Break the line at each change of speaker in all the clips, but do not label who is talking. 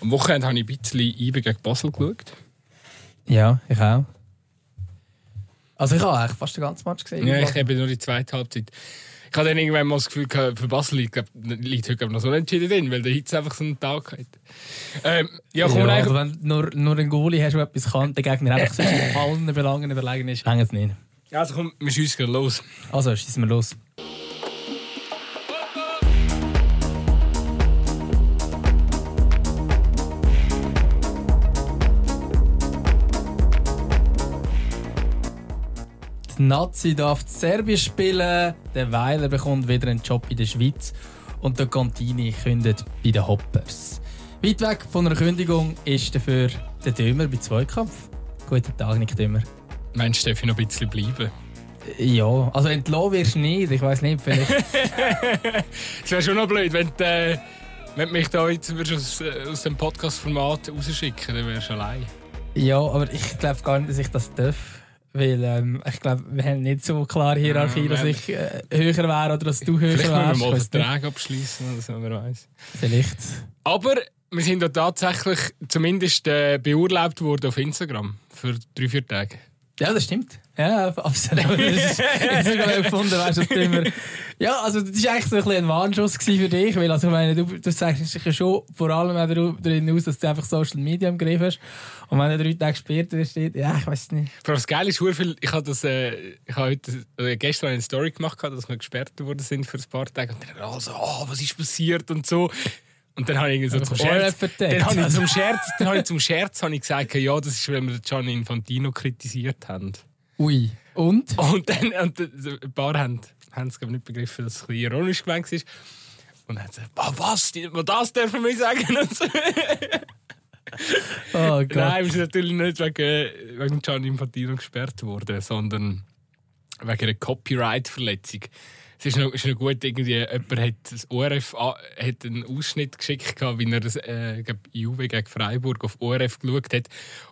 Am Wochenende habe ich ein bisschen IBE gegen Basel geschaut.
Ja, ich auch. Also ich habe eigentlich fast den ganzen Match gesehen.
Ja, ich habe nur die zweite Halbzeit. Ich habe dann irgendwann mal das Gefühl, gehabt, für Basel liegt, glaub, liegt heute noch so unentschieden drin, weil der Hitze einfach so einen Tag hat. Ähm, ja, komm,
ja,
eigentlich-
also wenn du nur, nur einen Goalie hast, der etwas kann, der Gegner einfach sonst in allen Belangen überlegen ist, hängt es nicht.
also komm, wir schiessen los.
Also, schießen wir los. Die Nazi darf in Serbien spielen, der Weiler bekommt wieder einen Job in der Schweiz und der Contini kündet bei den Hoppers. Weit weg von einer Kündigung ist dafür der Dömer bei Zweikampf. Guten Tag, Nick Dömer.
Meinst du, darf ich noch ein bisschen bleiben?
Ja, also entlassen wirst du nicht. Ich weiß nicht, vielleicht.
Es wäre schon noch blöd, wenn du, äh, wenn du mich da jetzt würdest aus, äh, aus dem Podcast-Format rausschicken dann wärst du allein.
ja, aber ich glaube gar nicht, dass ich das darf. Weil ähm, ich glaube, wir haben nicht so klare Hierarchie, dass ich äh, höher wäre oder dass du höher
Vielleicht müssen wir
wärst.
mal. Verträge abschließen oder so, wer weiß.
Vielleicht.
Aber wir sind ja tatsächlich zumindest äh, beurlaubt worden auf Instagram für drei, vier Tage.
Ja, das stimmt. Ja, absolut. Das ist sogar gefunden, weißt du, das immer. Ja, also das war eigentlich so ein, bisschen ein Warnschuss für dich, weil also, ich meine, du, du zeichnest dich ja schon vor allem auch dar- darin aus, dass du einfach Social Media im Griff hast. Und wenn er drei Tage später steht, ja, ich weiß nicht.
Vor allem das Geile ist, viel, ich habe das, äh, ich habe heute, äh, gestern eine Story gemacht, dass wir gesperrt worden sind für ein paar Tage. Und dann alle so, oh, was ist passiert und so. Und dann habe ich so zum Scherz, dann habe ich zum Scherz, dann habe ich zum Scherz habe ich gesagt, ja, das ist, weil wir Gianni Infantino kritisiert haben.
Ui. Und?
Und dann und ein paar haben, haben es nicht begriffen, dass es ein bisschen ironisch gemeint ist. Und dann haben sie gesagt, «Ah, was, das dürfen wir sagen. Und so.
Oh Gott.
Nein, wir sind natürlich nicht wegen, wegen Gianni Infantino gesperrt worden, sondern wegen einer Copyright-Verletzung. Es ist noch, ist noch gut, irgendwie, jemand hat das ORF hat einen Ausschnitt geschickt, gehabt, wie er das, äh, Juve gegen Freiburg auf ORF geschaut hat.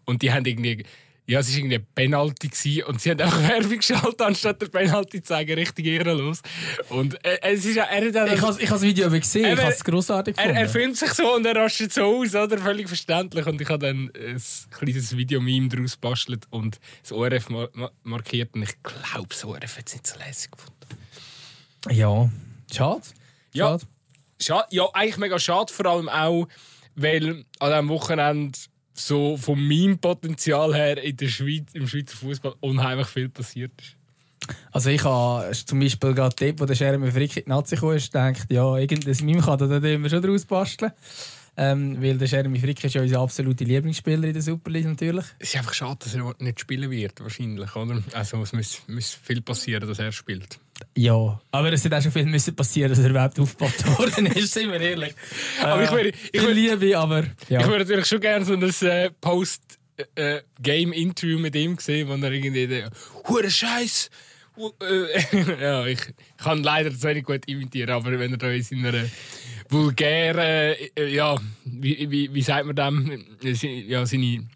Und die haben irgendwie, ja, es war irgendwie ein Penalty gewesen, und sie haben einfach Werbung geschaltet, anstatt der Penalty zu zeigen, richtig ehrenlos. Und äh, es ist ja, er hat
Ich habe ich das Video aber gesehen, ich
Aber
habe es grossartig
er,
gefunden.
er filmt sich so und er rastet so aus, oder? Völlig verständlich. Und ich habe dann ein kleines Video-Meme daraus gebastelt und das ORF mar ma- markiert. Und ich glaube, das ORF hat es nicht so lässig gefunden.
Ja, schade.
Ja.
Schade.
Schade, ja, eigentlich mega schade, vor allem auch, weil an diesem Wochenende so vom Meme-Potenzial her in der Schweiz, im Schweizer Fußball unheimlich viel passiert ist.
Also ich habe zum Beispiel gerade dort, wo der Jeremy Frick in die Nazi kam, gedacht, ja, irgendein Meme kann da wir schon draus basteln. Ähm, weil der Jeremy Frick ist ja unser absoluter Lieblingsspieler in der Super League natürlich.
Es ist einfach schade, dass er nicht spielen wird, wahrscheinlich, oder? Also es muss, muss viel passieren, dass er spielt.
Ja, aber es hätte auch schon viel müssen passieren, dass er überhaupt aufgebaut worden ist, sind wir ehrlich.
Aber ich würde- ich
Viel
würde-
Liebe, aber ja.
Ich würde natürlich schon gerne so ein äh, Post-Game-Interview mit ihm sehen, wo er irgendwie der Hure Scheiß. Äh, ja, ich kann leider das nicht gut imitieren, aber wenn er da in seiner vulgären, äh, ja, wie, wie, wie sagt man dem, ja, seine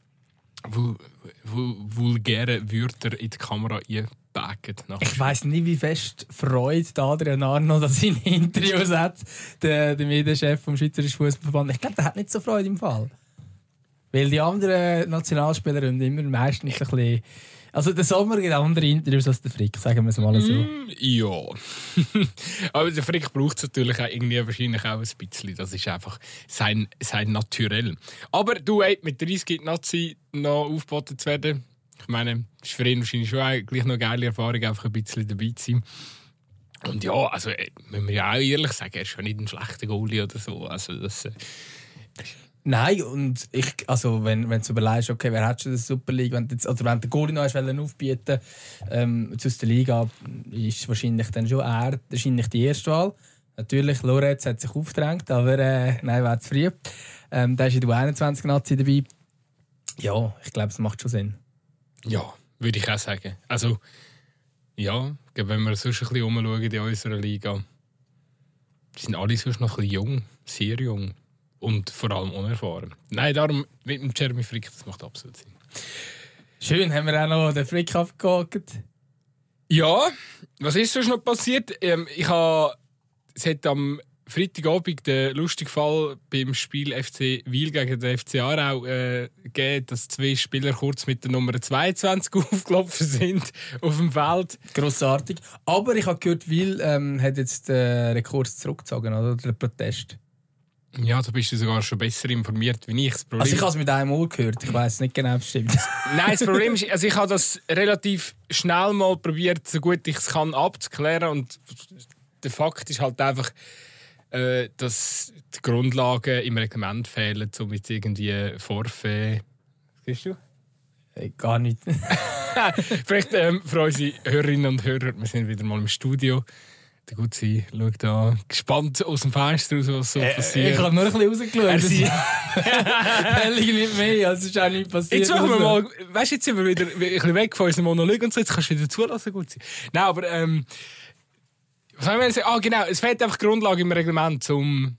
vul, vul, vulgären Wörter in die Kamera einbacken.
Ich weiss nicht, wie fest freut der Adrian Arnold an seine Interviews hat, der, der Medienchef vom Schweizerischen Fußballverband. Ich glaube, der hat nicht so Freude im Fall. Weil die anderen Nationalspieler haben immer meistens ein bisschen. Also der Sommer gibt andere Interviews als der Frick, sagen wir es mal so.
Mm, Ja. Aber der Frick braucht es natürlich auch irgendwie wahrscheinlich auch ein bisschen. Das ist einfach sein, sein Naturell. Aber du, ey, mit 30 in die Nazi noch aufgeboten zu werden, ich meine, das ist für ihn wahrscheinlich schon gleich noch eine geile Erfahrung, einfach ein bisschen dabei zu sein. Und ja, also, ey, müssen wir ja auch ehrlich sagen, er ist schon nicht ein schlechter Goalie oder so. Also, das, äh,
Nein, und ich, also wenn, wenn du überlegst, okay, wer hat schon die Super League, wenn jetzt, oder wenn der Goalie noch wollen aufbieten ähm, aus der Liga, ist wahrscheinlich dann schon er wahrscheinlich die erste Wahl. Natürlich, Lorenz hat sich aufgedrängt, aber äh, nein, war zu früh. Ähm, der ist in der 21 Nazi dabei. Ja, ich glaube, es macht schon Sinn.
Ja, würde ich auch sagen. Also, ja, wenn wir sonst ein bisschen umschauen in unserer Liga, sind alle sonst noch ein bisschen jung, sehr jung und vor allem unerfahren. Nein, darum mit dem Jeremy Frick, das macht absolut Sinn.
Schön, haben wir auch noch den Frick abgehakt.
Ja, was ist sonst noch passiert? Ähm, ich habe, es hat am Freitagabend den lustigen Fall beim Spiel FC Wiel gegen den FC Aarau äh, gegeben, dass zwei Spieler kurz mit der Nummer 22 aufgelaufen sind auf dem Feld.
Grossartig. Aber ich habe gehört, Wiel ähm, hat jetzt den Rekord zurückgezogen, oder? Den Protest.
Ja, da bist du sogar schon besser informiert wie ich. Das
Problem also ich habe es mit einem Ohr gehört, ich weiß nicht genau, ob es stimmt.
Nein, das Problem ist, also ich habe das relativ schnell mal probiert, so gut ich es kann, abzuklären und der Fakt ist halt einfach, äh, dass die Grundlagen im Reglement fehlen, um jetzt irgendwie Vorfälle. Siehst du?
Äh, gar nicht.
Vielleicht ähm, für unsere Hörerinnen und Hörer, wir sind wieder mal im Studio. Der Gutzi schaut da gespannt aus dem Fenster raus, was so äh, passiert.
Ich habe nur ein bisschen rausgeschaut. Er liegt nicht mehr, also ist auch nicht passiert.
Jetzt machen wir mal, weißt du, jetzt sind wir wieder ein bisschen weg von unserem Monolog und so, jetzt kannst du wieder zulassen, Gutzi. Nein, aber ähm, was soll ich sagen? Ah, genau, es fehlt einfach Grundlage im Reglement, zum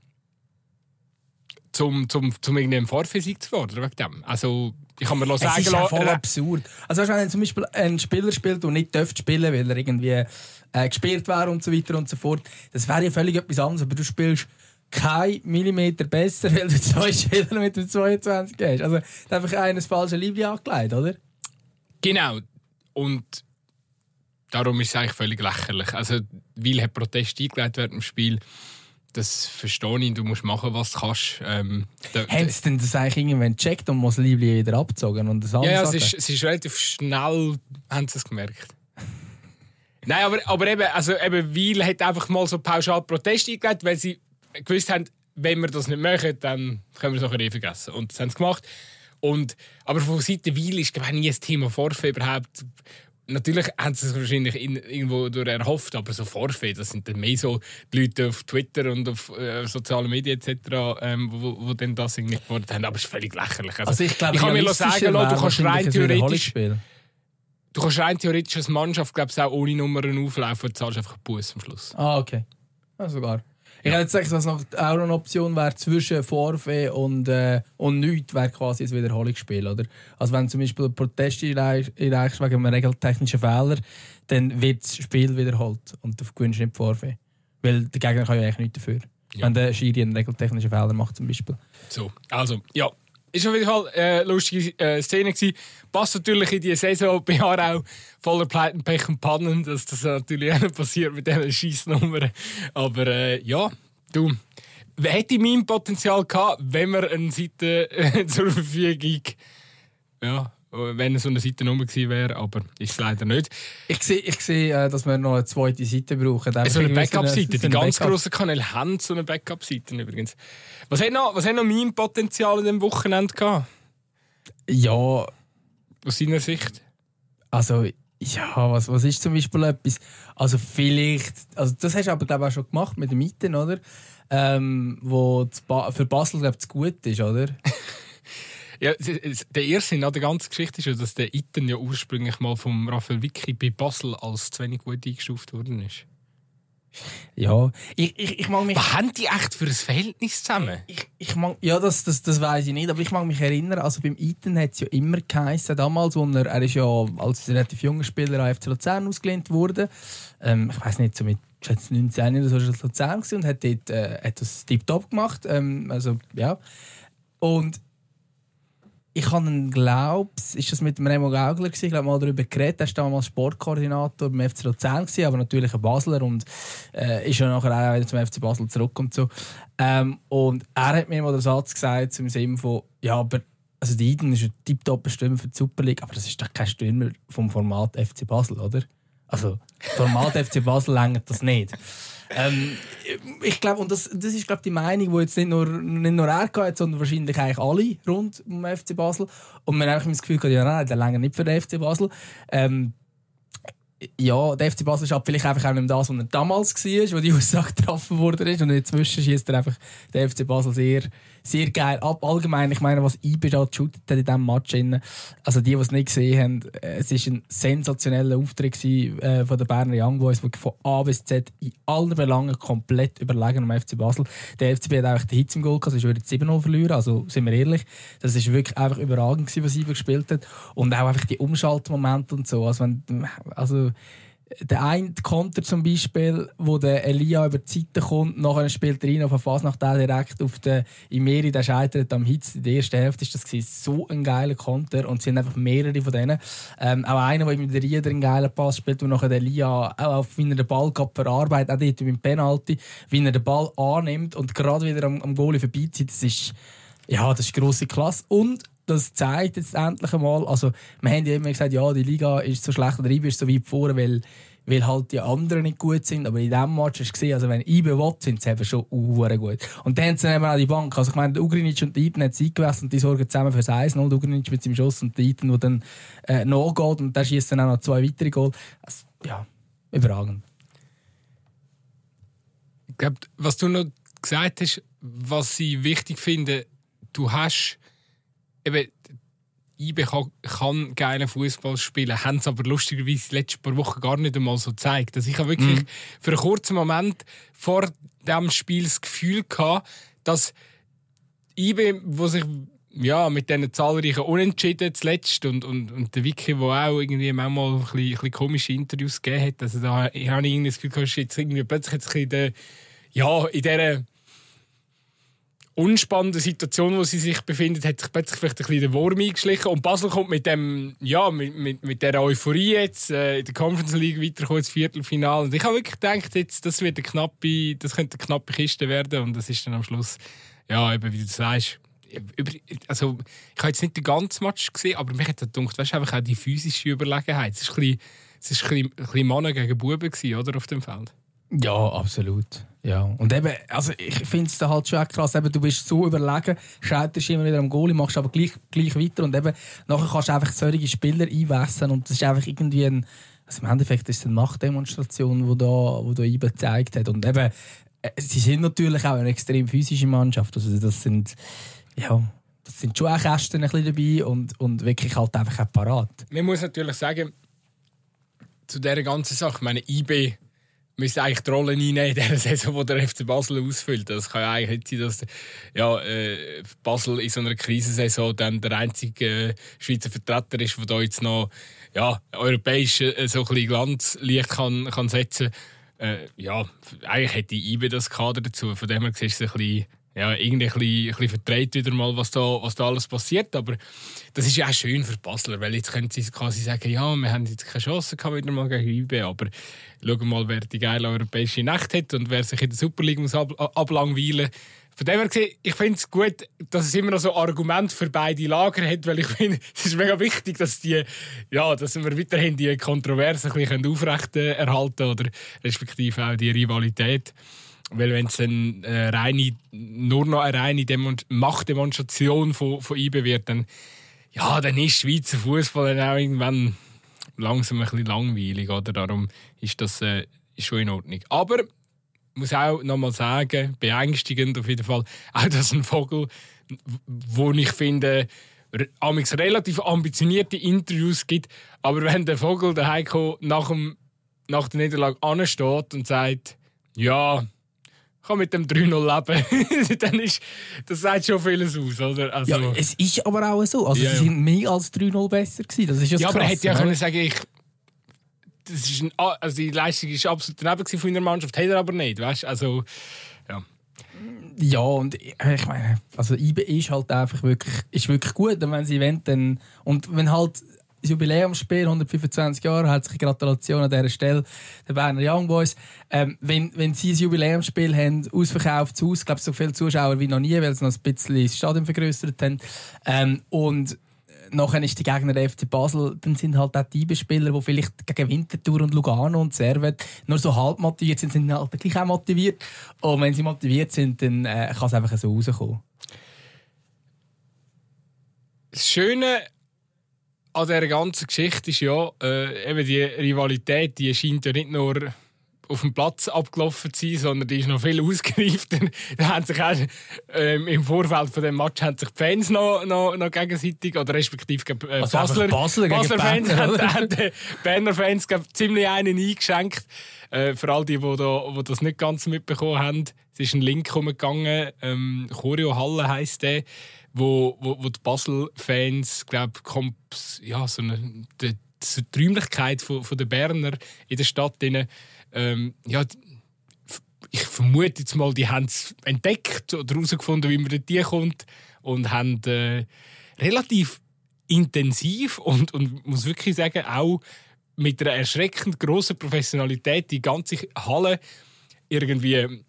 zum, zum, zum irgendeinem Vorphysik zu fordern. Wegen dem. Also, ich kann mir sagen,
es ist ja voll absurd. Also, wenn zum Beispiel ein Spieler spielt und nicht dürfte spielen, weil er irgendwie äh, gespielt wäre und so weiter und so fort, das wäre ja völlig etwas anderes. Aber du spielst kein Millimeter besser, weil du zwei Spieler mit dem 22 hast. Also, einfach eines falsche Liebe angelegt, oder?
Genau. Und darum ist es eigentlich völlig lächerlich. Also, weil hat Protest eingeleitet während dem Spiel das verstehe ich, du musst machen, was du kannst. Ähm,
Haben sie denn das eigentlich irgendwann gecheckt und muss Liebling wieder abgezogen? Und das
ja, ja es, ist, es ist relativ schnell, haben sie es gemerkt. Nein, aber, aber eben, also eben, Weil hat einfach mal so pauschal Protest eingelegt, weil sie gewusst haben, wenn wir das nicht machen, dann können wir es nachher eh vergessen. Und das haben sie gemacht. Und, aber von Seite Weil ist glaube nie ein Thema Vorfall überhaupt natürlich haben sie es wahrscheinlich in, irgendwo durch erhofft, aber so Vorfälle, das sind dann mehr so die Leute auf Twitter und auf äh, sozialen Medien etc., ähm, wo, wo dann das irgendwie gefordert haben. Aber es ist völlig lächerlich.
Also, also ich, glaube, ich
kann mir sagen, du kannst rein theoretisch... Du kannst rein theoretisch als Mannschaft glaub's, auch ohne Nummern auflaufen und zahlst einfach einen Bus am Schluss.
Ah, okay. Ja, sogar. Ich hätte gesagt, was noch auch eine Option wäre zwischen Vorfee und, äh, und nichts, wäre quasi ein Wiederholungsspiel. Oder? Also wenn zum Beispiel Proteste einreichst wegen einem regeltechnischen Fehler, dann wird das Spiel wiederholt und du gewinnst nicht Vorfee. Weil der Gegner kann ja eigentlich nichts dafür. Ja. Wenn der Schiri einen regeltechnischen Fehler macht zum Beispiel.
So, also, ja, ist auf jeden Fall eine lustige äh, Szene gewesen. Passt natürlich in die Saison bei Aarau voller Pleiten, Pech und Pannen, dass das natürlich auch passiert mit diesen Scheissnummern. Aber äh, ja, du, hätte mein Potenzial gehabt, wenn wir eine Seite äh, zur Verfügung ja, wenn so eine Seite Nummer gewesen wäre, aber ist es leider nicht.
Ich sehe, ich sehe äh, dass wir noch eine zweite Seite brauchen.
So eine Backup-Seite. Die ganz Backup. grossen Kanäle haben so eine Backup-Seite übrigens. Was hat noch, was hat noch mein Potenzial in diesem Wochenende gehabt?
Ja.
Aus seiner Sicht?
Also, ja, was, was ist zum Beispiel etwas? Also, vielleicht. Also, das hast du aber, glaube ich, auch schon gemacht mit den Mieten, oder? Ähm, wo für Basel, glaube ich, gut ist, oder?
Ja, der Irrsinn an der ganzen Geschichte ist ja, dass der Iten ja ursprünglich mal vom Raphael Vicky bei Basel als zu wenig gut eingestuft worden ist.
Ja, ich, ich, ich mag mich.
Was haben die echt für ein Verhältnis zusammen?
Ich, ich mag, ja, das, das, das weiß ich nicht, aber ich mag mich erinnern, also beim Iten hat es ja immer geheißen, damals, wo er, er ist ja als relativ junger Spieler an FC Luzern ausgelehnt wurde. Ähm, ich weiß nicht, so mit 19 oder so war er Luzern und hat dort äh, hat das tiptop gemacht. Ähm, also, ja. Und ich habe einen Glaubs, ist das mit dem Remo Gaugler gewesen? Ich glaube mal darüber geredet. Er war damals Sportkoordinator beim FC Luzern gewesen, aber natürlich ein Basler und äh, ist ja nachher auch wieder zum FC Basel zurück und so. Ähm, und er hat mir mal den Satz gesagt im Sinne von, ja, aber also die Iden ist ein tiptop Stürmer für die Super League, aber das ist doch kein Stürmer vom Format FC Basel, oder? Also Format FC Basel längert das nicht. Ähm, ich glaube, und das, das ist glaub, die Meinung, die jetzt nicht nur, nicht nur er hat, sondern wahrscheinlich eigentlich alle rund um den FC Basel. Und man hat einfach das Gefühl, ja, nein, der länger nicht für den FC Basel. Ähm, ja, der FC Basel schafft vielleicht einfach auch nicht das, was er damals war, wo die Aussage getroffen wurde. Und inzwischen schießt er einfach der FC Basel sehr sehr geil ab. Allgemein, ich meine, was Ibra shootet hat in diesem Match. Also die, die es nicht gesehen haben, äh, es war ein sensationeller Auftritt äh, von den Berner Young Boys, die von A bis Z in allen Belangen komplett überlegen am FC Basel. Der FCB hat einfach den Hitz im Goal gehabt, es ist wieder 7-0 verlieren, also sind wir ehrlich. Das war wirklich einfach überragend was Ibra gespielt hat. Und auch einfach die Umschaltmomente und so. Also, wenn, also der eine Konter zum Beispiel, wo der Elia über die Seite kommt, nachher spielt er rein auf der nach der direkt auf den Imeri, der scheitert am Hitz. In der ersten Hälfte das so ein geiler Konter und es sind einfach mehrere von denen. Ähm, auch einer, der mit der Rieder einen geilen Pass spielt, wo nachher der Elia auch auf, wie er den Ball verarbeitet, auch dort beim Penalty, wie er den Ball annimmt und gerade wieder am, am Goalie vorbeizieht, das ist, ja, das ist grosse Klasse. Und das zeigt jetzt endlich einmal, also wir haben ja immer gesagt, ja, die Liga ist so schlecht oder IBE ist so weit vor, weil, weil halt die anderen nicht gut sind, aber in diesem Match hast du gesehen, also wenn IBE will, sind sie eben schon uh, gut. Und dann haben sie eben auch die Bank, also ich meine, der Ugrinic und die Iten haben Zeit gewesen und die sorgen zusammen für das 1-0, der Ugrinic mit seinem Schuss und die Iten, der dann äh, nachgeht und der schießt dann auch noch zwei weitere Goal. Also, ja, überragend.
Ich glaube, was du noch gesagt hast, was ich wichtig finde, du hast eben, IB kann, kann geilen Fußball spielen, haben es aber lustigerweise die letzten paar Wochen gar nicht einmal so gezeigt. Also ich habe wirklich mhm. für einen kurzen Moment vor dem Spiel das Gefühl gehabt, dass IB, wo sich ja, mit diesen zahlreichen Unentschieden zuletzt und, und, und der Wiki, der auch irgendwie manchmal ein bisschen, ein bisschen komische Interviews gegeben hat, also da ich habe ich irgendwie das Gefühl, dass jetzt irgendwie plötzlich jetzt in der, ja, in dieser unspannenden Situation, wo sie sich befindet, hat sich plötzlich vielleicht ein bisschen der Wurm eingeschlichen. Und Basel kommt mit dem, ja, mit, mit, mit der Euphorie jetzt äh, in der Conference League weiterkommen ins Viertelfinale. Und ich habe wirklich gedacht, jetzt, das wird eine knappe, das könnte eine knappe Kiste werden. Und das ist dann am Schluss, ja, eben wie du sagst, über, also ich habe jetzt nicht den ganzen Match gesehen, aber mich hat gedacht, weißt du, einfach auch die physische Überlegenheit. Es war ein bisschen, ein bisschen, Männer gegen Buben gewesen, oder, auf dem Feld.
Ja, absolut. Ja. Und eben, also ich finde es halt schon krass, eben, du bist so überlegen, scheiterst immer wieder am Goal, machst aber gleich, gleich weiter und eben, nachher kannst du einfach solche Spieler einwässern und das ist einfach irgendwie ein, also im Endeffekt ist es eine Machtdemonstration, die da, wo da IBE gezeigt hat und eben, äh, sie sind natürlich auch eine extrem physische Mannschaft, also das sind, ja, das sind schon auch Kästen ein bisschen dabei und, und wirklich halt einfach auch parat.
Man muss natürlich sagen, zu dieser ganzen Sache, meine, IB müsste eigentlich die Rolle in der Saison, die der FC Basel ausfüllt. Das kann ja eigentlich nicht sein, dass ja, äh, Basel in so einer Krisensaison dann der einzige äh, Schweizer Vertreter ist, der da jetzt noch ja, europäisch äh, so ein Glanzlicht kann, kann setzen kann. Äh, ja, eigentlich hätte IBE das Kader dazu. Von dem her siehst du ein bisschen ja, irgendwie ein bisschen, ein bisschen vertreibt wieder mal, was da, was da alles passiert. Aber das ist ja auch schön für Basler, weil jetzt können sie quasi sagen, ja, wir haben jetzt keine Chance gehabt, wieder mal gegen IB, aber schauen mal, wer die geile europäische Nacht hat und wer sich in der Super League muss ab, ablangweilen von dem her gesehen, ich finde es gut, dass es immer noch so Argument für beide Lager hat, weil ich finde, es ist mega wichtig, dass die, ja, dass wir weiterhin die Kontroverse ein bisschen aufrechterhalten oder respektive auch die Rivalität. Weil wenn es dann äh, reine, nur noch eine reine Demon Machtdemonstration von, von IBE wird, dann, ja, dann ist Schweizer Fußball dann auch irgendwann langsam ein bisschen langweilig. Oder? Darum ist das äh, ist schon in Ordnung. Aber ich muss auch noch mal sagen, beängstigend auf jeden Fall, auch dass ein Vogel, wo ich finde, amix relativ ambitionierte Interviews gibt, aber wenn der Vogel der Heiko nach, dem, nach der Niederlage ansteht und sagt, ja, kann mit dem 3-0 leben, dann ist, das sagt schon vieles aus, oder?
Also, ja, es ist aber auch so. Also, ja, sie sind mehr als 3-0 besser gewesen. Das ist ja,
ja aber er hätte ja können sagen, ich, das ist ein, also die Leistung ist absolut daneben von der Mannschaft, hat er aber nicht, weißt? Also, ja.
Ja, und ich meine, also IBE ist halt einfach wirklich, ist wirklich gut, wenn sie wollen, dann, und wenn halt Jubiläumsspiel, 125 Jahre, herzliche Gratulation an dieser Stelle, der Berner Young Boys. Ähm, wenn, wenn sie ein Jubiläumsspiel haben, ausverkauft zu Haus, glaube so viele Zuschauer wie noch nie, weil sie noch ein bisschen das Stadion vergrößert haben. Ähm, und nachher ist die Gegner der FC Basel, dann sind halt auch die Spieler, die vielleicht gegen Winterthur und Lugano und Servet nur so halb motiviert sind, sind halt gleich auch motiviert. Und wenn sie motiviert sind, dann äh, kann es einfach so rauskommen.
Das Schöne an dieser ganzen Geschichte ist ja, äh, eben die Rivalität, die scheint ja nicht nur auf dem Platz abgelaufen zu sein, sondern die ist noch viel ausgereifter. da haben sich auch, ähm, Im Vorfeld von dem Match haben sich die Fans noch, noch, noch gegenseitig, oder respektive äh, also Basler,
Basler, Basler
Fans, haben, die Berner Fans glaub, ziemlich einen eingeschenkt. Äh, für all die, die, da, die das nicht ganz mitbekommen haben, es ist ein Link umgegangen, ähm, Choreo Halle heisst der wo, wo, wo die Basel-Fans, glaube ja, so eine, die, die Räumlichkeit von, von der Berner in der Stadt. Drin, ähm, ja, ich vermute jetzt mal, die haben es entdeckt oder herausgefunden, wie man dort kommt und haben äh, relativ intensiv und, und muss wirklich sagen, auch mit einer erschreckend großen Professionalität die ganze Halle irgendwie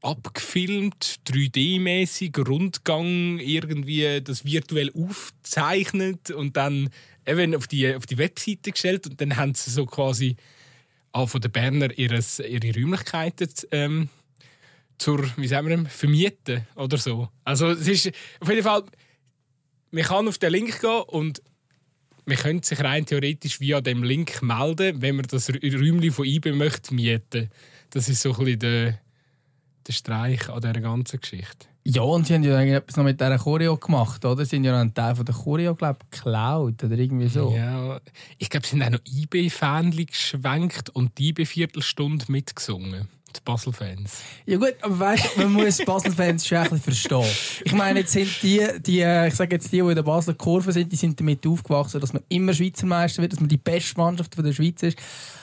abgefilmt, 3D-mäßig, Rundgang irgendwie das virtuell aufzeichnet und dann eben auf die, auf die Webseite gestellt und dann haben sie so quasi auch von den Berner ihres, ihre Räumlichkeiten ähm, zur, wie sagen wir, vermieten oder so. Also es ist auf jeden Fall, man kann auf den Link gehen und man könnte sich rein theoretisch via dem Link melden, wenn man das Räumchen von IBE möchte mieten. Das ist so ein bisschen der, der Streich an dieser ganzen Geschichte.
Ja, und sie haben ja etwas noch mit dieser Choreo gemacht, oder? Sie sind ja noch einen Teil von der Choreo, glaube ich, geklaut oder irgendwie so.
Ja, ich glaube, sie sind auch noch IB-Fähnchen geschwenkt und die IB-Viertelstunde mitgesungen. Die Basel-Fans.
Ja gut, aber weißt du, man muss Basel-Fans schon ein verstehen. Ich meine, jetzt sind die, die ich sage jetzt die, die in der Basler Kurve sind, die sind damit aufgewachsen, dass man immer Schweizer Meister wird, dass man die beste Mannschaft der Schweiz ist.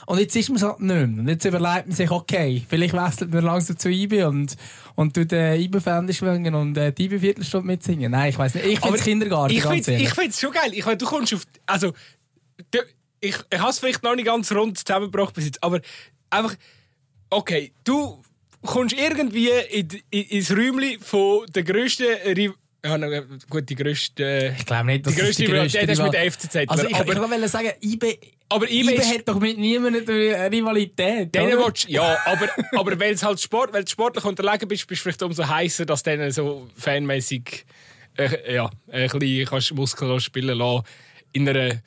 Und jetzt ist man es halt nicht mehr. Und jetzt überlegt man sich, okay, vielleicht wechselt man langsam zu IB und, und tut den IB-Fan schwingen und äh, die IB-Viertelstunde mitsingen. Nein, ich weiß nicht. Ich finde es Kindergarten,
Ich finde es schon geil. Ich meine, du kommst auf... Also, du, ich, ich habe es vielleicht noch nicht ganz rund zusammengebracht bis jetzt, aber einfach okay, du kommst irgendwie in, in, ins Räumchen von der grössten ja, gut, die grösste.
Ich glaube nicht,
dass die grösste,
Rivalität
ist mit der FCZ.
Also ich, aber, ich wollte sagen, IB, aber IB, IB hat doch mit niemandem eine Rivalität.
Denen willst, ja, aber, aber weil du halt Sport, weil sportlich unterlegen bist, bist du vielleicht umso heißer, dass du so fanmäßig äh, ja, ein bisschen kannst Muskeln spielen lassen. In einer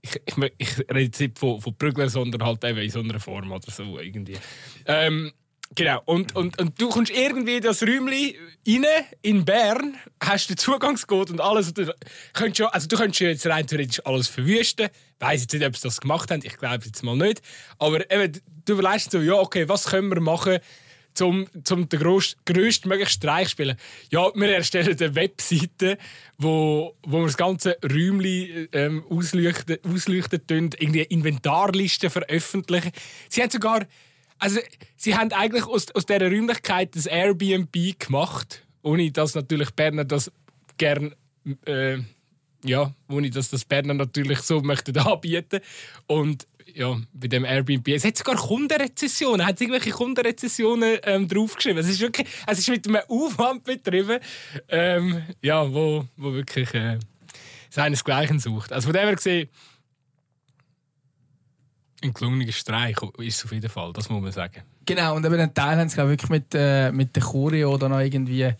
ich, ich, ich rede jetzt nicht von, von Prügeln, sondern halt eben in so einer Form oder so irgendwie. Ähm, genau, und, und, und du kommst irgendwie in das Räumchen rein, in Bern, hast den Zugangscode und alles. Du könntest, schon, also du könntest jetzt rein theoretisch alles verwüsten. Ich weiss jetzt nicht, ob sie das gemacht haben, ich glaube jetzt mal nicht. Aber eben, du überlegst so, ja, okay, was können wir machen, um, um den grösstmöglichen Streich zu spielen. Ja, wir erstellen eine Webseite, wo, wo wir das ganze Räumchen ähm, ausleuchten, ausleuchten irgendwie Inventarlisten veröffentlichen. Sie haben sogar, also sie haben eigentlich aus, aus dieser Räumlichkeit das Airbnb gemacht, ohne dass natürlich Berner das gern äh, ja, ohne dass das Berner natürlich so möchte anbieten und ja, bei dem Airbnb. Es hat sogar Kundenrezessionen. Hat irgendwelche Kundenrezessionen ähm, draufgeschrieben. Es ist wirklich, es ist mit einem Aufwand betrieben, ähm, ja, wo, wo wirklich äh, seinesgleichen sucht. Also von dem her gesehen, ein gelungener Streich ist es auf jeden Fall, das muss man sagen.
Genau, und eben einen Teil haben sie wirklich mit, äh, mit der Choreo oder noch irgendwie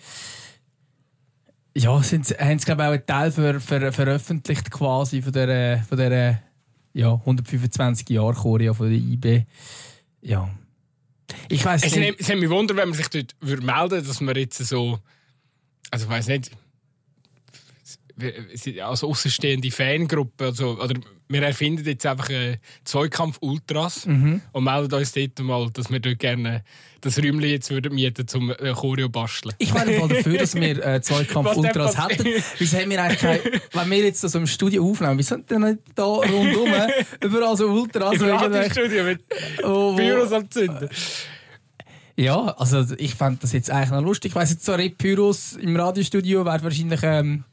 ja, sind, haben sie glaube auch einen Teil ver, ver, veröffentlicht quasi von der, von der ja, 125 Jahre Choreo von der IB. Ja. Ich weiß
nicht. Es, es hat mich wundern, wenn man sich dort würde melden dass man jetzt so. Also, ich weiß nicht. Als außenstehende Fangruppe, also, oder wir erfinden jetzt einfach einen Zweikampf Ultras mhm. und melden uns dort mal, dass wir dort gerne das Räumchen jetzt würden mieten zum äh, Choreo basteln.
Ich wäre mal dafür, dass wir äh, Zweikampf Ultras hätten. Wieso haben wir eigentlich kein, wenn wir jetzt so im Studio aufnehmen, wieso sind denn nicht da rundum überall so Ultras?
Im Radiostudio mit oh, Büros am Zünden.
Ja, also ich fände das jetzt eigentlich noch lustig. Ich weiss jetzt so Pyros im Radiostudio wäre wahrscheinlich ähm,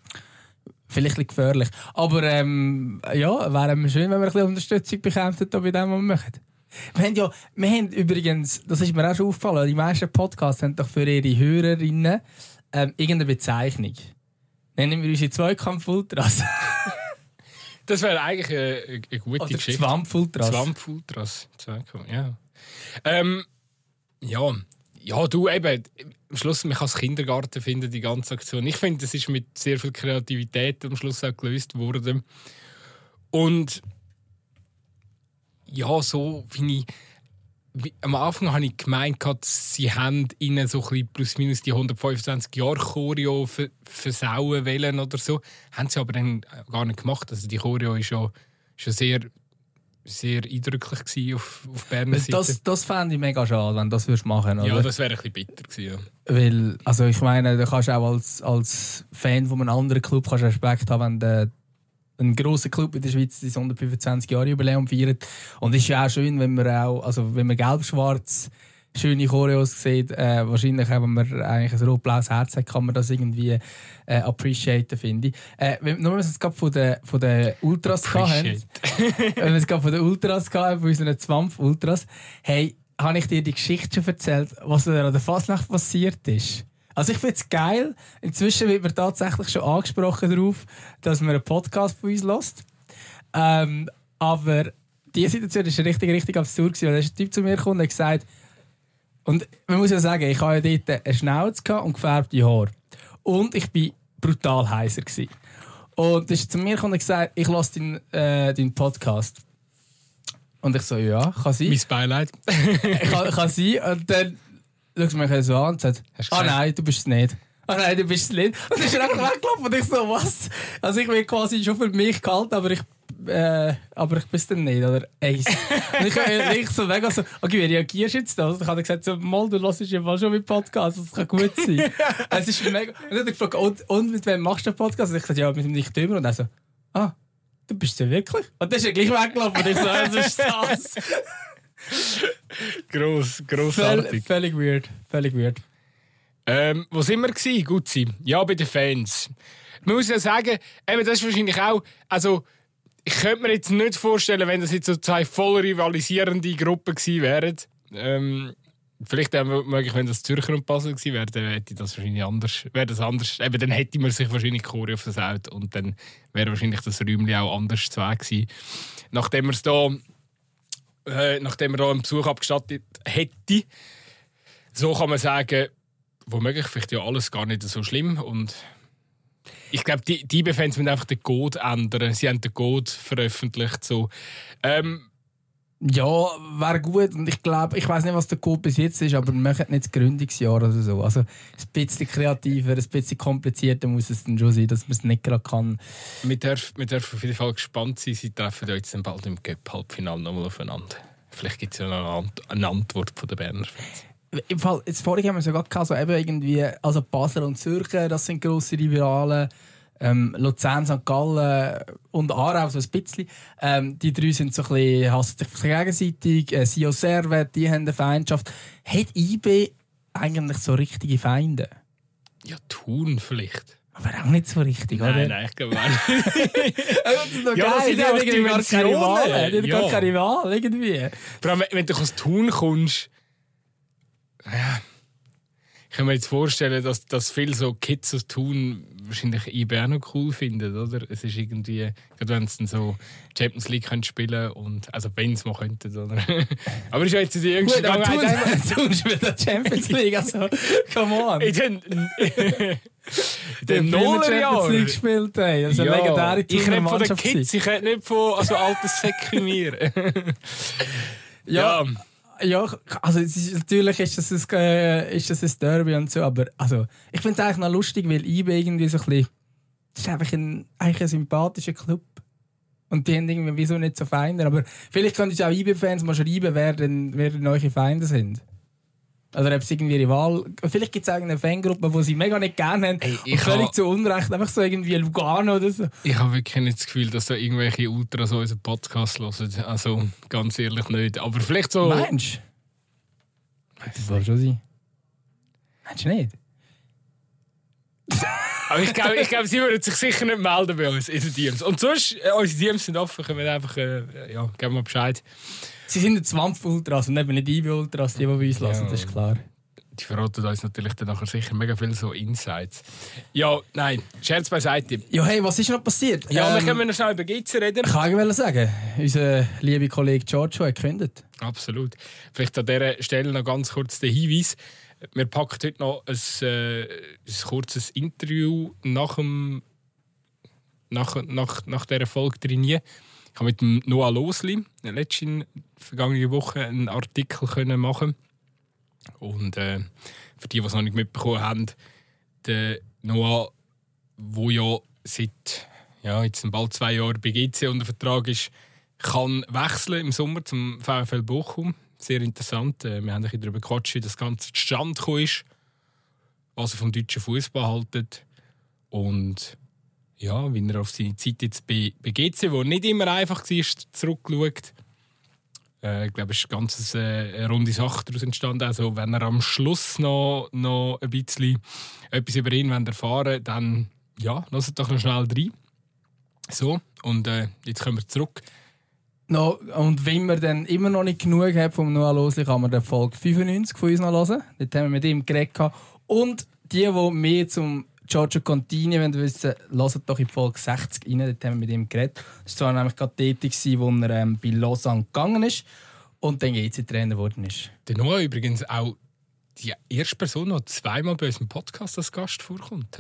Vielleicht ein gefährlich. Aber ähm, ja, wäre schön, wenn wir ein bisschen Unterstützung bekämen bei dem, was wir machen. Wir haben ja, wir haben übrigens, das ist mir auch schon aufgefallen, die meisten Podcasts haben doch für ihre Hörerinnen ähm, irgendeine Bezeichnung. Nennen wir unsere Zweikampf-Ultras.
das wäre eigentlich eine, eine gute
Oder
Geschichte.
Zwampf-Ultras.
Zwampf-Ultras. Zweikampf, ja. Ähm, ja, ja, du eben, am Schluss, man kann es Kindergarten finden, die ganze Aktion. Ich finde, es ist mit sehr viel Kreativität am Schluss auch gelöst worden. Und ja, so wie ich. Am Anfang habe ich gemeint, sie haben ihnen so ein plus minus die 125 Jahre Choreo versauen wollen oder so. Haben sie aber dann gar nicht gemacht. Also die Choreo ist ja, schon sehr sehr eindrücklich auf, auf Berner Seite.
Das, das fände ich mega schade, wenn du das würdest machen
würdest. Ja, das wäre ein bisschen bitter gewesen,
ja. Weil, also ich meine, du kannst auch als, als Fan von einem anderen Club kannst Respekt haben, wenn der ein grosser Club in der Schweiz das 125 Jahre Jubiläum feiert. Und es ist ja auch schön, wenn man auch, also wenn man gelb-schwarz schöne Choreos sieht, äh, wahrscheinlich wenn man eigentlich ein rot-blaues Herz hat, kann man das irgendwie äh, appreciaten, finde ich. Äh, wenn, nur wenn wir es gerade von den, von den Ultras haben, wenn wir es gerade von den Ultras haben, von unseren Zwampf-Ultras, hey, habe ich dir die Geschichte schon erzählt, was an der Fasnacht passiert ist? Also ich finde es geil. Inzwischen wird man tatsächlich schon angesprochen darauf, dass man einen Podcast von uns lässt. Ähm, aber diese Situation war richtig, richtig absurd. Weil da ist ein Typ zu mir gekommen und hat gesagt, und man muss ja sagen, ich hatte ja dort eine Schnauze und gefärbte Haare. Und ich war brutal heiser. Gewesen. Und er ist zu mir gekommen und gesagt, ich lasse deinen, äh, deinen Podcast. Und ich so, ja, kann sein.
Mein Beileid.
kann, kann sein. Und dann schaut sie mich so an und sagt, ah nein, du bist es nicht. Ah nein, du bist es nicht. Und dann ist er einfach weggelaufen und ich so, was? Also ich bin quasi schon für mich kalt, aber ich äh, aber ich bin es dann nicht, oder? Eins. und ich, ich so mega so, okay, wie reagierst du jetzt da? Und ich habe gesagt, so, mal, du hörst ja mal schon mit Podcast, das kann gut sein. es ist mega. Und dann hat er gefragt, und, und mit wem machst du den Podcast? Und ich sagte, ja, mit dem Nicht Dümmer. Und er so, ah, du bist ja wirklich? Und dann ist er gleich weggelaufen und ich so, was ist das?
Gross, grossartig.
Völlig weird, völlig weird.
Ähm, wo sind wir gewesen? Gut sein. Ja, bei den Fans. Man muss ja sagen, eben, das ist wahrscheinlich auch, also, ich könnte mir jetzt nicht vorstellen, wenn das jetzt so zwei voll rivalisierende Gruppen gewesen wären. Ähm, vielleicht auch möglich, wenn das Zürcher und Basel gewesen wäre, dann hätte das wahrscheinlich anders. Wäre das anders. Eben, dann hätte man sich wahrscheinlich Chore auf das Auto und dann wäre wahrscheinlich das Räumchen auch anders zu gewesen. Nachdem wir es da, äh, nachdem wir da einen Besuch abgestattet hätte, so kann man sagen, womöglich vielleicht ja alles gar nicht so schlimm und ich glaube, die, die Fans müssen einfach den Code ändern. Sie haben den Code veröffentlicht. So. Ähm,
ja, wäre gut. Und ich glaube, ich weiß nicht, was der Code bis jetzt ist, aber machen nicht das Gründungsjahr oder so. Also ein bisschen kreativer, ein bisschen komplizierter muss es dann schon sein, dass man es nicht gerade kann.
Wir dürfen, wir dürfen auf jeden Fall gespannt sein. Sie treffen jetzt dann bald im Cup-Halbfinale nochmal aufeinander. Vielleicht gibt es ja noch eine Antwort von den Berner Fans.
Im Fall, jetzt vorhin haben wir sogar gehabt, so eben irgendwie, also Basel und Zürcher, das sind grosse Rivalen. Ähm, Luzern, St. Gallen und Aarau so ein bisschen. Ähm, die drei sind so ein bisschen, hassen sich gegenseitig. Äh, Sio Servet, die haben eine Feindschaft. Hat IB eigentlich so richtige Feinde?
Ja, tun vielleicht.
Aber auch nicht so richtig,
nein,
oder?
Nein, ich glaube nicht.
das ist doch ja, geil. Die haben irgendwie gar keine Wahl. Die haben gar keine Wahl, irgendwie.
Vor allem, wenn du aus Thun kommst, ja, ich kann mir jetzt vorstellen, dass, dass viele so Kids aus Tun wahrscheinlich IB auch noch cool finden, oder? Es ist irgendwie, gerade wenn sie dann so Champions League können spielen und, also wenn sie mal könnten, oder? aber ist ja jetzt die jüngste
Gut, aber spielt der Champions League, also, come on.
In den,
den Nullerjahren. League gespielt, ey. Also ja, legendäre
Ich rede von den Kids, ich rede nicht von also alten Säcken mir.
ja. ja ja, also ist, natürlich ist das, ein, äh, ist das ein Derby und so, aber also, ich finde es eigentlich noch lustig, weil IB irgendwie so ein bisschen, das ist einfach ein, eigentlich ein sympathischer Club. Und die haben irgendwie wieso nicht so Feinde. Aber vielleicht können auch IB-Fans mal schreiben, wer denn, wer denn eure Feinde sind. Oder ob es irgendwie Rival. Vielleicht gibt es eine Fangruppe, die sie mega nicht gerne haben. Ey, und völlig zu Unrecht. Einfach so irgendwie Lugano oder so.
Ich habe wirklich nicht das Gefühl, dass da irgendwelche Ultras unseren Podcast hören. Also ganz ehrlich nicht. Aber vielleicht so.
Mensch! Das soll schon sein. Meinst du nicht?
Aber ich glaube, ich glaub, sie würden sich sicher nicht melden bei uns in den DMs. Und sonst, äh, unsere DMs sind offen, können wir einfach, äh, ja, geben wir Bescheid.
Sie sind jetzt Zwampf-Ultras und eben nicht IB-Ultras, die, die bei uns lassen, das ist klar.
Die verraten uns natürlich dann nachher sicher mega viel so Insights. Ja, nein, Scherz beiseite.
Ja, hey, was ist noch passiert?
Ja, ähm, wir können noch schnell über GC reden.
Ich kann sagen, unser lieber Kollege Giorgio hat gekündigt.
Absolut. Vielleicht an dieser Stelle noch ganz kurz der Hinweis. Wir packen heute noch ein, äh, ein kurzes Interview nach, dem, nach, nach, nach dieser Folge drin. Ich habe mit dem Noah Losli letzte vergangene Woche einen Artikel können machen und äh, für die, die es noch nicht mitbekommen haben, der Noah, wo ja seit ja, jetzt bald zwei Jahren bei GC unter Vertrag ist, kann wechseln im Sommer zum VfL Bochum. Sehr interessant. Äh, wir haben ein darüber gequatscht, wie das Ganze zustande gekommen ist, was er vom deutschen Fußball haltet und ja, wie er auf seine Zeit jetzt bei, bei GC, wo nicht immer einfach war, zurückschaut. Äh, ich glaube, es ist eine ganz äh, eine runde Sache daraus entstanden. Also, wenn er am Schluss noch, noch ein bisschen etwas über ihn erfahren wollt, dann ja, lasst doch noch schnell rein. So, und äh, jetzt kommen wir zurück.
No, und wenn wir dann immer noch nicht genug haben vom Noah Losli, kann man den Folge 95 von uns noch hören. Dort haben wir mit ihm geredet. Und die, die mehr zum Giorgio Contini wenn wissen, hört doch in Folge 60 rein. Dort haben wir mit ihm geredet. Das war nämlich gerade tätig, wo er ähm, bei Lausanne gegangen ist und dann GC-Trainer geworden ist.
Der Noah übrigens auch die erste Person, die zweimal bei unserem Podcast als Gast vorkommt.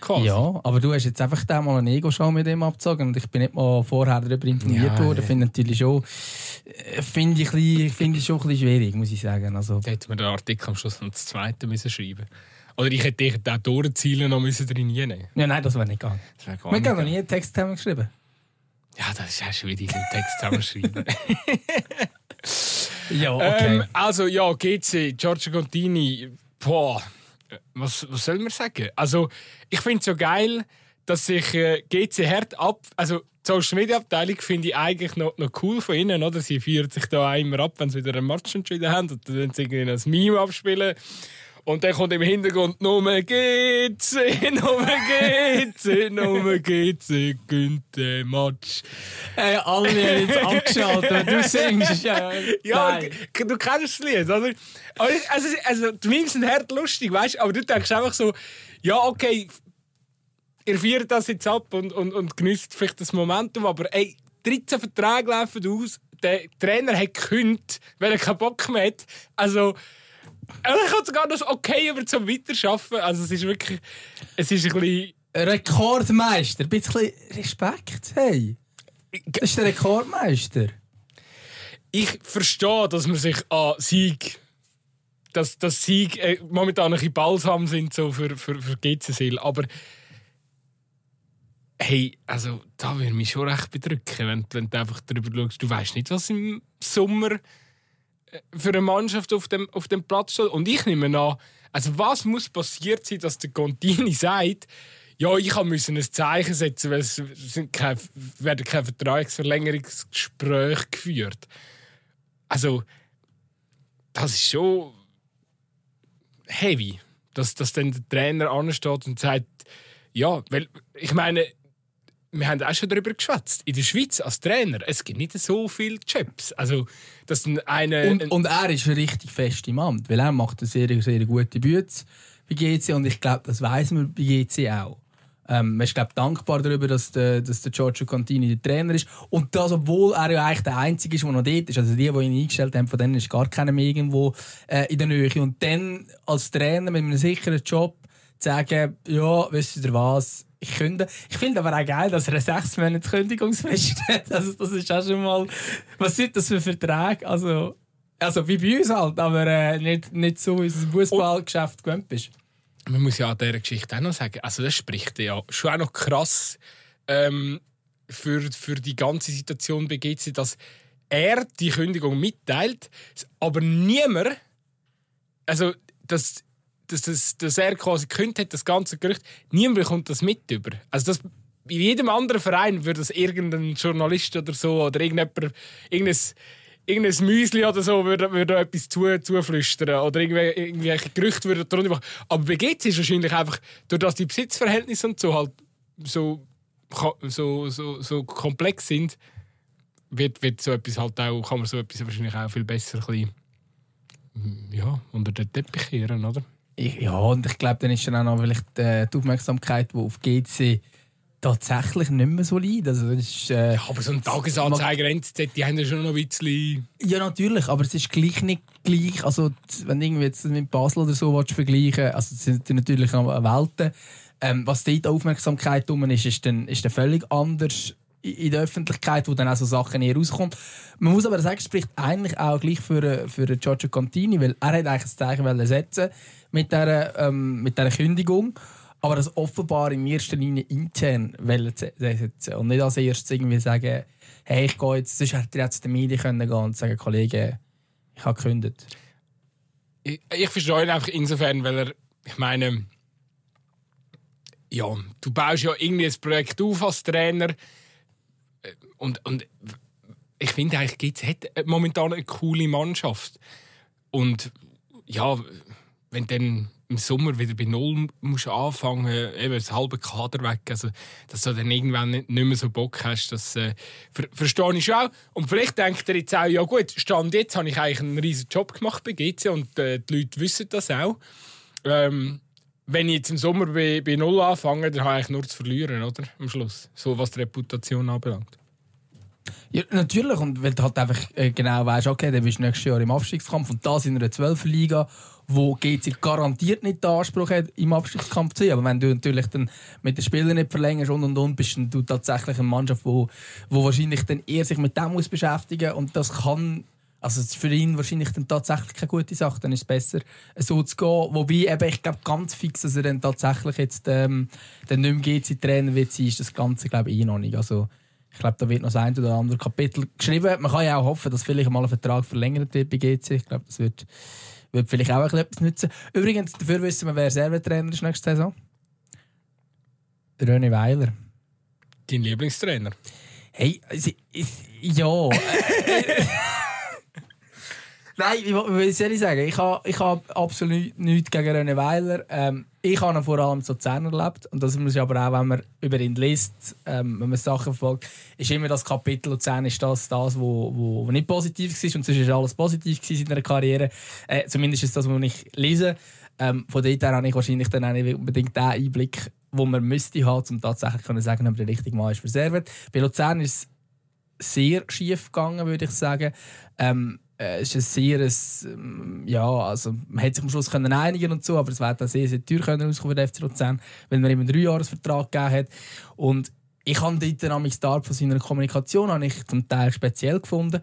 Quasi. Ja, aber du hast jetzt einfach da mal eine Ego-Show mit ihm abgezogen und ich bin nicht mal vorher darüber informiert ja, worden. Ja. Finde natürlich schon, äh, finde ich, find ich schon ein bisschen schwierig, muss ich sagen. Also,
da hätte man den Artikel am Schluss noch das zweite müssen schreiben Oder ich hätte dich auch Tore-Ziele noch müssen drin nehmen
Ja, nein, das wäre nicht gegangen. Wir haben noch nie einen Text geschrieben.
Ja, das ist ja schon wieder den Text zusammenschreiben.
ja, okay. Ähm,
also, ja, GC, Giorgio Contini, boah, was, was soll man sagen? Also, ich finde es so geil, dass sich äh, GC hart ab. Also, die Social Media Abteilung finde ich eigentlich noch, noch cool von ihnen, oder? Sie führen sich da auch immer ab, wenn sie wieder einen Match entschieden haben und dann sie irgendwie ein Meme abspielen. Und dann kommt im Hintergrund Nummer GC, Nummer GC, Nummer GC, gönnt den Match.
Hey, alle haben jetzt abgeschaltet, wenn du singst. Ja,
ja du kennst das Lied, oder? Also, also, die Memes sind hart lustig, weißt du? Aber du denkst einfach so, ja, okay, ihr feiert das jetzt ab und, und, und genießt vielleicht das Momentum, aber ey, 13 Verträge laufen aus, der Trainer hat gekündigt, weil er keinen Bock mehr hat. Also, ich habe sogar noch okay über zum Weiterarbeiten. Also es ist wirklich... Es ist ein bisschen...
Rekordmeister. Ein bisschen Respekt. Hey. Das ist der Rekordmeister.
Ich verstehe, dass man sich an Sieg... Dass, dass Sieg äh, momentan ein bisschen balsam sind so für, für, für GCSL. Aber... Hey, also da würde mich schon recht bedrücken, wenn, wenn du einfach darüber schaust. Du weißt nicht, was im Sommer für eine Mannschaft auf dem, auf dem Platz steht. Und ich nehme an, also was muss passiert sein, dass der Contini sagt, ja, ich musste ein Zeichen setzen, weil es sind keine, werden keine Vertragsverlängerungsgespräche geführt. Also, das ist schon heavy, dass, dass dann der Trainer ansteht und sagt, ja, weil ich meine, wir haben auch schon darüber geschwätzt. In der Schweiz als Trainer, es gibt nicht so viele Jobs. Also, dass eine,
und, und er ist richtig fest im Amt, weil er macht eine sehr, sehr gute Bütze bei GC und ich glaube, das weiß man bei GC auch. Ähm, man ist glaub, dankbar darüber, dass der, dass der Giorgio Contini der Trainer ist. Und das, obwohl er ja eigentlich der Einzige ist, der noch dort ist. Also die, die ihn eingestellt haben, von denen ist gar keiner mehr irgendwo äh, in der Nähe. Und dann als Trainer mit einem sicheren Job zu sagen, ja, wisst ihr was, ich könnte. Ich finde aber auch geil, dass er eine sechs Monate Kündigungsfrist hat. Also, das ist auch schon mal. Was sind das für Verträge? Also, also wie bei uns halt, aber äh, nicht, nicht so, im Fußballgeschäft gewöhnt bist.
Man muss ja an dieser Geschichte auch noch sagen, also das spricht ja schon auch noch krass ähm, für, für die ganze Situation bei GC, dass er die Kündigung mitteilt, aber niemand, also das dass, dass, dass er quasi gekündigt hat, das ganze Gerücht, niemand bekommt das mit über. Also das, in jedem anderen Verein würde das irgendein Journalist oder so oder irgendjemand, irgendein, irgendein Müsli oder so würde, würde etwas zu, zuflüstern oder irgendwelche, irgendwelche Gerüchte würde darunter machen. Aber bei GC ist wahrscheinlich einfach, durch dass die Besitzverhältnisse und so halt so, so, so, so komplex sind, wird, wird so etwas halt auch, kann man so etwas wahrscheinlich auch viel besser ein bisschen, ja, unter den Teppich kehren, oder?
Ja, und ich glaube, dann ist dann auch noch vielleicht äh, die Aufmerksamkeit, die auf GC tatsächlich nicht mehr so leid. Also, ist, äh,
ja, aber so ein Tagesanzeiger NZZ, die haben ja schon noch ein bisschen...
Ja, natürlich, aber es ist gleich nicht gleich. Also, wenn du irgendwie jetzt mit Basel oder so willst, vergleichen also es sind natürlich noch Welten. Ähm, was dort Aufmerksamkeit um ist, ist dann, ist dann völlig anders in der Öffentlichkeit, wo dann auch so Sachen eher rauskommen. Man muss aber sagen, es spricht eigentlich auch gleich für, für Giorgio Contini, weil er hat eigentlich ein Zeichen setzen mit dieser, ähm, mit dieser Kündigung. Aber das offenbar in erster Linie intern setzen und nicht als erstes irgendwie sagen, hey, ich gehe jetzt, sonst hätte er jetzt den Medien können und sagen, Kollege, ich habe gekündigt.
Ich, ich verstehe ihn einfach insofern, weil er, ich meine, ja, du baust ja irgendwie ein Projekt auf als Trainer und, und ich finde eigentlich, GC hat momentan eine coole Mannschaft. Und ja, wenn dann im Sommer wieder bei Null musst anfangen, eben das halbe Kader weg, also dass du dann irgendwann nicht, mehr so Bock hast, das äh, ver verstehe ich auch. Und vielleicht denkt er jetzt auch, ja gut, Stand jetzt habe ich eigentlich einen riesen Job gemacht bei GC und äh, die Leute wissen das auch. Ähm, wenn ich jetzt im Sommer bei, bei Null anfange, dann habe ich nur zu verlieren, oder? Am Schluss. So was die Reputation anbelangt.
Ja, natürlich. Und weil du halt einfach äh, genau weißt, okay, dann bist du nächstes Jahr im Abstiegskampf und das in einer 12 Liga, wo GC garantiert nicht den Anspruch hat, im Abstiegskampf zu sein. Aber wenn du natürlich dann mit den Spielern nicht verlängerst und und und, bist du tatsächlich eine Mannschaft, wo, wo wahrscheinlich dann eher sich mit dem muss beschäftigen und das kann also das ist für ihn wahrscheinlich dann tatsächlich keine gute Sache. Dann ist es besser, so zu gehen. Wobei eben, ich glaube ganz fix, dass er dann tatsächlich jetzt ähm, dann nicht mehr GC-Trainer wird sein, ist das Ganze glaube ich eh noch nicht. Also ich glaube, da wird noch ein oder andere Kapitel geschrieben. Man kann ja auch hoffen, dass vielleicht mal ein Vertrag verlängert wird bei GC. Ich glaube, das wird, wird vielleicht auch etwas nützen. Übrigens, dafür wissen wir, wer Servetrainer ist nächste Saison. René Weiler.
Dein Lieblingstrainer?
Hey, ja. Nein, wie soll ich sagen? Ich habe ich ha absolut nichts gegen René Weiler. Ähm, ich habe ihn vor allem in Luzern erlebt. Und das muss ich aber auch, wenn man über ihn liest, ähm, wenn man Sachen verfolgt, ist immer das Kapitel Luzern ist das, das wo, wo, nicht positiv war. Und sonst war alles positiv in seiner Karriere. Äh, zumindest ist das, was ich lese. Ähm, von dort her habe ich wahrscheinlich dann auch nicht unbedingt den Einblick, den man müsste haben, um tatsächlich zu sagen, ob der richtige Mann ist für Servet. Bei Luzern ist es sehr schief gegangen, würde ich sagen. Ähm, äh, es ist ein sehr, ein, ähm, ja, also man hätte sich am Schluss können einigen und so, aber es wäre dann sehr, sehr teuer können für den FC Luzern, wenn man ihm einen Dreijahresvertrag gegeben hat. Und ich habe dort am Start von seiner Kommunikation habe ich zum Teil speziell gefunden,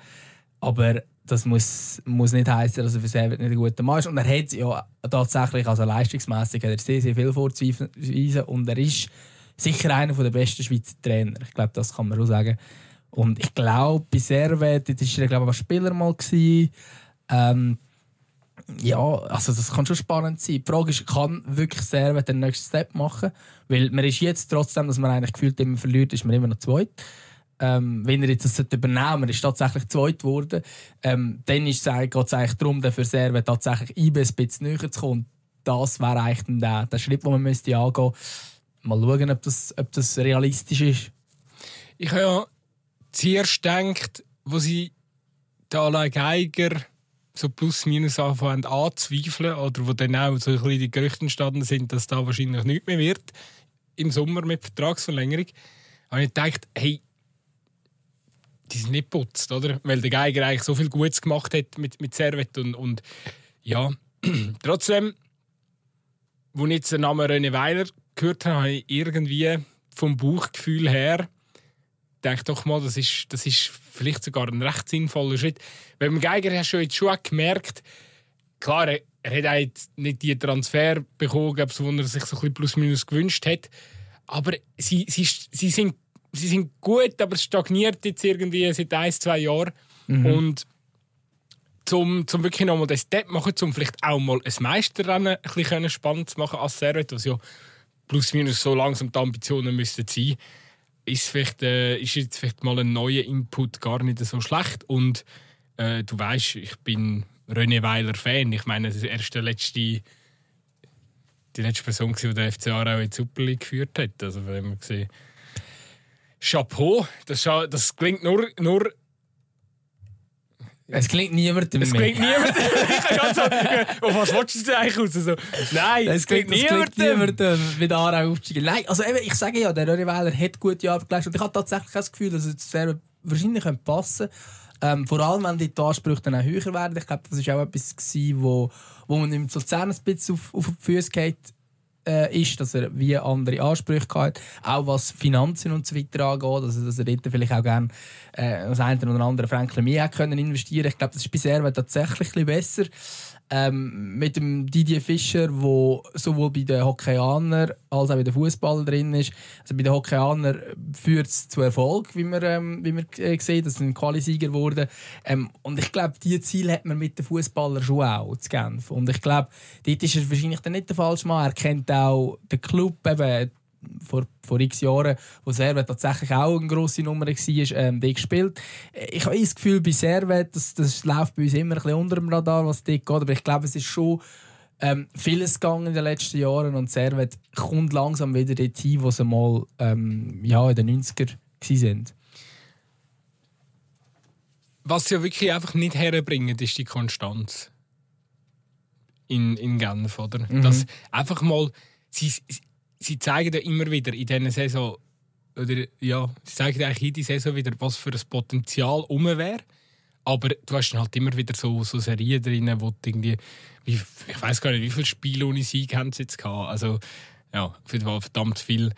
aber das muss, muss nicht heißen, dass er für selber nicht ein guter Mann ist. Und er hat ja tatsächlich, also leistungsmäßig, hat er sehr, sehr viel vorzuweisen und er ist sicher einer der besten Schweizer Trainer. Ich glaube, das kann man schon sagen. Und ich glaube, bei Servet, das war er glaube ich, Spieler mal. Ähm, ja, also das kann schon spannend sein. Die Frage ist, kann wirklich Servet den nächsten Step machen? Weil man ist jetzt trotzdem, dass man eigentlich gefühlt immer verliert, ist man immer noch zweit. Ähm, wenn er jetzt das übernehmen ist tatsächlich zweit geworden, ähm, dann geht es eigentlich darum, für Servet tatsächlich ein bisschen näher zu kommen. Das wäre eigentlich der, der Schritt, den man müsste angehen müsste. Mal schauen, ob das, ob das realistisch ist.
Ich habe zuerst denkt, wo sie da allein Geiger so plus minus anfangen anzweifeln oder wo dann auch so ein bisschen die Gerüchte entstanden sind, dass da wahrscheinlich nichts mehr wird im Sommer mit Vertragsverlängerung, habe ich gedacht, hey, die sind nicht putzt, oder? Weil der Geiger eigentlich so viel Gutes gemacht hat mit, mit Servet und, und ja, trotzdem, als ich jetzt den Namen René Weiler gehört habe, habe ich irgendwie vom Bauchgefühl her denke doch mal, das ist, das ist vielleicht sogar ein recht sinnvoller Schritt. Weil beim Geiger hast du jetzt schon gemerkt, klar, er, er hat nicht die Transfer bekommen, die er sich so ein bisschen plus minus gewünscht hat. Aber sie, sie, sie, sind, sie sind gut, aber es stagniert jetzt irgendwie seit ein, zwei Jahren. Mhm. Und zum, zum wirklich nochmal den Step machen, um vielleicht auch mal ein Meisterrennen ein bisschen spannend zu machen als Servet, was ja plus minus so langsam die Ambitionen müssten sein ist, vielleicht, äh, ist jetzt vielleicht mal ein neuer Input gar nicht so schlecht. Und äh, du weißt, ich bin René Weiler Fan. Ich meine, er ist der letzte, die letzte Person, die der FC Aarau in die Super League geführt hat. Also, wenn man gesehen Chapeau, das, das klingt nur, nur
es klingt niemandem
Es klingt niemandem. Auf was willst du eigentlich raus? So, nein, es klingt, klingt niemandem. niemandem
mit Aarau aufsteigen. Nein, also eben, ich sage ja, der Rory Weiler hat gute Arbeit geleistet. Und ich habe tatsächlich das Gefühl, dass es sehr wahrscheinlich passen könnte. Ähm, vor allem, wenn die Ansprüche dann auch höher werden. Ich glaube, das war auch etwas, gewesen, wo, wo man im Luzern ein bisschen auf, auf die Füße geht äh, ist, dass er wie andere Ansprüche hat, auch was Finanzen und so weiter angeht, also dass er dort vielleicht auch gerne äh, das eine oder andere Franklin mehr können investieren. Ich glaube, das ist bisher tatsächlich ein bisschen besser ähm, mit dem Didier Fischer, der sowohl bei den Hockeyanern als auch bei den Fußballern drin ist. Also bei den Hockeyanern führt es zu Erfolg, wie man, ähm, wie man äh, sieht, dass ein Qualisieger geworden. Ähm, und ich glaube, diese Ziel hat man mit den Fußballern schon auch zu Genf. Und ich glaube, dort ist er wahrscheinlich nicht der falsche Mann. Er kennt auch den Club, eben, vor, vor x Jahren, wo Servet tatsächlich auch eine grosse Nummer war, ähm, die gespielt. Ich habe das Gefühl, bei Servet, das, das läuft bei uns immer ein bisschen unter dem Radar, was dort geht, aber ich glaube, es ist schon ähm, vieles gegangen in den letzten Jahren und Servet kommt langsam wieder dorthin, wo sie mal ähm, ja, in den 90er waren.
Was sie ja wirklich einfach nicht herbringen, ist die Konstanz. In, in Genf, oder? Mhm. Dass einfach mal, sie, sie zeigen ja immer wieder in dieser Saison, oder ja, sie zeigen eigentlich dieser Saison wieder, was für ein Potenzial um wäre. Aber du hast dann halt immer wieder so, so Serien drin, wo irgendwie, wie, ich weiß gar nicht, wie viele Spiele ohne Sieg haben sie jetzt gehabt. Also, ja, auf jeden Fall verdammt viel.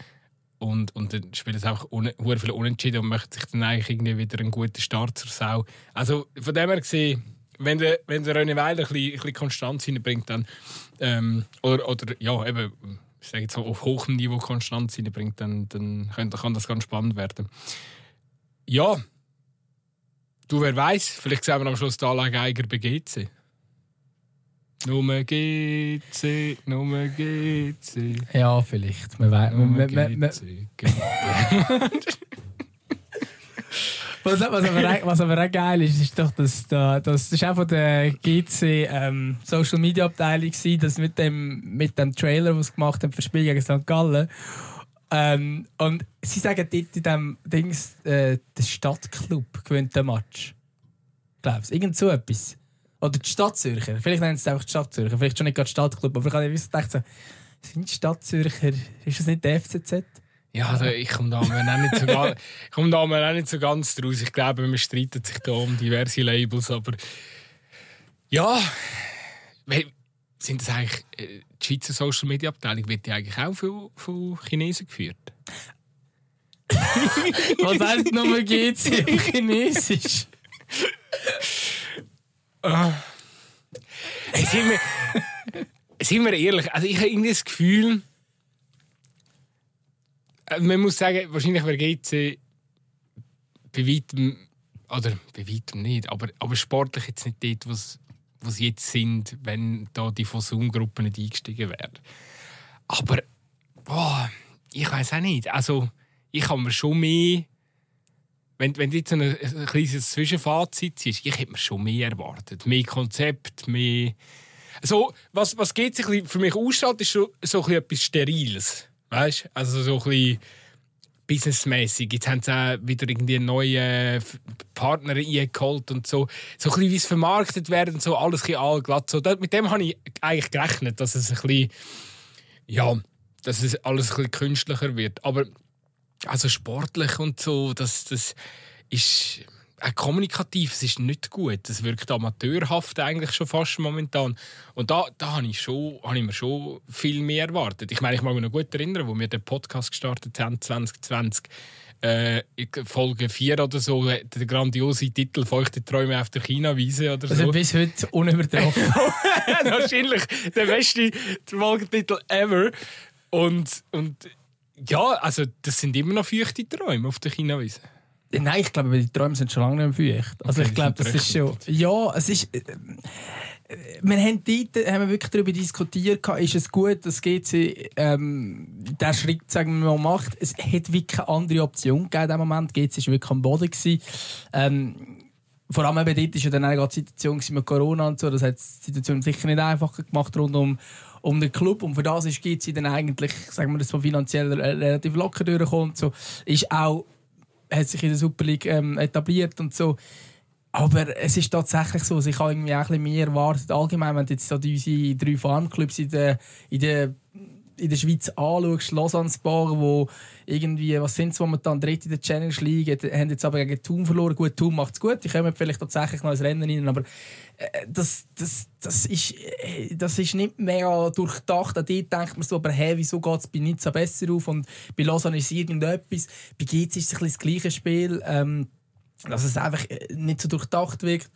Und, und dann spielt es auch un, viel unentschieden und möchte sich dann eigentlich irgendwie wieder einen guten Start zur Sau. Also, von dem her gesehen, wenn der, wenn der René Weiler ein ein bisschen Konstanz hineinbringt, dann, ähm, oder, oder ja, eben, ich sage jetzt auf hohem Niveau Konstanz hineinbringt, dann, dann kann, kann das ganz spannend werden. Ja, Du, wer weiß, vielleicht sehen wir am Schluss die Anlage Geiger bei GC. Nummer GC, Nummer GC.
Ja, vielleicht. Man weiß. Was, was, aber, was aber auch geil ist, ist doch, dass da, das ist auch von der GC ähm, Social Media Abteilung war, dass mit dem, mit dem Trailer, sie gemacht haben für Spiel gegen St. Gallen. Ähm, und sie sagen dort in diesem Dings, äh, der Stadtclub gewinnt den Match. Glaubst du? Irgend so etwas. Oder die Stadt Zürcher. Vielleicht nennen sie es einfach die Stadt Zürcher. Vielleicht schon nicht gerade Stadtclub. Aber ich habe gedacht, so, sind die Stadt Zürcher, ist das nicht der FCZ?
Ja, also ich komme da auch nicht so, ganz, komme da auch nicht so ganz draus. Ich glaube, man streitet sich da um diverse Labels, aber ja, sind das eigentlich äh, die Schweizer Social Media Abteilung wird die eigentlich auch von, von Chinesen geführt?
Was heißt nochmal GC auf Chinesisch?
uh. sind, wir, sind wir ehrlich, also ich habe irgendwie das Gefühl, äh, man muss sagen, wahrscheinlich wäre GC bei weitem, oder bei weitem nicht, aber, aber sportlich jetzt nicht dort, was sie jetzt sind, wenn da die Fosum-Gruppe nicht eingestiegen wäre. Aber boah, ich weiß auch nicht. Also ich habe mir schon mehr wenn, wenn jetzt ein, ein kleines Zwischenfazit siehst, ich hätte mir schon mehr erwartet. Mehr Konzept, mehr. So, was, was geht sich für mich ausstrahlt, ist so, so etwas Steriles. Weißt Also so ein bisschen businessmäßig. Jetzt haben sie auch wieder irgendwie neue Partner eingeholt und so. So ein bisschen, wie es vermarktet werden, so alles ein bisschen allglatt. So, mit dem habe ich eigentlich gerechnet, dass es ein bisschen, ja, dass es alles ein bisschen künstlicher wird. Aber also sportlich und so, das, das ist auch kommunikativ, es ist nicht gut. Das wirkt amateurhaft eigentlich schon fast momentan. Und da, da habe ich, schon, habe ich mir schon viel mehr erwartet. Ich meine, ich mag mich noch gut erinnern, wo wir den Podcast gestartet haben, 2020, äh, Folge 4 oder so, der grandiose Titel «Feuchte Träume auf der China-Wiese» oder
also so. Also bis heute unübertroffen.
Wahrscheinlich der beste Folgetitel ever. Und, und ja, also das sind immer noch feuchte Träume auf der China-Wiese.
Nein, ich glaube, die Träume sind schon lange nicht mehr feucht. Also okay, ich glaube, das ist schon... Ja, es ist... Äh, wir haben dort haben wir wirklich darüber diskutiert, ist es gut, dass GC ähm, den Schritt sagen wir mal, macht. Es hat wirklich keine andere Option gegeben in dem Moment. GC war wirklich am Boden. Ähm, vor allem eben dort war ja dann eine Situation mit Corona und so. Das hat die Situation sicher nicht einfacher gemacht rund um, um den Club. Und für das ist GC dann eigentlich, sagen wir das mal finanziell relativ locker durchgekommen. So. Ist auch, hat sich in der Super League ähm, etabliert und so. Aber es ist tatsächlich so, ich habe irgendwie auch ein bisschen mehr erwartet. Allgemein, wenn jetzt so unsere drei Farmclubs in der, in der in der Schweiz anschaust, Lausanne Spar, wo irgendwie, was sind sie momentan, dritte in der Challenge League, haben jetzt aber gegen Thun verloren. Gut, Thun macht es gut, die kommen vielleicht tatsächlich noch ins Rennen rein, aber äh, das, das, das, ist, äh, das ist nicht mehr durchdacht. An die denkt man so, aber hey, wieso geht es bei Nizza besser auf und bei Lausanne ist es irgendetwas. Bei Giz ist es ein das gleiche Spiel, ähm, dass es einfach äh, nicht so durchdacht wirkt.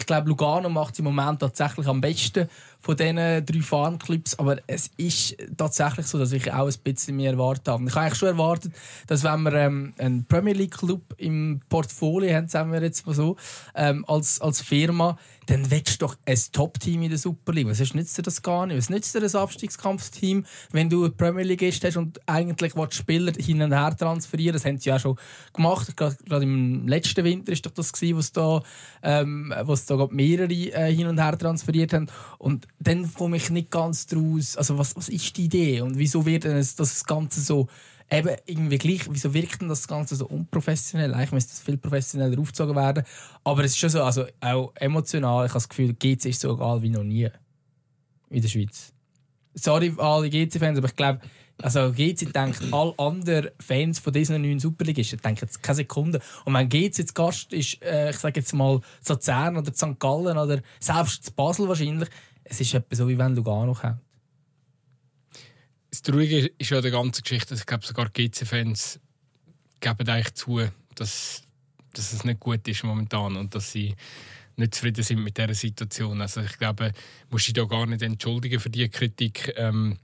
Ich glaube, Lugano macht im Moment tatsächlich am besten von diesen drei Farmclips, aber es ist tatsächlich so, dass ich auch ein bisschen mehr erwartet habe. Ich habe eigentlich schon erwartet, dass wenn wir ähm, einen Premier League Club im Portfolio haben, sagen wir jetzt mal so, ähm, als, als Firma, dann willst du doch ein Top-Team in der Super League. Was nützt dir das gar nicht? Was nützt dir ein Abstiegskampfteam, wenn du eine Premier League hast und eigentlich willst Spieler hin und her transferieren? Das haben sie ja schon gemacht. Gerade im letzten Winter ist doch das gewesen, was da, ähm, was da mehrere äh, hin und her transferiert haben. Und dann komme ich nicht ganz draus. Also was, was ist die Idee und wieso wird das Ganze so eben irgendwie gleich, wieso wirkt denn das Ganze so unprofessionell? Eigentlich müsste das viel professioneller aufgezogen werden. Aber es ist schon so, also auch emotional, ich habe das Gefühl, GC ist so egal wie noch nie in der Schweiz. Sorry alle GC-Fans, aber ich glaube, also GC denkt, alle anderen Fans von diesen neuen Superligisten denken jetzt keine Sekunde. Und wenn GC jetzt Gast ist, äh, ich sage jetzt mal Luzern oder St. Gallen oder selbst Basel wahrscheinlich, es ist etwa so, wie wenn Lugano kommt
das Traurige ist ja an der ganzen Geschichte, dass ich glaube, sogar GC-Fans geben eigentlich zu, dass, dass es nicht gut ist momentan und dass sie nicht zufrieden sind mit dieser Situation. Also ich glaube, musst du dich da gar nicht entschuldigen für diese Kritik. Ähm,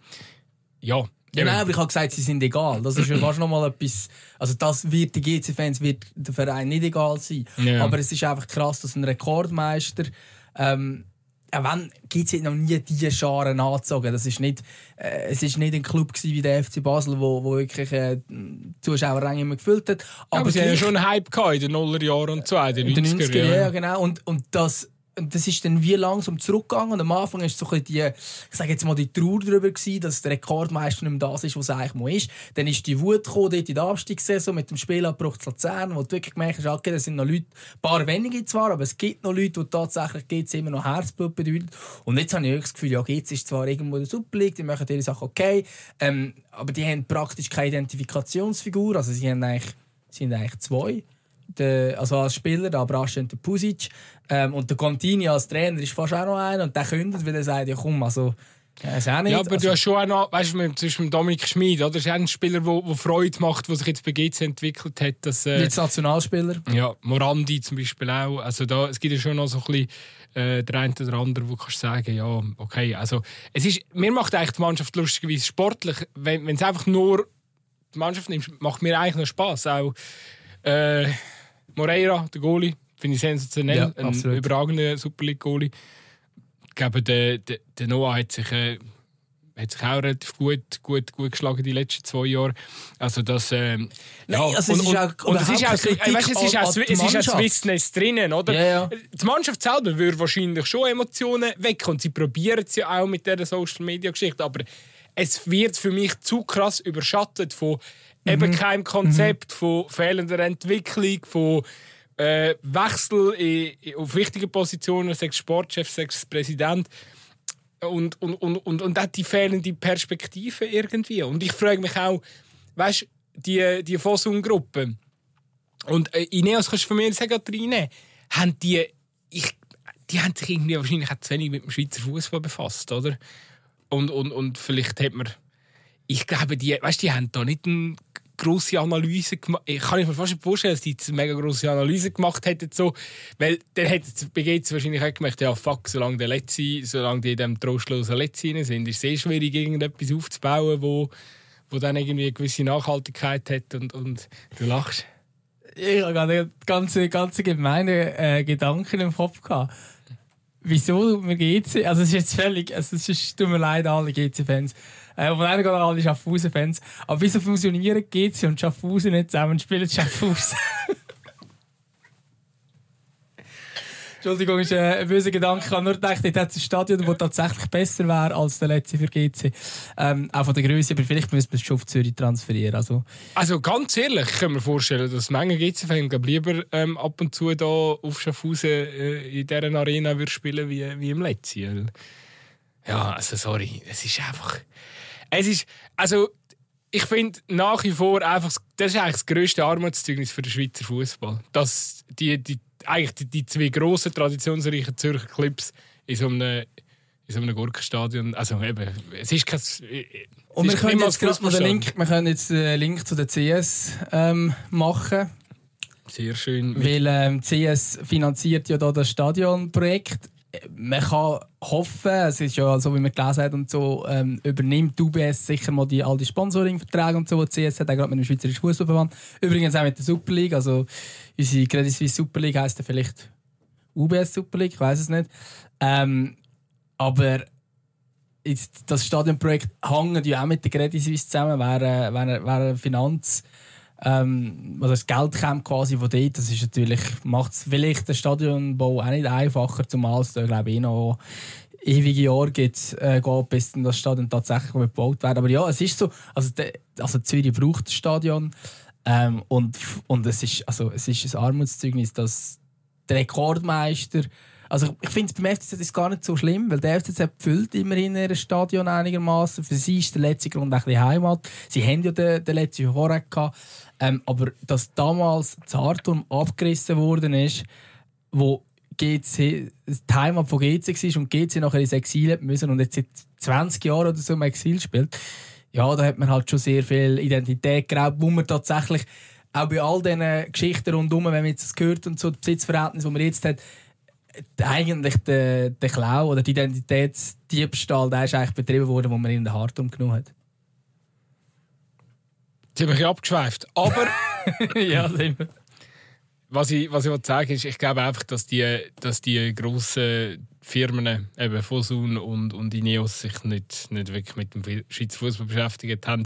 ja,
ja, nein, aber ich habe gesagt, sie sind egal. Das ist ja fast noch mal etwas. Also das wird die GC-Fans wird der Verein nicht egal sein. Ja. Aber es ist einfach krass, dass ein Rekordmeister ähm, auch wenn GC noch nie diese Scharen angezogen. Das ist nicht, äh, es ist nicht ein Club wie der FC Basel, wo, wo wirklich äh, Zuschauerränge immer gefüllt hat.
Aber, aber sie haben ja schon einen Hype gehabt in den Nullerjahren und in den 90er, 90er
Jahren. Ja, genau. Und, und das das ist dann wie langsam zurückgegangen. Und am Anfang war so die, ich sage jetzt mal, die Trauer darüber gewesen, dass der Rekordmeister nicht mehr das ist, was er eigentlich mal ist. Dann ist die Wut gekommen, dort in der Abstiegssaison mit dem Spielabbruch zu Luzern, wo du wirklich gemerkt hast, okay, da sind noch Leute, ein paar wenige zwar, aber es gibt noch Leute, die tatsächlich GC immer noch Herzblut bedeuten. Und jetzt habe ich das Gefühl, ja, GC ist zwar irgendwo in der Super League, die machen ihre Sachen okay, ähm, aber die haben praktisch keine Identifikationsfigur, also sie haben eigentlich, sie sind eigentlich zwei der, also als Spieler, der Abrasch und der Pusic. Ähm, und der Contini als Trainer ist fast auch noch einer und der kündet, weil er sagt, ja komm, also...
Ja, ist auch nicht. ja aber also, du hast schon auch noch, weißt du, zwischen Dominik Schmid, oder? Das ist auch ein Spieler, der Freude macht, der sich jetzt bei GC entwickelt hat. Dass,
äh, jetzt Nationalspieler.
Ja, Morandi zum Beispiel auch. Also da, es gibt ja schon noch so ein bisschen äh, der eine oder andere, wo kannst sagen, ja, okay. Also, es ist, mir macht eigentlich die Mannschaft lustigerweise sportlich, wenn es einfach nur die Mannschaft nimmt, macht mir eigentlich noch Spass. Auch, äh, Moreira, der Goalie, finde ich sensationell. Ja, ein überragender Super League-Goalie. Ich glaube, der, der, der Noah hat sich, äh, hat sich auch relativ gut, gut, gut geschlagen die letzten zwei Jahre. Also das, äh,
Nein, ja. also es und, ist auch, und, es ist auch, weißt,
es ist auch, es ist auch Swissness drinnen, oder?
Ja, ja.
Die Mannschaft selber würde wahrscheinlich schon Emotionen weg und sie probieren es ja auch mit dieser Social-Media-Geschichte, aber es wird für mich zu krass überschattet von eben mhm. kein Konzept mhm. von fehlender Entwicklung, von äh, Wechsel in, auf wichtige Positionen, sechs Sportchef, sechs Präsident und, und, und, und, und auch die fehlende Perspektive irgendwie. Und ich frage mich auch, weißt du, die, die Fossum-Gruppe und äh, Ineos kannst du von mir sagen, reinnehmen, haben die, ich, die haben sich irgendwie wahrscheinlich auch zu wenig mit dem Schweizer Fußball befasst, oder? Und, und, und vielleicht hat man ich glaube, die, weißt, die haben da nicht eine grosse Analyse gemacht. Ich kann mir fast nicht vorstellen, dass die eine mega grosse Analyse gemacht hätten. So. Weil dann hätten BGZ wahrscheinlich auch gemerkt, ja, fuck, solange, der Letzte, solange die in diesem trostlosen Letzten sind, ist es sehr schwierig, irgendetwas aufzubauen, wo, wo dann irgendwie eine gewisse Nachhaltigkeit hat und, und du lachst.
Ich habe gerade ganze, ganze gemeine äh, Gedanken im Kopf gehabt. Wieso wir GC? Also es ist jetzt völlig, also es ist, tut mir leid, alle GC-Fans. Äh, von einer geht alle Schaffhausen-Fans. Aber wieso fusionieren GC und Schaffhausen nicht zusammen spielen Schaffhausen? Entschuldigung, ist äh, ein böser Gedanke. Ich habe nur gedacht, dort hat ein Stadion, das tatsächlich besser wäre als der letzte für GC. Ähm, auch von der Größe, aber vielleicht müssen wir es schon auf Zürich transferieren. Also,
also ganz ehrlich, ich kann mir vorstellen, dass Menge GC-Fans lieber ähm, ab und zu da auf Schaffhausen äh, in dieser Arena spielen wie, wie im letzten. Ja, also sorry, es ist einfach... Es ist, also ich finde nach wie vor einfach, das ist eigentlich das grösste Armutszeugnis für den Schweizer Fußball, dass die, die, eigentlich die, die zwei grossen traditionsreichen Zürcher Clips in so einem in so einem Gurkenstadion. Also eben, es ist kein. Es
Und wir können, jetzt gerade den Link, wir können jetzt den Link zu der CS ähm, machen.
Sehr schön.
Weil ähm, CS finanziert ja da das Stadionprojekt man kann hoffen, es ist ja so, wie man gelesen hat und so, ähm, übernimmt UBS sicher mal die, all die Sponsoring-Verträge und so, die CS hat, auch gerade mit dem Schweizerischen Fußballverband. Übrigens auch mit der Super League, also unsere Credit Suisse Super League heisst ja vielleicht UBS Super League, ich weiß es nicht. Ähm, aber das Stadionprojekt hängt ja auch mit der Credit Suisse zusammen, wäre, wäre, wäre Finanz ähm, also das Geld kommt quasi von dort. Das ist natürlich, macht es vielleicht den Stadionbau auch nicht einfacher, zumal es da glaube ich noch ewige Jahre gibt, äh, geht, bis dann das Stadion tatsächlich gebaut wird. Aber ja, es ist so, also, de, also Zürich braucht das Stadion ähm, und, und es, ist, also, es ist ein Armutszeugnis, dass der Rekordmeister also ich finde es beim FCZ ist gar nicht so schlimm, weil der FCZ füllt immerhin ihr Stadion einigermaßen. Für sie ist der letzte Grund ein Heimat. Sie haben ja den, den letzten vorher. Ähm, aber dass damals Hartum abgerissen worden ist, wo GC, die Heimat von GC war und GC nachher ins Exil müssen und jetzt seit 20 Jahren oder so im Exil spielt, ja, da hat man halt schon sehr viel Identität geraubt, wo man tatsächlich auch bei all diesen Geschichten rundherum, wenn man jetzt das gehört und so, das Besitzverhältnis, das man jetzt hat, eigentlich der, der Klau oder die Identitätsdiebstahl, der ist eigentlich betrieben worden, wo man in den Hartum genommen hat.
Ziemlich abgeschweift. Aber.
ja, sind wir.
Was ich, was ich sagen ist, ich glaube einfach, dass die, dass die grossen Firmen, eben Fosun und, und Ineos, sich nicht, nicht wirklich mit dem Schweizer Fußball beschäftigt haben.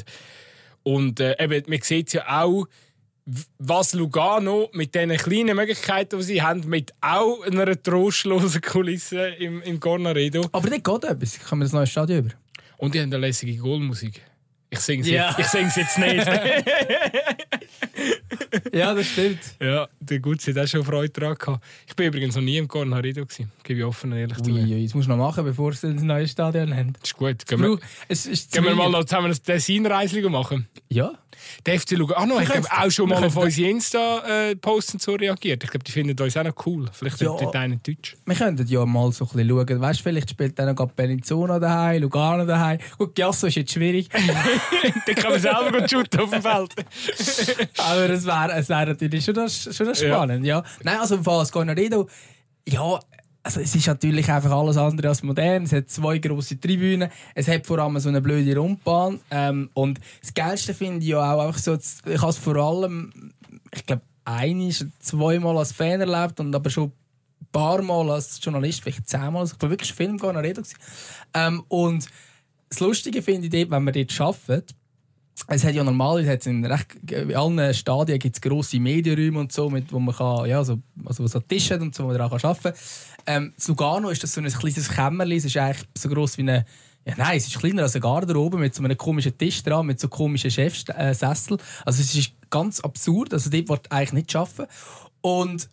Und äh, eben, man sieht es ja auch, was Lugano mit diesen kleinen Möglichkeiten, die sie haben, mit auch einer trostlosen Kulisse im, im Cornaredo.
Aber nicht geht etwas. Ich komme das neue Stadion über.
Und die haben eine lässige Goalmusik. Ich singe es ja. jetzt, jetzt nicht.
ja, das stimmt.
Ja, der Gutzi hat auch schon Freude daran gehabt. Ich bin übrigens noch nie im Cornarido gewesen. Gebe ich offen und ehrlich zu.
Ui, das musst du noch machen, bevor sie das neue Stadion haben.
Das ist gut. Gehen wir, es ist gehen wir mal noch zusammen ein Design-Reisling machen?
Ja.
Der FC Lugano ah, hat auch schon mal auf unsere Insta-Posts so reagiert. Ich glaube, die finden uns auch noch cool. Vielleicht ja, dort einen Deutsch.
Wir könnten ja mal so ein bisschen schauen. Weißt du, vielleicht spielt dann noch Bellinzona daheim, Lugano daheim. Gut, Giasso ist jetzt schwierig.
dann kann man selber gut shooten auf dem Feld.
Aber es wäre es wär natürlich schon, das, schon das spannend. Ja. ja. Nein, also im Fall als Cornarido, ja, also es ist natürlich einfach alles andere als modern. Es hat zwei große Tribünen. Es hat vor allem so eine blöde Rundbahn. Ähm, und das Geilste finde ich ja auch einfach so, ich habe es vor allem, ich glaube, ein, zweimal als Fan erlebt und aber schon ein paar Mal als Journalist, vielleicht zehnmal. Also ich war wirklich Film gar nicht ähm, Und das Lustige finde ich dort, wenn man dort arbeitet, es hat ja normalerweise in recht in allen Stadien gibt es grosse Medienräume und so, mit, wo man kann, ja, so, also so Tische hat und so, wo man auch arbeiten kann. Ähm, Lugano ist das so ein kleines Kämmerchen, es ist eigentlich so gross wie eine ja, nein, es ist kleiner als eine Garderobe mit so einem komischen Tisch dran, mit so komischen Chefsessel. Also es ist ganz absurd, also dort wird eigentlich nicht arbeiten. Und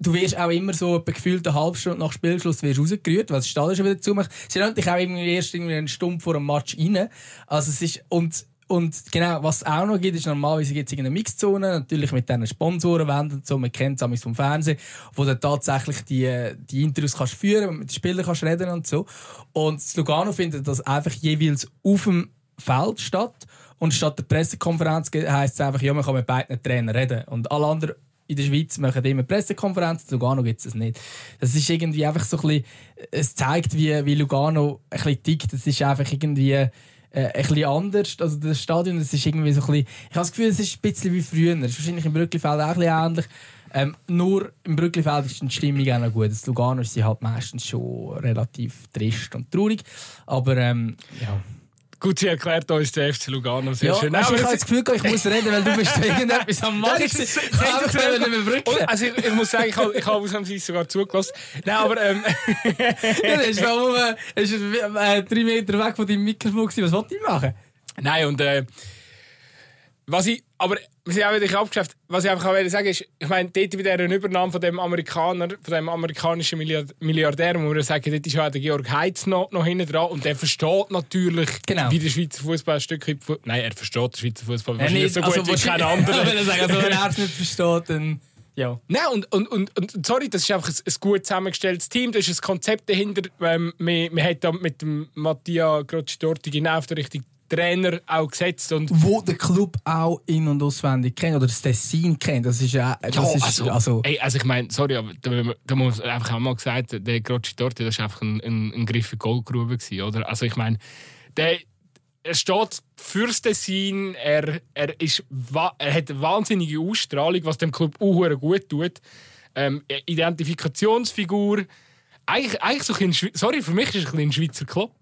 du wirst auch immer so gefühlt eine halbe Stunde nach Spielschluss wirst rausgerührt, weil das Stadion schon wieder zumacht. Sie rennt dich auch irgendwie erst irgendwie einen Stunde vor dem Match rein. Also es ist, und und genau, was es auch noch gibt, ist normalerweise gibt es eine Mixzone, natürlich mit diesen Sponsorenwänden so, man kennt es vom Fernsehen, wo du tatsächlich die, die Interviews kannst führen, mit den Spielern kannst reden und so. Und das Lugano findet das einfach jeweils auf dem Feld statt. Und statt der Pressekonferenz heisst es einfach, ja, man kann mit beiden Trainern reden. Und alle anderen in der Schweiz machen immer Pressekonferenzen, in Lugano gibt es das nicht. Das ist irgendwie einfach so ein bisschen, es zeigt, wie, wie Lugano ein bisschen tickt. Das ist einfach irgendwie äh, ein bisschen anders. Also das Stadion, das ist irgendwie so ein bisschen, ich habe das Gefühl, es ist ein bisschen wie früher. Es ist wahrscheinlich im Brücklifeld auch ein bisschen ähnlich. Ähm, nur im Brücklifeld ist die Stimmung auch noch gut. Das Lugano ist halt meistens schon relativ trist und traurig. Aber ähm, ja.
Gut, sie erklärt uns der FC Lugano sehr
ja,
schön.
Weißt, ich habe das Gefühl, ich muss reden, weil du bist irgendetwas am Machen.
Ich also ich, ich muss sagen, ich habe, ich habe ausnahmsweise sogar zugelassen. Nein, aber... Ähm.
ja, das ist, um, äh, ist äh, drei Meter weg von deinem Mikrofon. Was wollte ich machen?
Nein, und... Äh, was ich, aber was ich auch wieder abgeschafft, was ich einfach auch sagen ist, ich meine, dort bei dieser Übernahme von dem Amerikaner, von dem amerikanischen Milliardär, wo wir sagen, dort ist ja der Georg Heitz noch, noch hinten dran und der versteht natürlich, genau. wie der Schweizer Fußball ein Stück weit, nein, er versteht den Schweizer Fußball wahrscheinlich
so
gut
also, wie kein anderer. Wenn er sagt, also, wenn er es nicht versteht, dann ja.
Nein, und, und, und, und sorry, das ist einfach ein, ein gut zusammengestelltes Team. Da ist ein Konzept dahinter. Ähm, wir, wir haben da mit dem Mattia Grocci-Dorti genau auf der richtigen Trainer auch gesetzt. Und
Wo der Club auch in- und auswendig kennt, oder das Tessin kennt. Das ist ja. Das
ja,
ist,
also,
also,
ey, also ich meine, sorry, aber da, da muss einfach auch mal gesagt, der Grocci Torte, das war einfach ein, ein, ein Griff in Goldgrube gewesen, oder? Also ich meine, der er steht fürs Tessin, er, er, ist, er hat eine wahnsinnige Ausstrahlung, was dem Club auch gut tut. Ähm, Identifikationsfigur. Eigentlich, eigentlich so ein sorry, für mich ist es ein, ein Schweizer Club.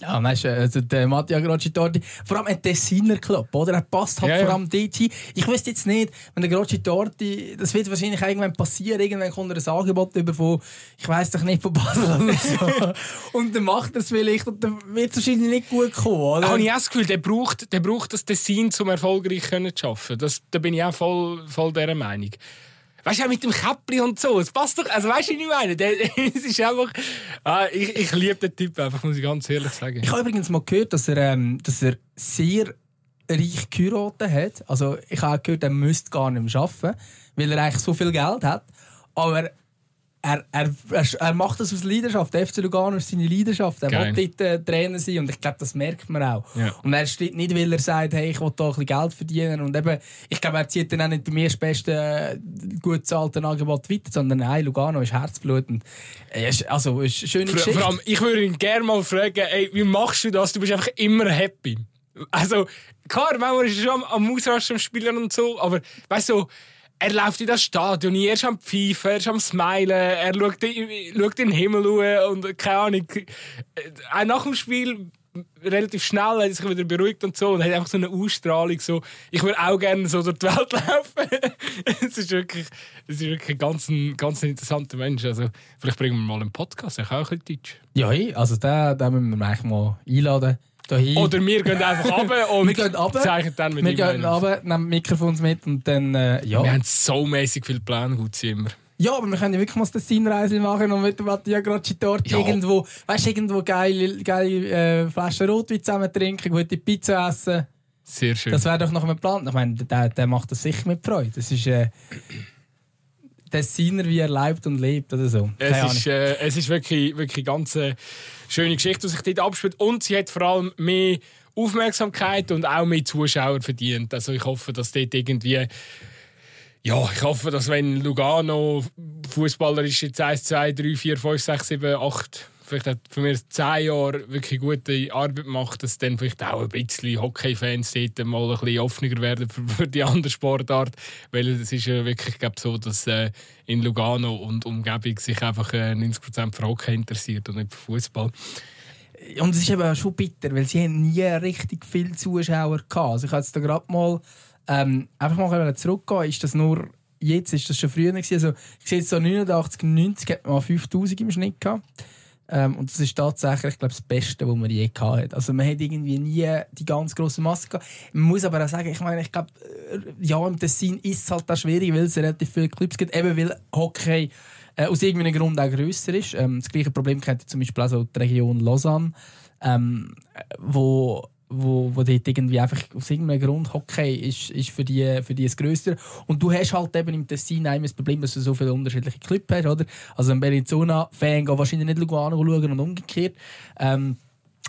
Ja, weißt du, also der Mattia Grocci-Torti, vor allem ein Tessiner Club, oder? Er passt halt
Ja,
vor
ja.
allem dort hin. Ich wüsste jetzt nicht, wenn der Grocci-Torti, das wird wahrscheinlich irgendwann passieren, irgendwann kommt er ein Angebot über von, ich weiß doch nicht, von Basel oder so. und dann macht er es vielleicht und dann wird es wahrscheinlich nicht gut kommen, oder?
Habe ich auch das Gefühl, der braucht, der braucht das Tessin, um erfolgreich zu arbeiten. Das, da bin ich auch voll, voll dieser Meinung. Weißt du, auch mit dem Käppli und so, es passt doch, also weißt du, was ich meine? Es ist einfach, ah, ich, ich liebe den Typ einfach, muss ich ganz ehrlich sagen.
Ich habe übrigens mal gehört, dass er, ähm, dass er sehr reich geheiratet hat. Also ich habe gehört, er müsste gar nicht mehr arbeiten, weil er eigentlich so viel Geld hat. Aber er, er, er, macht das aus Leidenschaft. Der FC Lugano ist seine Leidenschaft. Er
Geil.
will dort äh, Trainer sein und ich glaube, das merkt man auch.
Ja.
Und er steht nicht, weil er sagt, hey, ich will da ein bisschen Geld verdienen. Und eben, ich glaube, er zieht dann auch nicht beim erstbesten äh, gut bezahlten Angebot weiter, sondern nein, Lugano ist Herzblut. Und, äh, ist, also, ist eine schöne
Vor,
Geschichte.
vor allem, ich würde ihn gerne mal fragen, ey, wie machst du das? Du bist einfach immer happy. Also, klar, manchmal ist er schon am, am Ausrasten am Spielen und so, aber weißt du, er läuft in das Stadion, er ist am Pfeifen, er ist am Smilen, er schaut, in- schaut in den Himmel schauen und keine Ahnung. äh, Auch nach dem Spiel relativ schnell hat er sich wieder beruhigt und so und hat einfach so eine Ausstrahlung. So, ich würde auch gerne so durch die Welt laufen. es ist wirklich, es ist wirklich ein ganz, ganz interessanter Mensch. Also, vielleicht bringen wir mal einen Podcast, ich auch ein bisschen Deutsch.
Ja, hey, also den, den müssen wir eigentlich mal einladen. Dahin.
Oder wir gehen einfach runter und
wir gehen runter,
zeichnen dann mit
wir gehen runter, nehmen Mikrofons mit und dann, äh, ja.
Wir haben so mäßig viele Pläne, gut sind immer.
Ja, aber wir können ja wirklich mal das Tessinreise machen und mit dem Mattia Grocci dort
Ja.
irgendwo, weißt du, irgendwo geile, geile äh, Flaschen Rotwein zusammen trinken, gute Pizza essen.
Sehr schön.
Das wäre doch noch ein Plan. Ich meine, der, der macht das sicher mit Freude. Das ist äh, Tessiner, wie er lebt und lebt oder so.
Es ist, äh, es ist wirklich, wirklich eine ganz äh, schöne Geschichte, die sich dort abspielt. Und sie hat vor allem mehr Aufmerksamkeit und auch mehr Zuschauer verdient. Also ich hoffe, dass dort irgendwie... Ja, ich hoffe, dass wenn Lugano fußballerisch jetzt 1, 2, 3, 4, 5, 6, 7, 8, vielleicht hat für mich 10 Jahre wirklich gute Arbeit macht, dass dann vielleicht auch ein bisschen Hockey-Fans dort mal ein bisschen offener werden für, für die andere Sportart. Weil es ist ja wirklich glaub, so, dass äh, in Lugano und Umgebung sich einfach äh, 90% für Hockey interessiert und nicht für Fußball.
Und es ist eben schon bitter, weil sie haben nie richtig viele Zuschauer gehabt. Also ich habe jetzt da gerade mal ähm, einfach mal zurückgehen. Ist das nur jetzt? Ist das schon früher? Also ich sehe jetzt so 89, 90 hat man 5000 im Schnitt gehabt. Ähm, und das ist tatsächlich, ich glaube, das Beste, was man je gehabt hat. Also man hat irgendwie nie die ganz große Masse gehabt. Man muss aber auch sagen, ich meine, ich glaube, äh, ja, im Tessin ist es halt auch schwierig, weil es relativ viele Clips gibt, eben weil Hockey äh, aus irgendeinem Grund auch grösser ist. Ähm, das gleiche Problem kennt ihr zum Beispiel auch so die Region Lausanne, ähm, wo wo, wo dort irgendwie einfach aus irgendeinem Grund Hockey ist, ist für die, für die das Größte. Und du hast halt eben im Tessin einmal das Problem, dass du so viele unterschiedliche Clubs hast, oder? Also ein Bellinzona-Fan geht wahrscheinlich nicht Lugano schauen und umgekehrt. Ähm,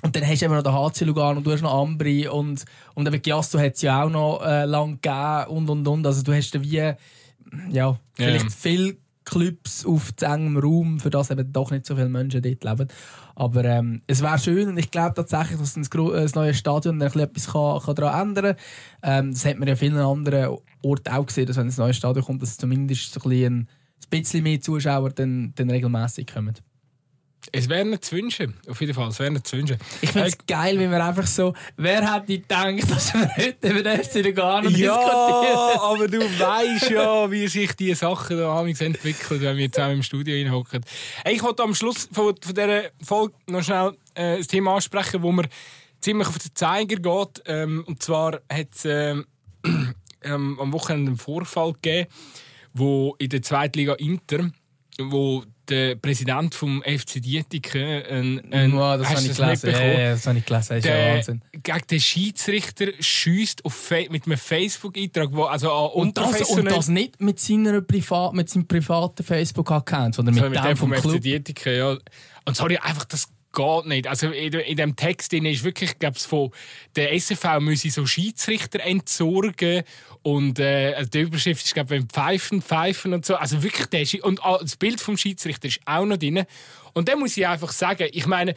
und dann hast du eben noch den HC Lugano und du hast noch Ambri und, und eben Giasso hat es ja auch noch äh, lang gegeben und und und. Also du hast da wie, ja, vielleicht
Ja.
viele Clubs auf engem Raum, für das eben doch nicht so viele Menschen dort leben. Aber ähm, es wäre schön und ich glaube tatsächlich, dass ein, ein neues Stadion ein etwas kann, kann daran ändern kann. Ähm, das hat man ja vielen anderen Orten auch gesehen, dass wenn ein neues Stadion kommt, dass zumindest so ein bisschen, ein bisschen mehr Zuschauer dann, dann regelmäßig kommen.
Es wäre nicht zu wünschen, auf jeden Fall. Es wäre nicht zu wünschen.
Ich finde es
Äh,
geil, wie wir einfach so, wer hätte gedacht, dass wir heute über den FC Lugano
Ja,
diskutieren?
aber du weißt ja, wie sich die Sachen da entwickeln, wenn wir zusammen im Studio hinhocken. Hey, Ich wollte am Schluss von, von dieser Folge noch schnell äh, ein Thema ansprechen, wo mir ziemlich auf den Zeiger geht. Ähm, und zwar hat es ähm, ähm, am Wochenende einen Vorfall gegeben, wo in der Zweitliga Inter, wo der Präsident vom FC Dietiken ein, ein
Ja, das habe ich
das
gelesen. Ja, ja, das habe ich gelesen. Das ist ja
der
Wahnsinn.
gegen den Schiedsrichter schießt mit einem Facebook-Eintrag, wo also
Und das, und das nicht mit, seiner Priva mit seinem privaten Facebook-Account, sondern mit,
mit
dem
dem vom
vom
FC
Club.
Dietiken, ja. Und sorry, einfach das geht nicht. Also in, in dem Text ist wirklich, glaube von der SFV müsse so Schiedsrichter entsorgen und äh, also die Überschrift ist glaube ich Pfeifen, Pfeifen und so. Also wirklich der und das Bild vom Schiedsrichter ist auch noch drin. Und dann muss ich einfach sagen, ich meine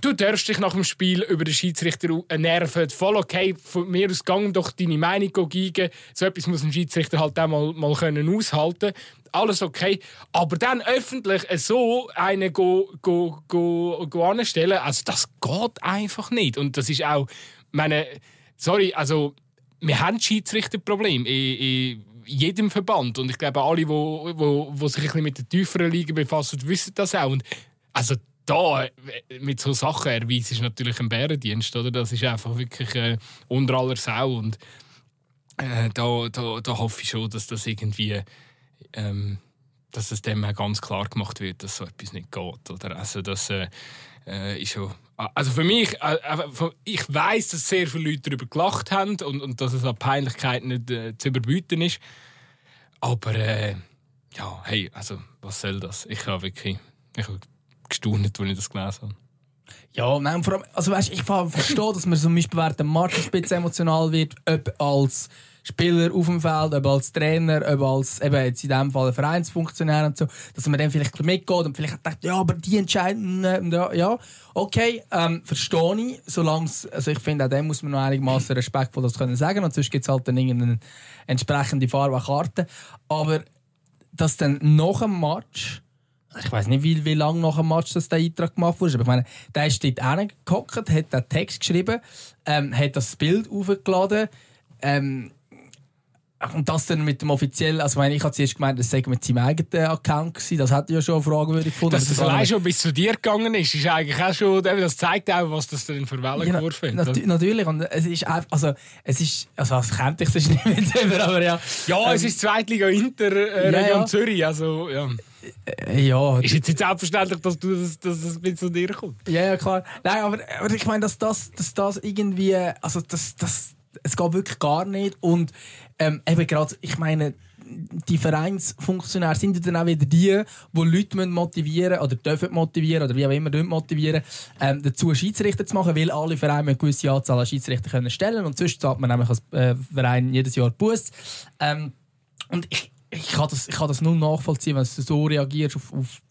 du darfst dich nach dem Spiel über den Schiedsrichter nerven. Voll okay, von mir aus gang doch deine Meinung gegen. So etwas muss ein Schiedsrichter halt auch mal, mal können aushalten Alles okay. Aber dann öffentlich so einen go, go, go, go anstellen, also das geht einfach nicht. Und das ist auch, meine, sorry, also wir haben Schiedsrichterproblem in, in jedem Verband. Und ich glaube, alle, die wo, wo, wo sich ein bisschen mit der tieferen Liga befassen, wissen das auch. Und also da äh, mit so Sachen erweist ist natürlich ein Bärendienst, oder? Das ist einfach wirklich äh, unter aller Sau und äh, da, da, da hoffe ich schon, dass das irgendwie ähm, dass es dem ganz klar gemacht wird, dass so etwas nicht geht, oder? Also das äh, äh ist schon also für mich, ich weiß, dass sehr viele Leute darüber gelacht haben und, und dass es an Peinlichkeit nicht äh, zu überbieten ist. Aber äh, ja, hey, also was soll das? Ich habe wirklich, ich habe gestaunt, als ich das gelesen habe.
Ja, nein, vor allem, also weißt, ich verstehe, dass man zum Beispiel während dem Match emotional wird, ob als Spieler auf dem Feld, ob als Trainer, ob als eben jetzt in diesem Fall Vereinsfunktionär und so, dass man dann vielleicht mitgeht und vielleicht denkt, ja, aber die entscheiden, ja, ja. Okay, ähm, verstehe ich, solange also ich finde, auch dem muss man noch einigermaßen respektvoll das können sagen und sonst gibt es halt dann irgendeine entsprechende Farbe Karte, aber dass dann nach dem Match ich weiß nicht, wie, wie lange nach dem Match das der Eintrag gemacht wurde, aber ich meine, der ist dort hingehockt, hat den Text geschrieben, ähm, hat das Bild aufgeladen, ähm, und das dann mit dem offiziellen, also ich meine, ich habe zuerst gemeint, das sei mit seinem eigenen Account gewesen, das ich ja schon eine fragwürdig gefunden.
Dass das allein schon bis zu dir gegangen ist, ist eigentlich auch schon, das zeigt auch, was das denn für Wellen ja, geworfen
hat. Nat natürlich, und es ist einfach, also, es ist, also, das kennt ich sonst nicht mit dem, aber ja.
Ja, ähm, es ist Zweitliga Inter, äh, ja, Region ja. Zürich, also, ja.
Äh, ja.
Ist jetzt nicht selbstverständlich, dass, du, dass, dass es bis zu dir kommt?
Ja, ja, klar. Nein, aber, aber ich meine, dass das, dass das irgendwie, also, das, das, es geht wirklich gar nicht und ähm, eben gerade, ich meine, die Vereinsfunktionäre sind dann auch wieder die, die Leute motivieren oder dürfen motivieren oder wie auch immer motivieren, ähm, dazu Schiedsrichter zu machen, weil alle Vereine eine gewisse Anzahl an Schiedsrichter können stellen und sonst zahlt man nämlich als äh, Verein jedes Jahr Bus. Ähm, und ich, ich kann das, ich kann das nur nachvollziehen, wenn du so reagierst auf, auf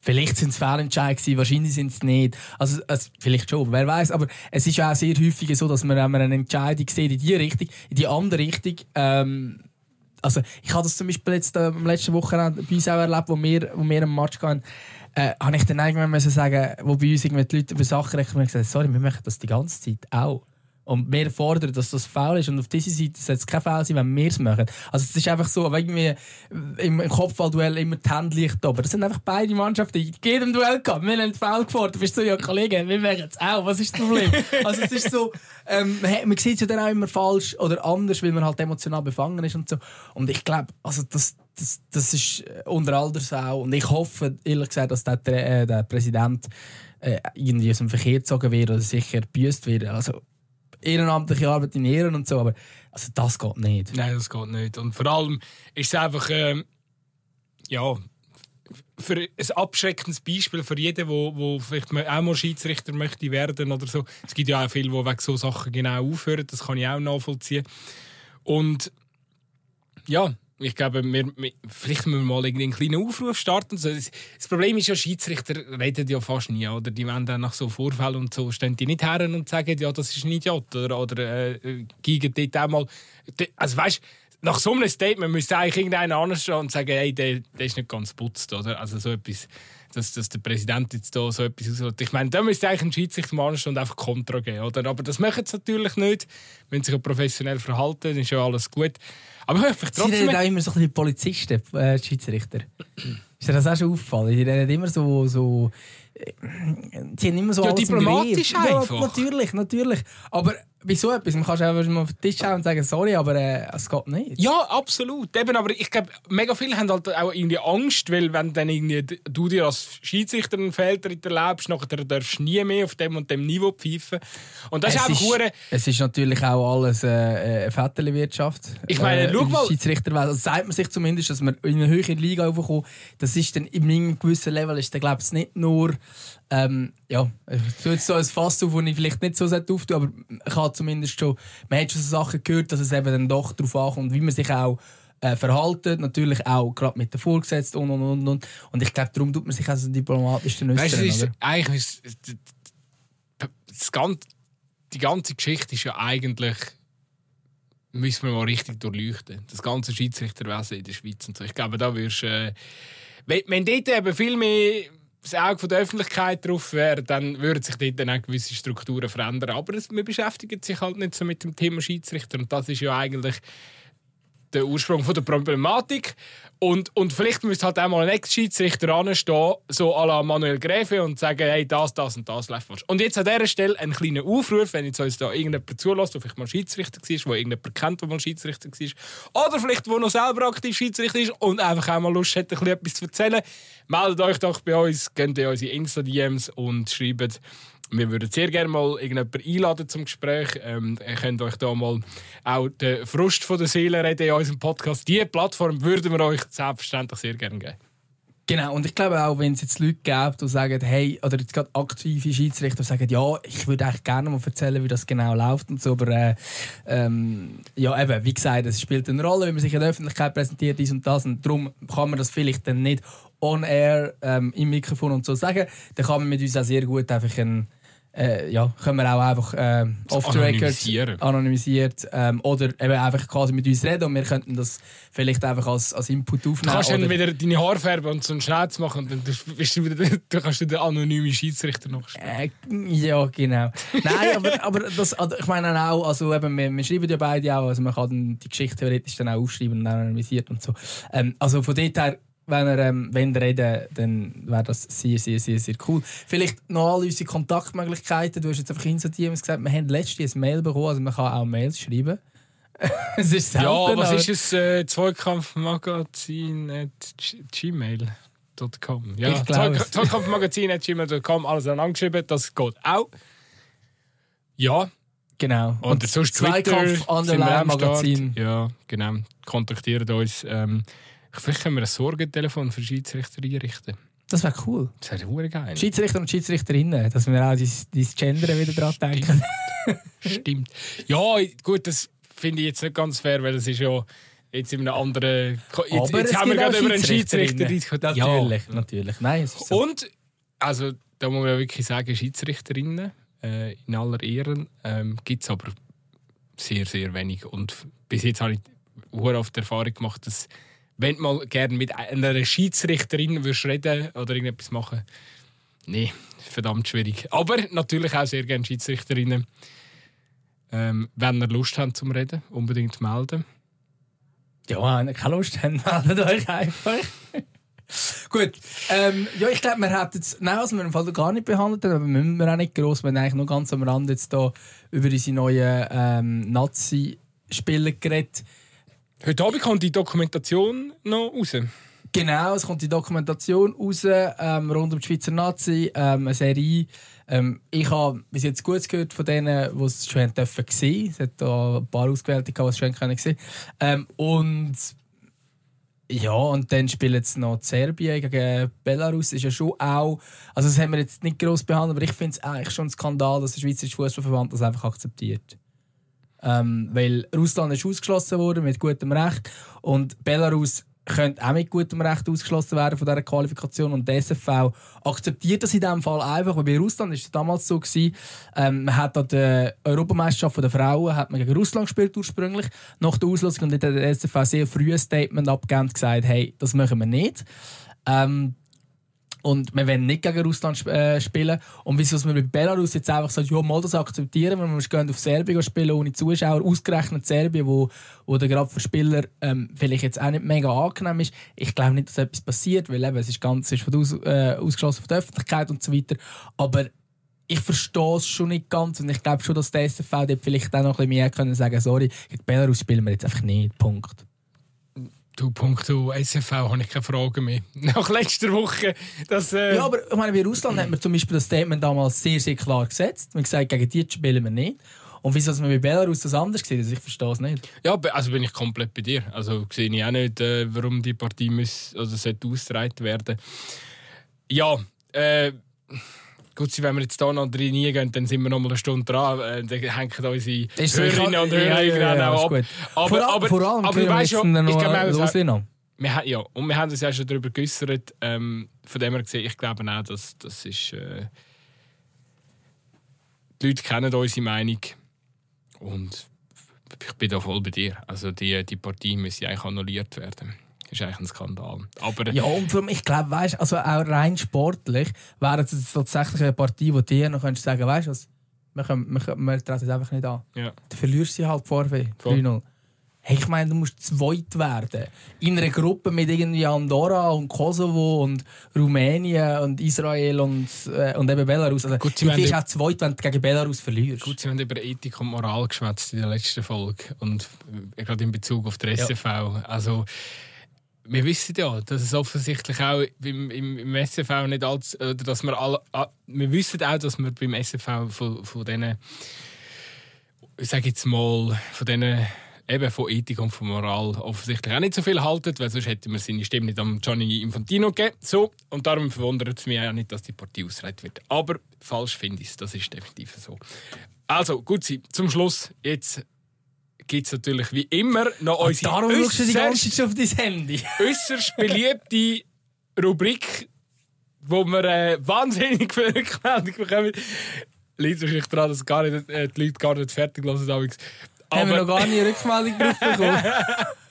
Vielleicht sind es Fehlentscheide wahrscheinlich sind es nicht. Also, also, vielleicht schon, wer weiß. Aber es ist auch sehr häufig so, dass man, wenn man eine Entscheidung sieht in die Richtung, in die andere Richtung, ähm, also ich habe das zum Beispiel jetzt äh, am letzten Wochenende bei uns auch erlebt, wo wir, wo wir am Match gehen, äh, habe ich dann irgendwann sagen, wo bei uns irgendwie die Leute über Sachen rechnen, gesagt, sorry, wir machen das die ganze Zeit auch. Und wir fordern, dass das faul ist. Und auf dieser Seite soll es kein Foul sein, wenn wir es machen. Also es ist einfach so, irgendwie im, im Kopfballduell immer die Hände leicht Aber das sind einfach beide Mannschaften, die in jedem Duell gehabt. Wir haben Foul gefordert. Du bist so, ja Kollege, wir machen es auch. Was ist das Problem? also es ist so, ähm, man sieht es ja dann auch immer falsch oder anders, weil man halt emotional befangen ist und so. Und ich glaube, also das, das, das ist unter Alders auch. Und ich hoffe, ehrlich gesagt, dass der, äh, der Präsident äh, irgendwie aus dem Verkehr gezogen wird oder sicher gebüßt wird. Also ehrenamtliche Arbeit in Ehren und so, aber also das geht nicht.
Nein, das geht nicht. Und vor allem ist es einfach, ähm, ja, für ein abschreckendes Beispiel für jeden, der wo, vielleicht auch mal Schiedsrichter möchte werden oder so. Es gibt ja auch viele, die wegen so Sachen genau aufhören, das kann ich auch nachvollziehen. Und ja, ich glaube, wir, wir, vielleicht müssen wir mal einen kleinen Aufruf starten. Das, Problem ist ja, Schiedsrichter reden ja fast nie. Oder? Die wollen dann nach so Vorfällen und so, stehen die nicht her und sagen, ja, das ist ein Idiot. Oder, oder äh, gegen dort auch mal. Also weißt nach so einem Statement müsste eigentlich irgendeiner anstehen und sagen, hey, der, der ist nicht ganz putzt. Oder? Also so etwas, dass, dass der Präsident jetzt da so etwas aushält. Ich meine, da müsste eigentlich ein Schiedsrichter mal anstehen und einfach Kontra geben. Oder? Aber das machen sie natürlich nicht. Wenn sie sich professionell verhalten, dann ist ja alles gut. Aber
ich trotzdem... Sie reden auch immer so ein bisschen Polizisten, äh, Schiedsrichter. ist dir das auch schon aufgefallen? Die reden immer so... so äh, die haben immer so
ja, diplomatisch einfach.
Ja, natürlich, natürlich. Aber bei so etwas, man kann einfach mal auf den Tisch schauen und sagen, sorry, aber äh, es geht nicht.
Ja, absolut. Eben, aber ich glaube, mega viele haben halt auch irgendwie Angst, weil wenn dann irgendwie du dir als Schiedsrichter einen Fehltritt erlebst, nachher darfst du nie mehr auf dem und dem Niveau pfeifen. Und das es ist einfach ist,
Es ist natürlich auch alles äh, äh eine Vettelwirtschaft.
Ich meine, äh, schau mal.
Also sagt man sich zumindest, dass man in eine höhere Liga aufkommt. Das ist dann in einem gewissen Level, ist dann, glaube ich, nicht nur Ähm, ja, ich tue jetzt so ein Fass auf, das ich vielleicht nicht so auftue, aber ich habe zumindest schon, man hat schon so Sachen gehört, dass es eben dann doch darauf ankommt, wie man sich auch äh, verhalten, natürlich auch gerade mit den Vorgesetzten und und und und. Und ich glaube, darum tut man sich also diplomatisch äußern,
Weißt du, ist eigentlich ist, das ganze, die ganze Geschichte ist ja eigentlich müssen wir mal richtig durchleuchten. Das ganze Schiedsrichterwesen in der Schweiz und so. Ich glaube, da wirst äh, wenn, wenn dort eben viel mehr das Auge der Öffentlichkeit drauf wäre, dann würden sich dort dann auch gewisse Strukturen verändern. Aber man beschäftigt sich halt nicht so mit dem Thema Schiedsrichter und das ist ja eigentlich der Ursprung von der Problematik. Und, und vielleicht müsste halt auch mal ein Ex-Schiedsrichter anstehen, so à la Manuel Gräfe, und sagen, hey, das, das und das läuft falsch. Und jetzt an dieser Stelle ein kleiner Aufruf, wenn jetzt uns da irgendjemand zulässt, der vielleicht mal Schiedsrichter war, wo irgendjemand kennt, der mal Schiedsrichter war, oder vielleicht, der noch selber aktiv Schiedsrichter ist und einfach auch mal Lust hat, etwas zu erzählen, meldet euch doch bei uns, geht in unsere Insta-DMs und schreibt, wir würden sehr gerne mal irgendjemanden einladen zum Gespräch. Ähm, ihr könnt euch da mal auch den Frust von der Seele reden in unserem Podcast. Diese Plattform würden wir euch selbstverständlich sehr gerne geben.
Genau, und ich glaube auch, wenn es jetzt Leute gibt, die sagen, hey, oder jetzt gerade aktive Schiedsrichter, die sagen, ja, ich würde eigentlich gerne mal erzählen, wie das genau läuft und so, aber äh, ähm, ja, eben, wie gesagt, es spielt eine Rolle, wenn man sich in der Öffentlichkeit präsentiert, dies und das, und darum kann man das vielleicht dann nicht on air ähm, im Mikrofon und so sagen, dann kann man mit uns auch sehr gut einfach ein äh, ja, können wir auch einfach äh, off the record
Anonymisieren.
anonymisiert ähm, oder eben einfach quasi mit uns reden und wir könnten das vielleicht einfach als, als Input
Du
aufnehmen.
kannst dann wieder deine Haare färben und so einen Schnauz machen und dann bist du wieder, du kannst du den anonymen Schiedsrichter noch spielen.
Äh, ja, genau. Nein, aber, aber das, also ich meine auch, also eben, wir, wir schreiben ja beide auch, also man kann die Geschichte theoretisch dann auch aufschreiben und anonymisiert und so. Ähm, also von dort her, wenn er ähm, wenn ihr reden, dann wäre das sehr, sehr, sehr, sehr cool. Vielleicht noch alle unsere Kontaktmöglichkeiten. Du hast jetzt einfach Insta-Teams gesagt, wir haben letztens ein Mail bekommen, also man kann auch Mails schreiben. es ist selten,
Ja, was ist es? Äh, Zweikampfmagazin at gmail.com. Ja. Zweikampfmagazin at gmail.com, alles angeschrieben, das geht auch. Ja,
Genau.
und, sonst Twitter,
Zweikampf
am Start.
Magazin.
Ja, genau. Kontaktiert uns. Ähm, vielleicht können wir ein Sorgentelefon für Schiedsrichter einrichten.
Das wäre cool.
Das wäre hure geil.
Schiedsrichter und Schiedsrichterinnen, dass wir auch dein Gender wieder dran denken.
Stimmt. Ja, gut, das finde ich jetzt nicht ganz fair, weil das ist ja jetzt in einem anderen. Jetzt,
Aber
jetzt
es
haben wir gerade über einen Schiedsrichter diskutiert.
Natürlich, natürlich. Nein, es so.
Und, also, da muss man ja wirklich sagen, Schiedsrichterinnen äh, in aller Ehren ähm, gibt es aber sehr, sehr wenig. Und bis jetzt habe ich oft die Erfahrung gemacht, dass wenn du mal gerne mit einer Schiedsrichterin würdest reden oder irgendetwas machen, nee, verdammt schwierig. Aber natürlich auch sehr gerne Schiedsrichterinnen. Ähm, wenn ihr Lust habt zum Reden, unbedingt melden.
Ja, wenn ihr keine Lust habt, meldet euch einfach. Gut, ähm, ja, ich glaube, wir hätten jetzt, nein, was wir im Fall gar nicht behandelt haben, aber müssen wir auch nicht gross, wir haben eigentlich noch ganz am Rand jetzt da über unsere neuen ähm, Nazi-Spiele geredet.
Heute Abend kommt die Dokumentation noch raus.
Genau, es kommt die Dokumentation raus ähm, rund um die Schweizer Nazi, ähm, eine Serie. Ähm, ich habe bis jetzt gut gehört von denen, die es schon dürfen sehen. Es hat da ein paar Ausgewählte, die es schon können sehen. Ähm, und ja, und dann spielen sie noch Serbien gegen Belarus. Ist ja schon auch, also das haben wir jetzt nicht gross behandelt, aber ich finde es eigentlich schon ein Skandal, dass der Schweizerische Fußballverband das einfach akzeptiert. Ähm, weil Russland ist ausgeschlossen worden mit gutem Recht. Und Belarus könnte auch mit gutem Recht ausgeschlossen werden von dieser Qualifikation. Und der SFV akzeptiert das in diesem Fall einfach, weil bei Russland ist es damals so gewesen, ähm, man hat an der Europameisterschaft der Frauen hat man gegen Russland gespielt ursprünglich nach der Auslosung. Und hat der SFV sehr früh ein Statement abgegeben und gesagt, hey, das machen wir nicht. Ähm, und wir wollen nicht gegen Russland äh, spielen. Und wieso wir mit Belarus jetzt einfach sagt, ja, mal das akzeptieren, wir wir gehen auf Serbien spielen ohne Zuschauer, ausgerechnet Serbien, wo, wo der gerade für Spieler ähm, vielleicht jetzt auch nicht mega angenehm ist. Ich glaube nicht, dass etwas passiert, weil eben, es ist ganz ist von Aus, äh, ausgeschlossen von der Öffentlichkeit und so weiter. Aber ich verstehe es schon nicht ganz und ich glaube schon, dass der SFV vielleicht auch noch ein bisschen mehr können sagen, sorry, gegen Belarus spielen wir jetzt einfach nicht. Punkt.
Du, punkto SFV habe ich keine Fragen mehr. Nach letzter Woche, dass... Äh,
Ja, aber ich meine, bei Russland hat man zum Beispiel das Statement damals sehr, sehr klar gesetzt. Man hat gesagt, gegen die spielen wir nicht. Und wieso man bei Belarus das anders sieht, also ich verstehe es nicht.
Ja, also bin ich komplett bei dir. Also sehe ich auch nicht, äh, warum die Partie muss, also sollte ausgetragen werden. Ja, äh, Gut, wenn wir jetzt hier noch drin gehen, dann sind wir noch mal eine Stunde dran. Äh, dann hängen unsere
Ist
Hörerinnen und Hörer
ja, ja, ja, ist
ab. Aber,
vor,
aber,
vor allem
aber weißt
jetzt
schon, ich glaube,
los
auch-
Lino.
wir, ja, und wir haben uns ja schon darüber geäußert. Ähm, von dem her gesehen, ich glaube auch, dass das ist. Äh, die Leute kennen unsere Meinung. Und ich bin da voll bei dir. Also die, die Partie müsse eigentlich annulliert werden. Das ist eigentlich ein Skandal. Aber
Ja, und vor allem, ich glaube, weißt, also auch rein sportlich wäre es tatsächlich eine Partie, wo dir noch könntest sagen, weißt du was, wir, können, wir, können, wir treten es einfach nicht an.
ja.
Du verlierst sie halt vorweg.
Voll.
3-0. Hey, ich meine, du musst zweit werden. In einer Gruppe mit irgendwie Andorra und Kosovo und Rumänien und Israel und, äh, und eben Belarus. Also,
Gut, sie
du bist
ja-
auch zweit, wenn du gegen Belarus verlierst.
Gut, Sie haben über Ethik und Moral geschwätzt in der letzten Folge. Und äh, gerade in Bezug auf den
Ja.
SFV. Also, wir wissen ja, dass es offensichtlich auch im, im, im SFV nicht als. Oder dass wir alle. ah, Wir wissen auch, dass wir beim SFV von, von diesen. Ich sage jetzt mal, von diesen. Eben von Ethik und von Moral offensichtlich auch nicht so viel halten, weil sonst hätten wir seine Stimme nicht am Gianni Infantino gegeben. So, und darum verwundert es mich auch nicht, dass die Partie ausgereiht wird. Aber falsch finde ich es, das ist definitiv so. Also, gut, zum Schluss, jetzt gibt es natürlich wie immer noch
Und
unsere
darum schaust du die ganze Zeit auf dein Handy.
äußerst beliebte Rubrik, wo wir äh, wahnsinnig viel Rückmeldung bekommen. Liegt wahrscheinlich daran, dass gar nicht, äh, die Leute gar nicht fertig hören. Aber,
Haben wir noch gar nie Rückmeldung bekommen.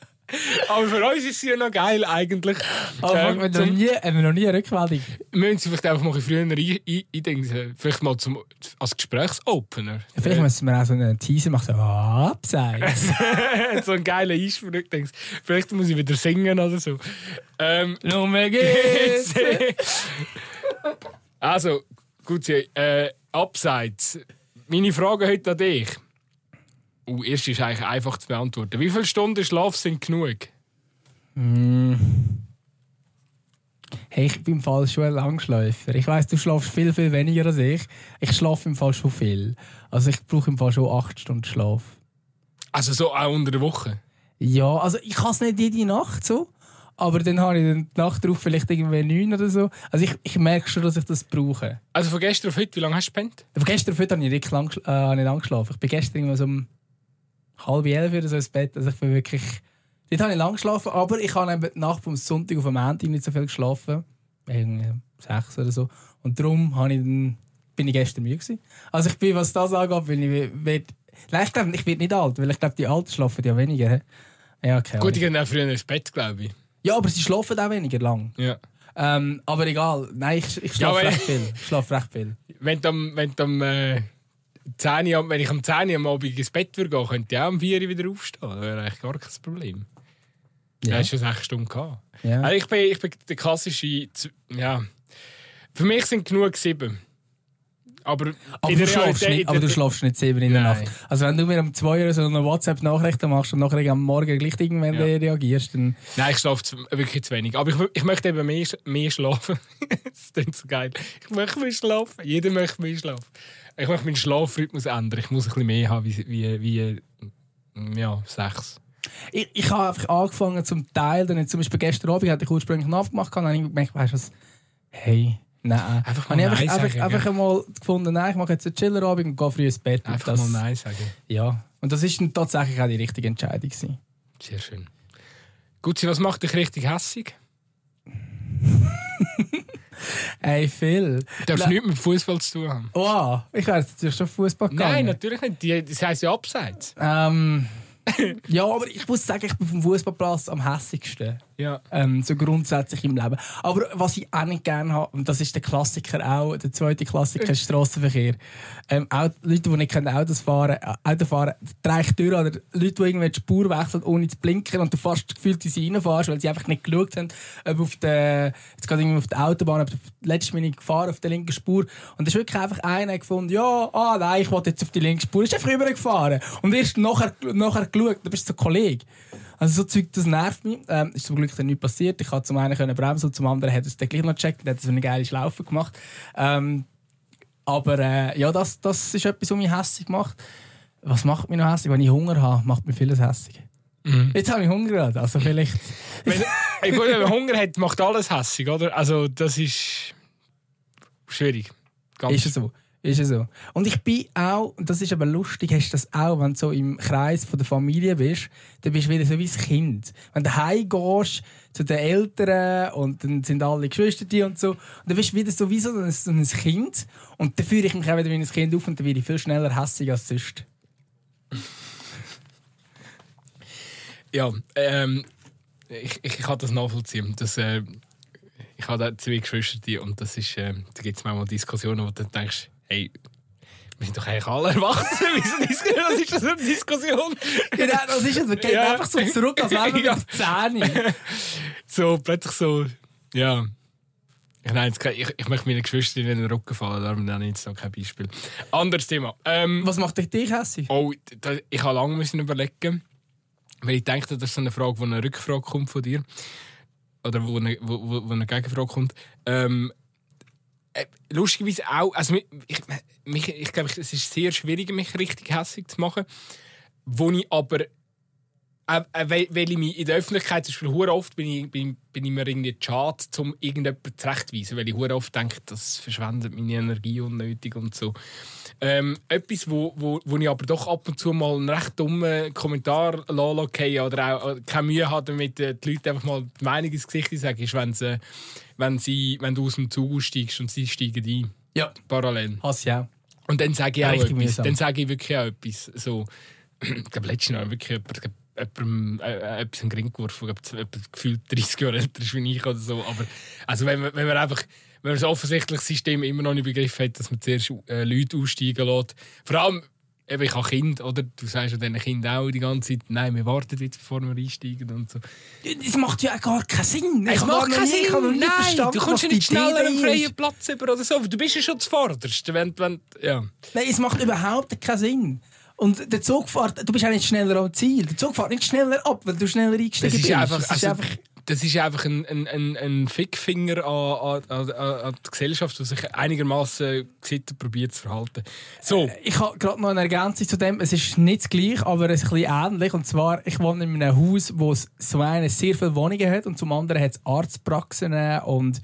aber für uns ist es ja noch geil eigentlich.
Aber
Ähm,
wir haben noch nie, haben wir noch nie eine Rückmeldung.
müssen Sie vielleicht einfach mal ein früher ein- ein- eindingsen. Vielleicht mal zum, als Gesprächsopener.
Vielleicht müssen wir auch so einen Teaser machen, so abseits.
so einen geilen Einspruch. Vielleicht muss ich wieder singen oder so. Ähm,
Nummer geht's!
also, gut, Sie, äh, abseits. Meine Frage heute an dich. Uh, erst ist eigentlich einfach zu beantworten. Wie viele Stunden Schlaf sind genug?
Hey, ich bin im Fall schon ein Langschläfer. Ich weiss, du schlafst viel, viel weniger als ich. Ich schlafe im Fall schon viel. Also ich brauche im Fall schon acht Stunden Schlaf.
Also so auch unter der Woche?
Ja, also ich kann es nicht jede Nacht so. Aber dann habe ich die Nacht drauf vielleicht irgendwie neun oder so. Also ich, ich merke schon, dass ich das brauche.
Also von gestern auf heute, wie lange hast du gepennt?
Aber gestern auf heute habe ich nicht lang, äh, ich lang geschlafen. Ich bin gestern irgendwie so um halb elf oder so ins Bett. Also ich bin wirklich... Dort habe ich lang geschlafen, aber ich habe eben die Nacht vom Sonntag auf den Montag nicht so viel geschlafen. Irgendwie sechs oder so. Und darum habe ich dann, bin ich gestern müde gewesen. Also ich bin, was das angeht, bin ich... Werd, nein, ich glaube, ich werde nicht alt, weil ich glaube, die Alten schlafen ja weniger. Ja, okay.
Gut, die gehen auch früher ins Bett, glaube ich.
Ja, aber sie schlafen auch weniger lang.
Ja.
Ähm, aber egal. Nein, ich, ich
Ja,
schlafe
aber-
recht viel. Ich schlafe recht viel.
Wenn du am, wenn du am äh, 10 Uhr, wenn ich am 10 Uhr am Abend ins Bett würde gehen, könnte ich auch am 4 Uhr wieder aufstehen. Das wäre eigentlich gar kein Problem. Ja.
Ja.
hast schon 6 Stunden gehabt.
Ja.
Also ich, bin, ich bin der klassische. Ja. Für mich sind genug sieben. Aber,
Aber, du schlafst nicht, aber du schlafst nicht sieben in der
Nein.
Nacht. Also wenn du mir um zwei Uhr so eine WhatsApp-Nachricht machst und nachher am Morgen gleich irgendwann
Ja.
reagierst, dann...
Nein, ich schlafe wirklich zu wenig. Aber ich, ich möchte eben mehr, mehr schlafen. das klingt so geil. Ich möchte mehr schlafen. Jeder möchte mehr schlafen. Ich möchte meinen Schlafrhythmus ändern. Ich muss ein bisschen mehr haben wie, wie, wie ja, sechs.
Ich, ich habe einfach angefangen zum Teil, dann jetzt zum Beispiel gestern Abend hatte ich ursprünglich einen aufgemacht und dann habe ich gemerkt, weißt du was, hey, nein.
Einfach
Habe
mal
ich einfach,
Nein sagen,
einfach
gell?
einmal gefunden, nein, ich mache jetzt einen Chillerabend und gehe früh ins Bett.
Einfach
das,
mal Nein sagen.
Ja, und das ist dann tatsächlich auch die richtige Entscheidung gewesen.
Sehr schön. Gut, was macht dich richtig hässig?
Hey, Phil.
Du darfst nichts mit Fußball zu tun haben.
Oh, ich wäre natürlich schon Fußball gegangen.
Nein, natürlich nicht. Das heisst ja abseits.
Ähm, ja, aber ich muss sagen, ich bin vom Fußballplatz am hässigsten.
Ja.
Ähm, so grundsätzlich im Leben. Aber was ich auch nicht gerne habe, und das ist der Klassiker auch, der zweite Klassiker, ist Strassenverkehr. Ähm, auch Leute, die nicht können Autos fahren, äh, Auto fahren, dreich durch, oder Leute, die irgendwie die Spur wechseln, ohne zu blinken und du fast gefühlt in sie reinfährst, weil sie einfach nicht geschaut haben, ob auf der, jetzt gerade irgendwie auf der Autobahn, ob die letzte Minute gefahren auf der linken Spur. Und da ist wirklich einfach einer gefunden, ja, ah nein, ich wollte jetzt auf die linke Spur, ist einfach rübergefahren. Und erst nachher, nachher geschaut, da bist du so ein Kollege. Also so Zeug, das nervt mich. Ähm, ist zum Glück dann nichts passiert. Ich konnte zum einen können bremsen und zum anderen hat es dann gleich noch gecheckt und hat so eine geile Schlaufe gemacht. Ähm, aber äh, ja, das, das ist etwas, was mich hässlich macht. Was macht mich noch hässlich? Wenn ich Hunger habe, macht mich vieles hässlich.
Mhm.
Jetzt habe ich Hunger gerade, also vielleicht...
Wenn, ey, gut, wenn man Hunger hat, macht alles hässig, oder? Also, das ist. schwierig.
Ganz ist es so. Ist es so. Und ich bin auch, und das ist aber lustig, hast du das auch, wenn du so im Kreis von der Familie bist, dann bist du wieder so wie ein Kind. Wenn du heimgehst zu den Eltern und dann sind alle Geschwister die und so, und dann bist du wieder so wie so ein, so ein Kind. Und dann führe ich mich auch wieder wie ein Kind auf und dann werde ich viel schneller hässig als sonst.
Ja, ähm, ich, ich, ich kann das nachvollziehen. Das, äh, ich habe zwei Geschwister und das ist, äh, da gibt es manchmal Diskussionen, wo du denkst, hey, sind doch eigentlich alle erwachsen. Ist das für eine Diskussion?
Genau, das ist es. Ja. einfach so zurück, als wären wir ja. Zähne.
So, plötzlich so, ja. Nein, ich, ich möchte meinen Geschwistern in den Rücken fallen, darum nenne ich jetzt noch kein Beispiel. Anderes Thema. Ähm,
Was macht dich hässlich?
Oh, da, ich habe lange müssen überlegen, weil ich denke, das ist eine Frage, wo eine Rückfrage kommt von dir. Oder wo eine, wo, wo eine Gegenfrage kommt. Ähm, äh, lustigerweise auch, also ich, mich, ich glaube, es ist sehr schwierig, mich richtig hässlich zu machen, wo ich aber äh, äh, weil ich mich in der Öffentlikeit, zum Beispiel oft bin ich, bin, bin ich mir irgendwie schade, um irgendjemanden zurechtzuweisen, weil ich oft denke, das verschwendet meine Energie unnötig und so. Ähm, etwas, wo, wo, wo ich aber doch ab und zu mal einen recht dummen Kommentar lasse oder auch keine Mühe habe, damit die Leute einfach mal die Meinung ins Gesicht sagen, ist, wenn, sie, wenn, sie, wenn du aus dem Zug steigst und sie steigen ein.
Ja.
Parallel.
Hast ja auch.
Und dann sage ich auch etwas. Dann sage ich wirklich auch etwas. So, ich glaube, letztes Jahr wirklich jemand, jemandem äh, äh, etwas in den Ring geworfen, gefühlt 30 Jahre älter ist wie ich oder so. Aber also wenn man, wenn man einfach wenn man das offensichtliche System immer noch nicht begriffen hat, dass man zuerst äh, Leute aussteigen lässt. Vor allem, eben, ich habe Kind, oder? Du sagst ja diesen Kindern auch die ganze Zeit, nein, wir warten jetzt, bevor wir einsteigen und so.
Das macht ja gar keinen Sinn.
Es macht keinen Sinn. Nein, du kommst ja nicht schneller einen freien Platz über oder so. Du bist ja schon zuvorderst. Wenn, wenn, ja.
Nein, es macht überhaupt keinen Sinn. Und der Zug fährt, du bist auch nicht schneller am Ziel. Der Zug fährt nicht schneller ab, weil du schneller eingestiegen
bist.
Einfach,
das ist also, einfach das ist einfach ein, ein, ein, ein Fickfinger an, an, an, die Gesellschaft, die sich einigermaßen probiert zu verhalten. So. Äh,
ich habe gerade noch eine Ergänzung zu dem. Es ist nicht das gleiche, aber es ist ein bisschen ähnlich. Und zwar, ich wohne in einem Haus, wo es zum einen sehr viele Wohnungen hat und zum anderen hat es Arztpraxen und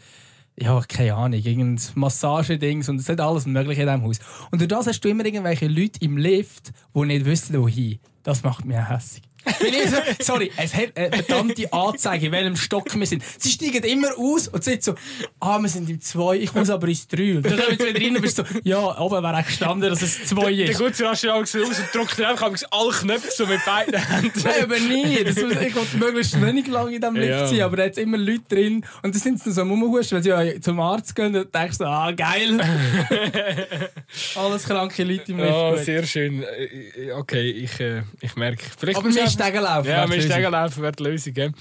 ja, keine Ahnung, irgendein Massagedings und es hat alles Mögliche in diesem Haus. Und durch das hast du immer irgendwelche Leute im Lift, die nicht wissen, wohin. Das macht mich hässlich. So, sorry, es hat eine verdammte Anzeige, in welchem Stock wir sind. Sie steigen immer aus und sind so, ah, wir sind im 2, ich muss aber ins 3. Und dann kommen sie wieder rein und bist so, ja, oben wäre echt gestanden, dass es 2 ist.
Der gute rasch raus und drückt einfach alle Knöpfe so mit beiden Händen.
Nein, aber nie. Das muss, ich wollte möglichst wenig lang in diesem Lift ja. sein, aber da hat immer Leute drin und dann sind sie so Rumhusten, weil sie ja zum Arzt gehen und denkst so, ah, geil. Alles kranke Leute im Lift.
Oh, sehr schön. Äh, okay, ich, äh, ich merke.
Vielleicht aber wir Stegenlaufen.
Ja, wir Stegenlaufen wäre die Lösung. Gell?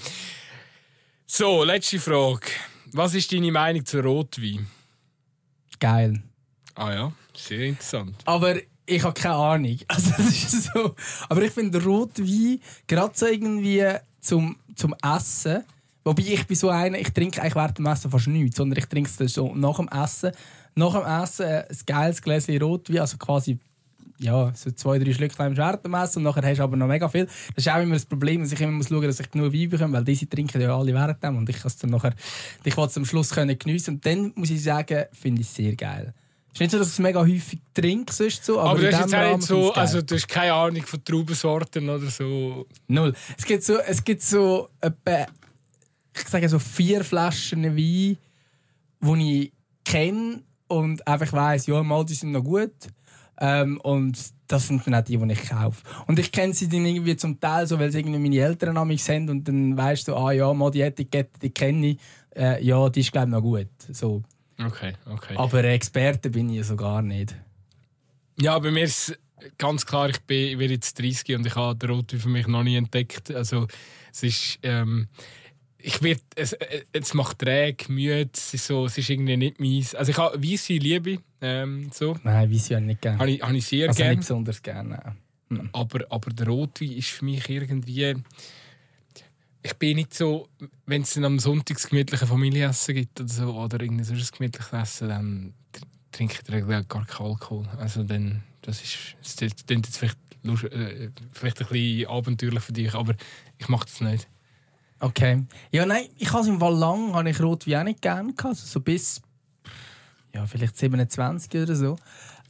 So, letzte Frage. Was ist deine Meinung zu Rotwein?
Geil.
Ah ja, sehr interessant.
Aber ich habe keine Ahnung. Also, das ist so. Aber ich finde Rotwein gerade so irgendwie zum, zum Essen. Wobei ich bin so einer, ich trinke eigentlich während dem Essen fast nichts, sondern ich trinke es so nach dem Essen. Nach dem Essen ein geiles Gläschen Rotwein, also quasi ja, so zwei, drei Schlückchen im Schwertenmesser und nachher hast du aber noch mega viel. Das ist auch immer das Problem, dass ich immer muss schauen muss, dass ich genug Wein bekomme, weil diese trinken ja alle während dem und ich kann es dann nachher, ich will es am Schluss können geniessen und dann muss ich sagen, finde ich es sehr geil. Es ist nicht so, dass ich es mega häufig trinke, sonst so, aber,
aber du hast jetzt Rahmen so, also du hast keine Ahnung von Traubensorten oder so?
Null. Es gibt so, es gibt so etwa, ich sage so vier Flaschen Wein, die ich kenne und einfach weiss, ja, mal, die sind noch gut. Ähm, und das sind dann auch die, die ich kaufe. Und ich kenne sie dann irgendwie zum Teil so, weil sie irgendwie meine Eltern an mich sind und dann weißt du, ah ja, mal die Etikette, die kenne ich. Äh, ja, die ist glaube ich noch gut. So.
Okay, okay.
Aber Experte bin ich so gar nicht.
Ja, bei mir ist ganz klar, ich bin, ich jetzt 30 und ich habe den Rotwein für mich noch nie entdeckt. Also es ist... Ähm, ich wird, es, äh, es macht träge, müde, es ist, so, es ist irgendwie nicht meins. Also ich habe weisse Liebe, ähm, so.
Nein, weisse habe ich nicht gerne.
Habe ich, habe ich sehr
also
gerne.
nicht besonders gerne.
Hm. Aber, aber der Rotwein ist für mich irgendwie... Ich bin nicht so, wenn es am Sonntag gemütliche Familienessen gibt oder so, oder irgendein sonst gemütliches Essen, dann trinke ich gar keinen Alkohol. Also dann, das ist, das klingt jetzt vielleicht, äh, vielleicht ein bisschen abenteuerlich für dich, aber ich mache das nicht.
Okay. Ja, nein, ich habe es im Fall lang habe ich Rotwein auch nicht gerne gehabt. Also so bis ja, vielleicht 27 oder so.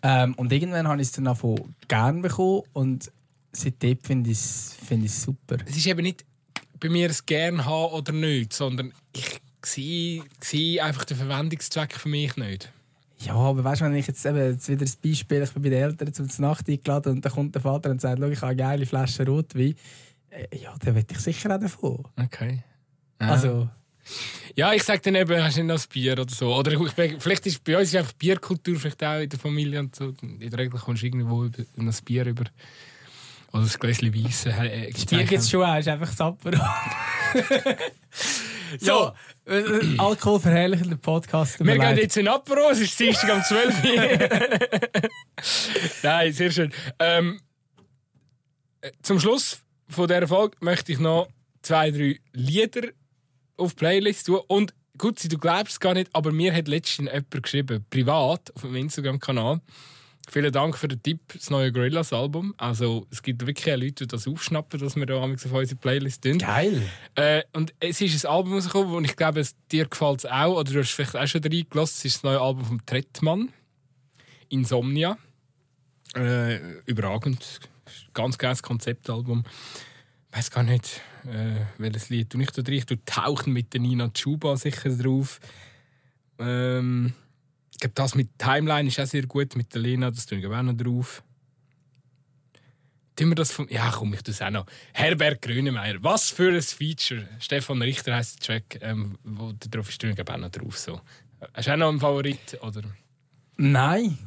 Ähm, und irgendwann habe ich es dann auch von gern bekommen und seitdem finde ich es find super.
Es ist eben nicht bei mir es gern haben oder nicht, sondern ich sehe, sehe einfach den Verwendungszweck für mich nicht.
Ja, aber weißt du, wenn ich jetzt eben jetzt wieder ein Beispiel, ich bin bei den Eltern zum Nacht eingeladen und dann kommt der Vater und sagt, ich habe eine geile Flasche Rotwein, ja, dann will ich sicher auch davon.
Okay.
Ah. Also...
Ja, ich sage dann eben, hast du nicht noch ein Bier oder so. Oder ich, vielleicht ist bei uns ist einfach Bierkultur vielleicht auch in der Familie und so. In der Regel kommst du irgendwo über, ein Bier über. Oder ein Gläschen Weisse.
Äh, das Bier gibt es schon auch, ist einfach Sapper. so, äh, äh, Alkohol verherrlichender Podcast.
Wir gehen jetzt in Apero, es ist Dienstag um 12 Uhr. Nein, sehr schön. Ähm, zum Schluss von dieser Folge möchte ich noch zwei, drei Lieder auf Playlist tun. Und gut, du glaubst es gar nicht, aber mir hat letztens jemand geschrieben, privat, auf meinem Instagram-Kanal. Vielen Dank für den Tipp, das neue Gorillas-Album. Also, es gibt wirklich Leute, die das aufschnappen, dass wir da auf unsere Playlist tun.
Geil!
Äh, und es ist ein Album rausgekommen, und ich glaube, dir gefällt es auch, oder du hast vielleicht auch schon reingelassen. Es ist das neue Album von Trettmann, Insomnia. Äh, überragend. Ganz geiles Konzeptalbum. Ich weiß gar nicht, äh, welches Lied du nicht da drin. Du tauchen mit der Nina Chuba sicher drauf. Ähm, ich glaube, das mit Timeline ist auch sehr gut, mit der Lena, das tue ich auch noch drauf. Tun wir das vom. Ja, komm, ich es auch noch. Herbert Grönemeyer. Was für ein Feature. Stefan Richter heisst der Track, ähm, wo drauf ist, tue ich auch noch drauf. So. Hast du auch noch einen Favorit? Oder?
Nein.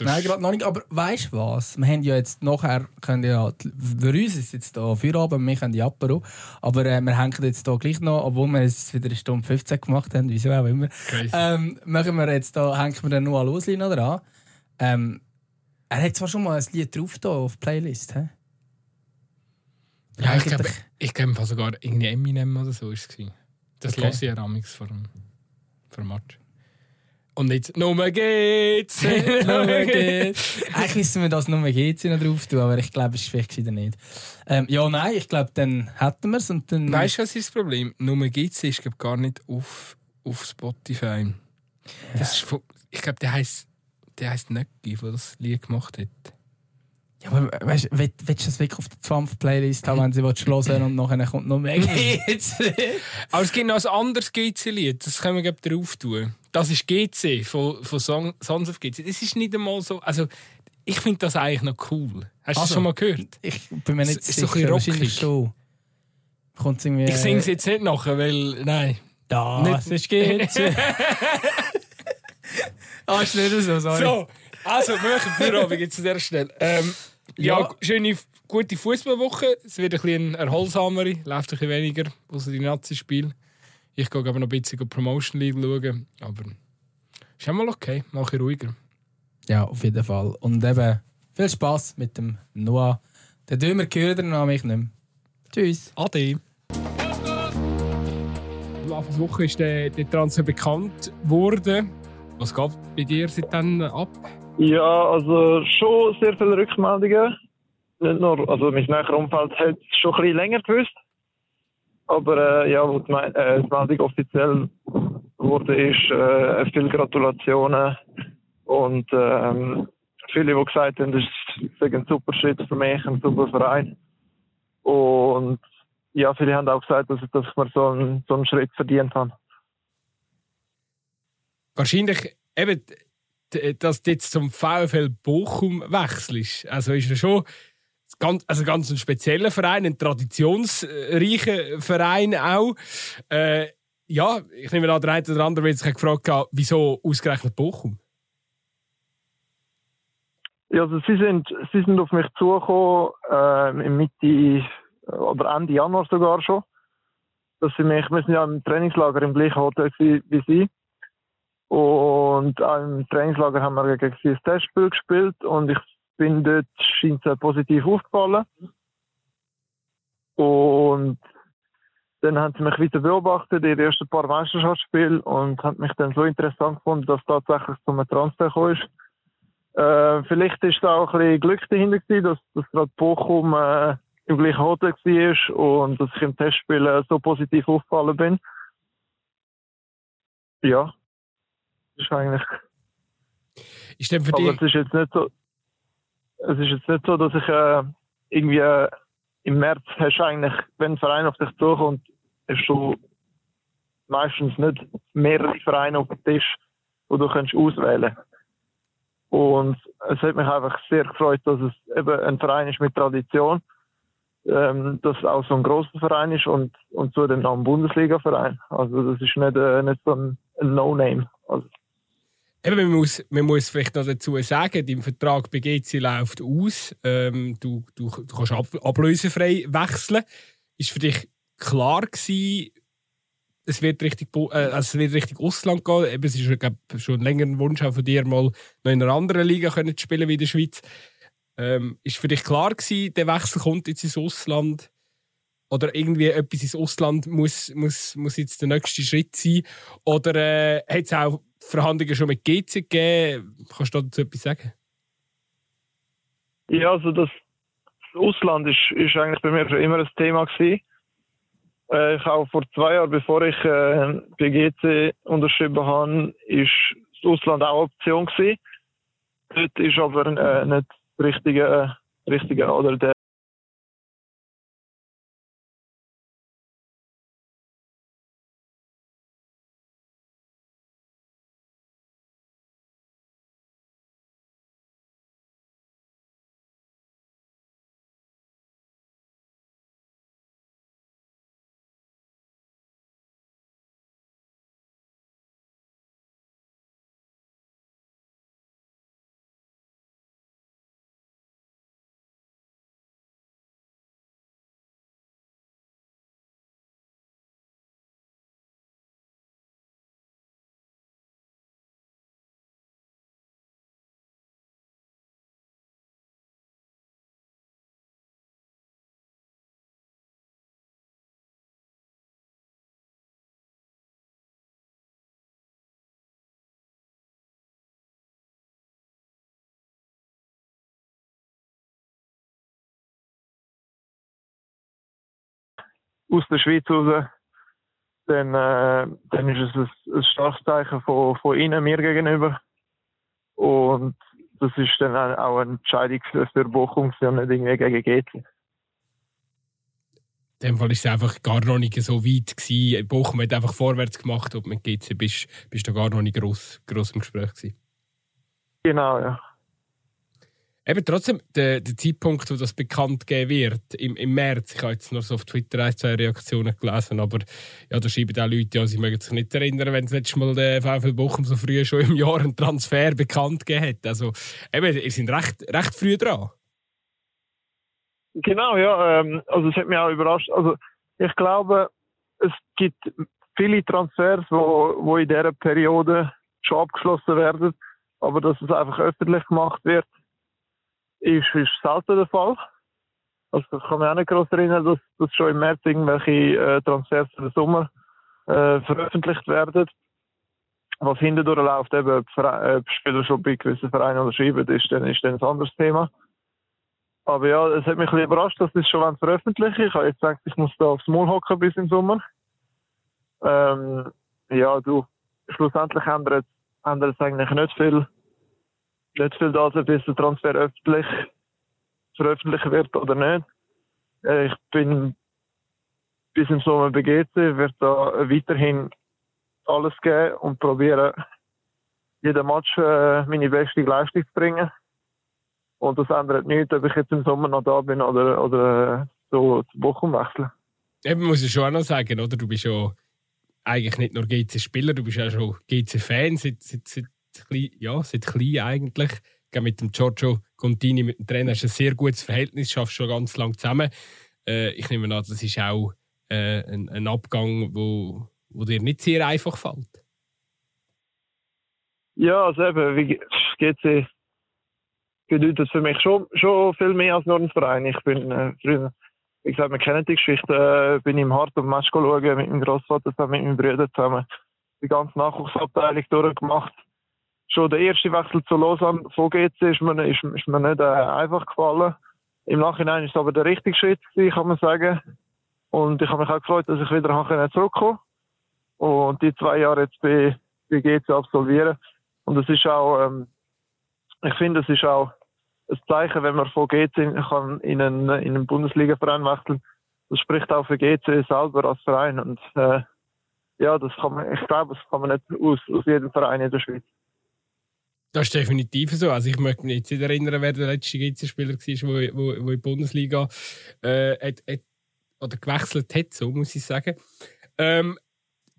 Nein, gerade noch nicht. Aber weißt du was? Wir haben ja jetzt nachher, können ja, für uns ist es jetzt hier Feierabend, wir können die Apero. Aber äh, wir hängen jetzt hier gleich noch, obwohl wir jetzt wieder eine Stunde 15 gemacht haben, wieso auch immer. Ähm, machen wir jetzt da, hängen wir dann nur an Losli noch dran. Ähm, er hat zwar schon mal ein Lied drauf da auf Playlist, hä?
Ja, ich glaube, ich glaube sogar irgendwie Eminem oder so war es. Das okay. lasse ich ja vor dem, vor dem Match. Und nicht «Nummer geht's!»
Nummer geht's! Eigentlich müssen wir das «Nummer geht's» noch drauf tun, aber ich glaube, es ist vielleicht wieder nicht. Ähm, ja, nein, ich glaube, dann hätten wir es und dann...
Weißt du, was ist das Problem? «Nummer geht's» ist glaub, gar nicht auf, auf Spotify. Das ist von, ich glaube, der heisst, der heisst Nöcki, der das Lied gemacht hat.
Ja, aber weißt du, willst, du das wirklich auf der 20 Playlist haben, wenn sie hören und nachher kommt noch mehr
aber es gibt noch ein anderes GC-Lied, das können wir glaube drauf tun. Das ist GC von, von Song, Sons of GC. Das ist nicht einmal so. Also, ich finde das eigentlich noch cool. Hast du also, das schon mal gehört?
Ich bin mir nicht ist sicher. Ist so ein schon.
Ich singe es jetzt nicht nachher, weil. Nein.
Das nicht. ist GC. ah, ist nicht so, sorry.
So, also, wir machen Feierabend jetzt an dieser Stelle. Ähm, ja, ja, schöne, gute Fußballwoche. Es wird ein bisschen erholsamere, läuft ein bisschen weniger, außer die Nazi-Spiele. Ich gehe aber noch ein bisschen Promotion League schauen. Aber ist mal okay, mal ein ruhiger.
Ja, auf jeden Fall. Und eben viel Spaß mit dem Noah. Der Dömer gehört noch mich nicht mehr. Tschüss.
Ade. Anfang Woche ist der, der Transfer bekannt worden. Was geht bei dir seitdem ab?
Ja, also schon sehr viele Rückmeldungen. Nicht nur, also mein näherer Umfeld hat es schon ein bisschen länger gewusst. Aber äh, ja, wo die, die Meldung offiziell wurde, ist äh, viele Gratulationen und ähm, viele, die gesagt haben, das ist ein super Schritt für mich, ein super Verein. Und ja, viele haben auch gesagt, dass, dass ich mir so einen, so einen Schritt verdient habe.
Wahrscheinlich eben dass du jetzt zum VfL Bochum wechselst. Also ist ja schon ganz, also ganz ein spezieller Verein, ein traditionsreicher Verein auch. Äh, ja, ich nehme an, der eine oder andere wird sich gefragt haben, wieso ausgerechnet Bochum?
Ja, also sie sind, sie sind auf mich zugekommen, äh, Mitte oder Ende Januar sogar schon. Dass sie mich, wir sind ja im Trainingslager im gleichen Hotel wie, sie. Und im Trainingslager haben wir gegen sie ein Testspiel gespielt und ich bin dort, scheint es positiv aufgefallen. Und dann haben sie mich weiter beobachtet, die ersten paar Meisterschaftsspiele und haben mich dann so interessant gefunden, dass tatsächlich zum Transfer gekommen ist. Äh, vielleicht ist da auch ein bisschen Glück dahinter gewesen, dass, dass gerade Bochum äh, im gleichen Hotel war und dass ich im Testspiel äh, so positiv aufgefallen bin. Ja, das ist eigentlich
Ist denn für
Aber
dich...
es ist jetzt nicht so, es ist jetzt nicht so, dass ich äh, irgendwie äh, im März hast du eigentlich, wenn ein Verein auf dich zukommt, hast du meistens nicht mehrere Vereine auf dem Tisch, wo du kannst auswählen Und es hat mich einfach sehr gefreut, dass es eben ein Verein ist mit Tradition, ähm, dass es auch so ein großer Verein ist und, und dann noch ein Bundesliga-Verein. Also das ist nicht, äh, nicht so ein, ein No-Name. Also,
Eben, man, muss, man muss vielleicht noch dazu sagen, dein Vertrag bei GC läuft aus. Ähm, du, du, du kannst ab, ablösefrei wechseln. Ist für dich klar gewesen, es wird richtig, äh, also es wird richtig Ausland gehen. Eben, es ist glaub, schon ein Wunsch auch von dir, mal noch in einer anderen Liga können zu spielen wie in der Schweiz. Ähm, ist für dich klar gewesen, der Wechsel kommt jetzt ins Ausland? Oder irgendwie etwas ins Ausland muss, muss, muss jetzt der nächste Schritt sein? Oder äh, hat es auch Verhandlungen schon mit GC gegeben? Kannst du dazu etwas sagen?
Ja, also das, Ausland ist, ist eigentlich bei mir schon immer ein Thema gewesen. Äh, ich auch vor zwei Jahren, bevor ich äh, bei GC unterschrieben habe, ist das Ausland auch Option gewesen. Dort ist aber äh, nicht das richtige, äh, richtige oder der aus der Schweiz raus, dann, äh, dann ist es ein, ein starkes Zeichen von, von ihnen mir gegenüber. Und das ist dann auch eine Entscheidung für Bochum, und nicht irgendwie gegen GC.
In dem Fall ist es einfach gar noch nicht so weit gewesen. Bochum hat einfach vorwärts gemacht und mit GC bist, bist du gar noch nicht gross, gross im Gespräch gewesen.
Genau, ja.
Eben trotzdem, der, der Zeitpunkt, wo das bekannt gegeben wird, im, im März, ich habe jetzt noch so auf Twitter ein, zwei Reaktionen gelesen, aber ja, da schreiben auch Leute, ja, sie mögen sich nicht erinnern, wenn das letzte Mal der VfL Bochum so früh schon im Jahr einen Transfer bekannt gegeben hat. Also, eben, ihr seid recht, recht früh dran.
Genau, ja. Ähm, also es hat mich auch überrascht. Also ich glaube, es gibt viele Transfers, wo, wo in dieser Periode schon abgeschlossen werden, aber dass es einfach öffentlich gemacht wird, ist, ist selten der Fall. Also das kann mich auch nicht groß erinnern, dass, dass schon im März irgendwelche äh, Transfers für den Sommer äh, veröffentlicht werden. Was hintendurch läuft, eben ob, Verein, Spieler schon bei gewissen Vereinen unterschreiben, ist dann, ist dann ein anderes Thema. Aber ja, es hat mich ein bisschen überrascht, dass es schon veröffentlichen Ich habe jetzt gedacht, ich muss da aufs Maul hocken bis im Sommer. Ähm, ja, du, schlussendlich ändert, ändert es eigentlich nicht viel nicht viel dazu, bis der Transfer öffentlich veröffentlicht wird oder nicht. Äh, ich bin bis im Sommer bei GC, werde da weiterhin alles geben und probieren, jeden Match äh, meine beste Leistung zu bringen. Und das ändert nichts, ob ich jetzt im Sommer noch da bin oder, oder äh, so zu Bochum wechseln.
Eben muss ich schon auch noch sagen, oder? Du bist ja eigentlich nicht nur GC-Spieler, du bist ja schon GC-Fan seit, seit, seit ja, seit klein eigentlich. Mit dem Giorgio Contini, mit dem Trainer, hast du ein sehr gutes Verhältnis, schaffst schon ganz lange zusammen. Äh, ich nehme an, das ist auch äh, ein, ein, Abgang, wo, wo dir nicht sehr einfach fällt.
Ja, also eben, wie GC bedeutet für mich schon, schon viel mehr als nur ein Verein. Ich bin äh, früher, wie gesagt, wir kennen die Geschichte, äh, bin im Hart und Match schauen, mit meinem Großvater zusammen, mit meinen Brüdern zusammen, die ganze Nachwuchsabteilung durchgemacht schon der erste Wechsel zu Lausanne von GC ist mir, ist, ist mir nicht äh, einfach gefallen. Im Nachhinein ist es aber der richtige Schritt gewesen, kann man sagen. Und ich habe mich auch gefreut, dass ich wieder zurückkommen und die zwei Jahre jetzt bei, bei GC absolvieren. Und es ist auch ähm, ich finde, es ist auch ein Zeichen, wenn man von GC kann in einen, in einen Bundesliga-Verein wechseln. Das spricht auch für GC selber als Verein. Und äh, ja, das kann man, ich glaube, das kann man nicht aus, aus jedem Verein in der Schweiz.
Das ist definitiv so. Also ich möchte mich jetzt nicht erinnern, wer der letzte GC-Spieler war, der in die Bundesliga äh, hat, hat, oder gewechselt hat, so muss ich sagen. Ähm,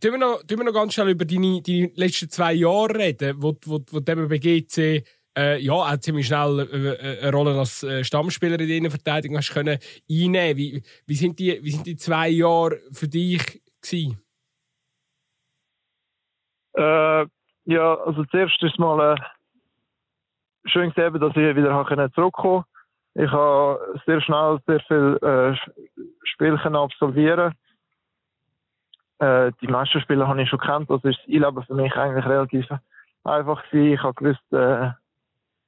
tun wir, noch, tun wir noch ganz schnell über deine, deine letzten zwei Jahre reden, wo, wo, wo du bei äh, ja, auch ziemlich schnell äh, eine Rolle als äh, Stammspieler in der Innenverteidigung hast können einnehmen. Wie, wie, sind die, wie sind die zwei Jahre für dich gewesen?
Äh, ja, also zuerst ist mal äh, schön gesehen, dass ich wieder zurückkommen konnte. Ich habe sehr schnell sehr viel äh, Spielchen absolvieren. Äh, die meisten Spiele habe ich schon kennt, also ist das Einleben für mich eigentlich relativ einfach gewesen. Ich habe gewusst, äh,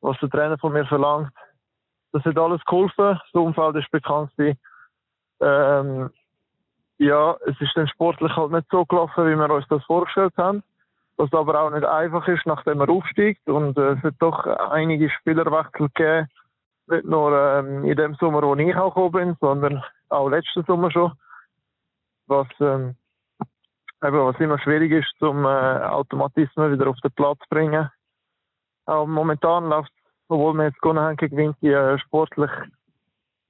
was der Trainer von mir verlangt. Das hat alles geholfen. Das Umfeld ist bekannt gewesen. Ähm, ja, es ist dann sportlich halt nicht so gelaufen, wie wir uns das vorgestellt haben. Was aber auch nicht einfach ist, nachdem man aufsteigt. Und äh, es hat doch einige Spielerwechsel gegeben. Nicht nur ähm, in dem Sommer, wo ich auch gekommen bin, sondern auch letzten Sommer schon. Was, ähm, eben, was immer schwierig ist, zum äh, Automatismen wieder auf den Platz zu bringen. Auch momentan läuft obwohl wir jetzt gewonnen haben gegen Vinti, äh, sportlich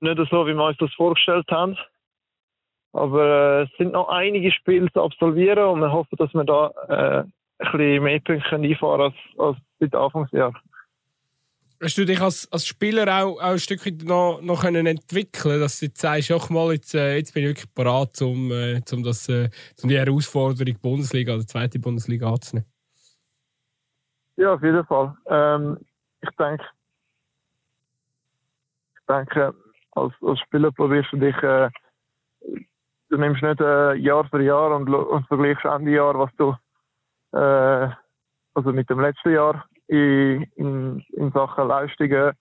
nicht so, wie wir uns das vorgestellt haben. Aber äh, es sind noch einige Spiele zu absolvieren und wir hoffen, dass wir da äh, ein bisschen mehr Punkte einfahren als, als seit Anfangsjahr.
Hast du dich als, als Spieler auch, auch ein Stück noch, noch können entwickeln dass du jetzt sagst, ach mal, jetzt, äh, jetzt bin ich wirklich bereit, um, äh, um, das, äh, um die Herausforderung Bundesliga oder zweite Bundesliga anzunehmen?
Ja, auf jeden Fall. Ähm, ich denke, ich denke, als, als Spieler probierst du dich, äh, du nimmst nicht äh, Jahr für Jahr und, und vergleichst Ende Jahr, was du, äh, also mit dem letzten Jahr in, in, in Sachen Leistungen,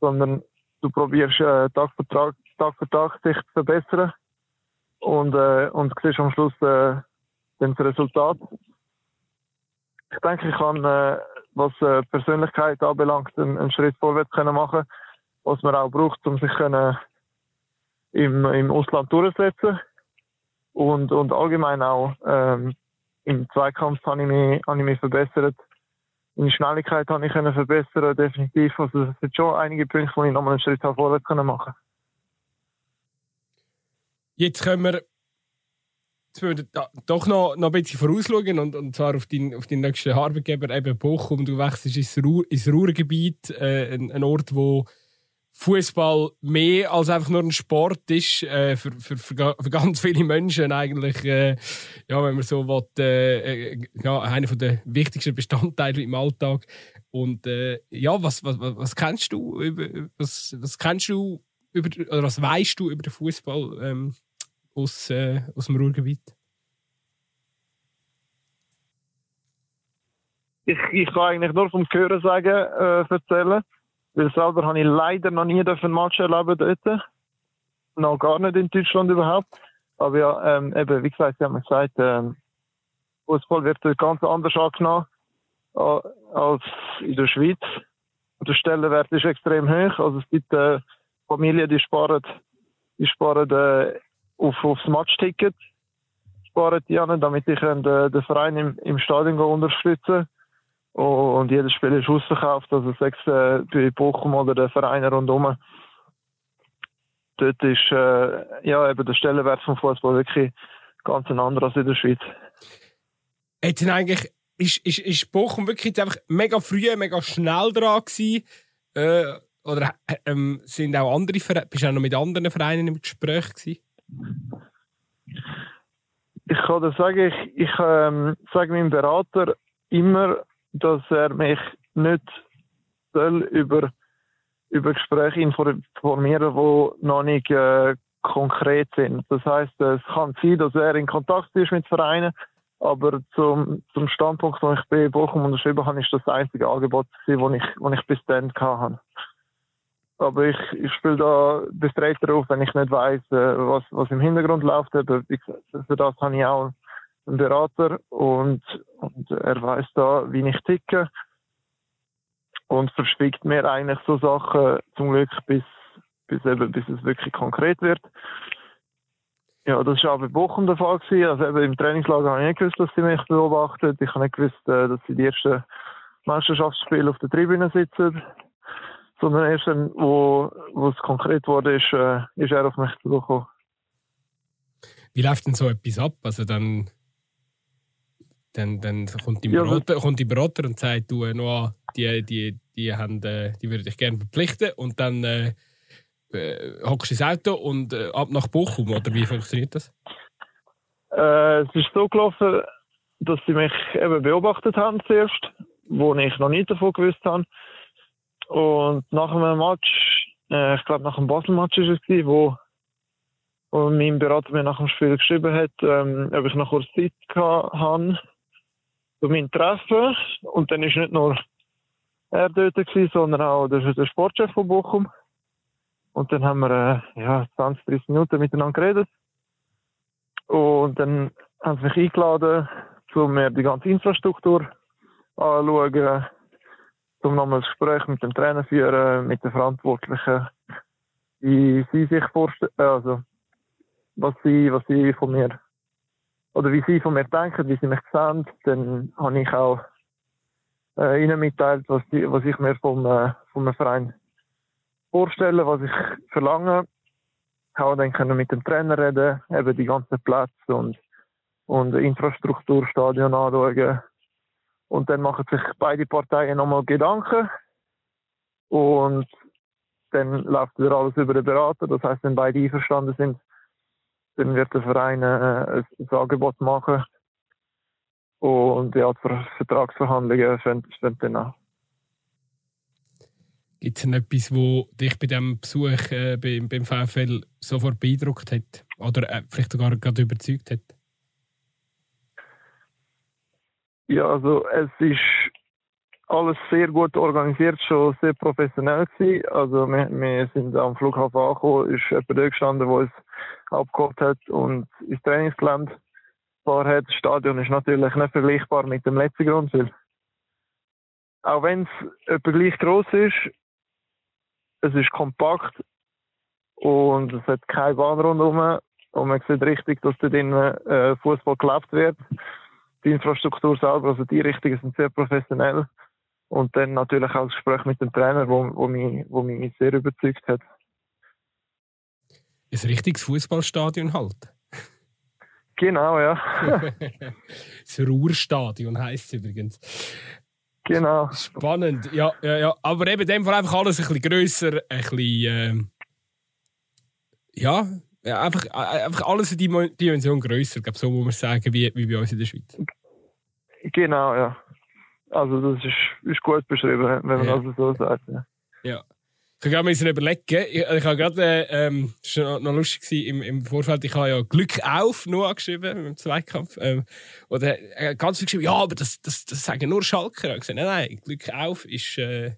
sondern du probierst äh, Tag für Tag, Tag für Tag sich zu verbessern und, äh, und siehst am Schluss äh, das Resultat. Ich denke, ich kann äh, was äh, Persönlichkeit anbelangt, einen, einen Schritt vorwärts können machen, was man auch braucht, um sich können im, im Ausland durchzusetzen. Und, und allgemein auch ähm, im Zweikampf habe ich mich, habe ich mich verbessert. Meine Schnelligkeit habe ich können verbessern, definitiv. Also es sind schon einige Punkte, wo ich nochmal einen Schritt vorwärts können machen
Jetzt können wir Jetzt wir doch noch, noch ein bisschen vorausschauen und, und zwar auf deinen auf deinen nächsten Arbeitgeber, eben Bochum. Du wechselst ins, Ruhr, ins Ruhrgebiet, äh, ein, ein, Ort, wo Fußball mehr als einfach nur ein Sport ist, äh, für, für, für, für, ganz viele Menschen eigentlich, äh, ja, wenn man so will, äh, äh ja, einer der wichtigsten Bestandteile im Alltag. Und äh, ja, was, was, was kennst du über, was, was kennst du über, oder was weißt du über den Fußball? Ähm, aus, äh, aus dem Ruhrgebiet?
Ich, ich kann eigentlich nur vom Hören sagen, äh, erzählen. Weil selber habe ich leider noch nie ein Match erleben dort. Noch gar nicht in Deutschland überhaupt. Aber ja, ähm, eben, wie gesagt, Sie haben gesagt, ähm, Fußball wird ganz anders angenommen äh, als in der Schweiz. Der Stellenwert ist extrem hoch. Also es gibt äh, Familien, die sparen, die sparen äh, auf, aufs Matchticket sparen die an, damit ich den, den Verein im, im Stadion unterstützen Und jedes Spiel ist ausverkauft, also sechs äh, bei Bochum oder den Vereinen rundherum. Dort ist äh, ja, eben der Stellenwert vom Fußball wirklich ganz ein anderer als in der Schweiz.
Hat denn eigentlich, ist, ist, ist Bochum wirklich einfach mega früh, mega schnell dran gewesen? Äh, oder ähm, sind auch andere Vereine, bist du auch noch mit anderen Vereinen im Gespräch gewesen?
Ich kann dir sagen, ich, ich ähm, sage meinem Berater immer, dass er mich nicht soll über, über Gespräche informieren, die noch nicht äh, konkret sind. Das heißt, es kann sein, dass er in Kontakt ist mit Vereinen, aber zum, zum Standpunkt, wo ich bei Bochum unterschrieben habe, ist das einzige Angebot, das ich, das ich bis dann hatte. Aber ich, ich spiele da befreit darauf, wenn ich nicht weiß, äh, was, was im Hintergrund läuft. Aber für das habe ich auch einen Berater und, und er weiß da, wie ich ticke. und verspickt mir eigentlich so Sachen zum Glück, bis, bis, eben, bis es wirklich konkret wird. Ja, das war auch bei Bochum der Fall. Gewesen. Also eben im Trainingslager habe ich nicht gewusst, dass sie mich beobachtet. Ich habe nicht gewusst, äh, dass sie die ersten Meisterschaftsspiele auf der Tribüne sitzen. Sondern erst, dann, wo, wo es konkret wurde, ist, äh, ist er auf mich zugekommen.
Wie läuft denn so etwas ab? Also dann, dann, dann kommt, die Berater, ja, kommt die Berater und sagt, du, Noah, die, die, die, haben, äh, die würde ich gerne verpflichten. Und dann äh, äh, hockst du ins Auto und äh, ab nach Bochum, oder wie funktioniert das?
Äh, es ist so gelaufen, dass sie mich eben beobachtet haben zuerst, wo ich noch nicht davon gewusst habe. Und nach einem Match, äh, ich glaube nach dem Basel-Match war es, wo, wo mein Berater mir nach dem Spiel geschrieben hat, ähm, ob ich noch kurz Zeit habe für mein Treffen. Und dann ist nicht nur er dort gewesen, sondern auch der, der Sportchef von Bochum. Und dann haben wir äh, ja, 20, 30 Minuten miteinander geredet. Und dann haben sie mich eingeladen, um mir die ganze Infrastruktur anzuschauen, um nochmal ein Gespräch mit dem Trainer führen, mit den Verantwortlichen, wie sie sich vorstellen, also was sie, was sie von mir, oder wie sie von mir denken, wie sie mich sehen. Dann habe ich auch äh, ihnen mitteilt, was, die, was ich mir vom, äh, vom Verein vorstellen, was ich verlange. Ich habe dann können mit dem Trainer reden, eben die ganzen Plätze und, und Infrastruktur, Stadion anschauen. Und dann machen sich beide Parteien nochmal Gedanken. Und dann läuft wieder alles über den Berater. Das heißt, wenn beide einverstanden sind, dann wird der Verein äh, ein Angebot machen. Und ja, die Vertragsverhandlungen stehen dann an.
Gibt es etwas, wo dich bei diesem Besuch äh, beim, beim VfL sofort beeindruckt hat? Oder äh, vielleicht sogar gerade überzeugt hat?
Ja, also es ist alles sehr gut organisiert, schon sehr professionell gewesen. Also wir, wir sind am Flughafen angekommen, ist jemand da gestanden, der uns abgeholt hat und ins Trainingsgelände gefahren hat. Das Stadion ist natürlich nicht vergleichbar mit dem letzten Grund, weil auch wenn es etwa gleich groß ist, es ist kompakt und es hat keine Bahn rundherum. Und man sieht richtig, dass dort drinnen äh, Fußball gelebt wird. Die Infrastruktur selber, also die Richtungen sind sehr professionell. Und dann natürlich auch das Gespräch mit dem Trainer, wo, wo, mich, wo mich sehr überzeugt hat.
Ein richtiges Fußballstadion halt.
Genau, ja.
das Ruhrstadion heisst es übrigens.
Genau.
Spannend, ja, ja, ja. Aber eben in dem Fall einfach alles ein bisschen grösser, ein bisschen. Äh, ja, einfach, äh, einfach alles in die Dimension grösser, glaube, so muss man sagen, wie, wie bei uns in der Schweiz.
Genau, ja. Also, das ist, ist gut beschrieben, wenn man ja. das so sagt. Ja.
ja. Ich habe gerade überlegen, ich, ich habe gerade, ähm, das war noch lustig im, im Vorfeld, ich habe ja Glück auf nur angeschrieben im Zweikampf. Ähm, oder äh, ganz viel geschrieben, ja, aber das, das, das sagen nur Schalker. Ich gesagt, nein, nein, Glück auf ist, äh,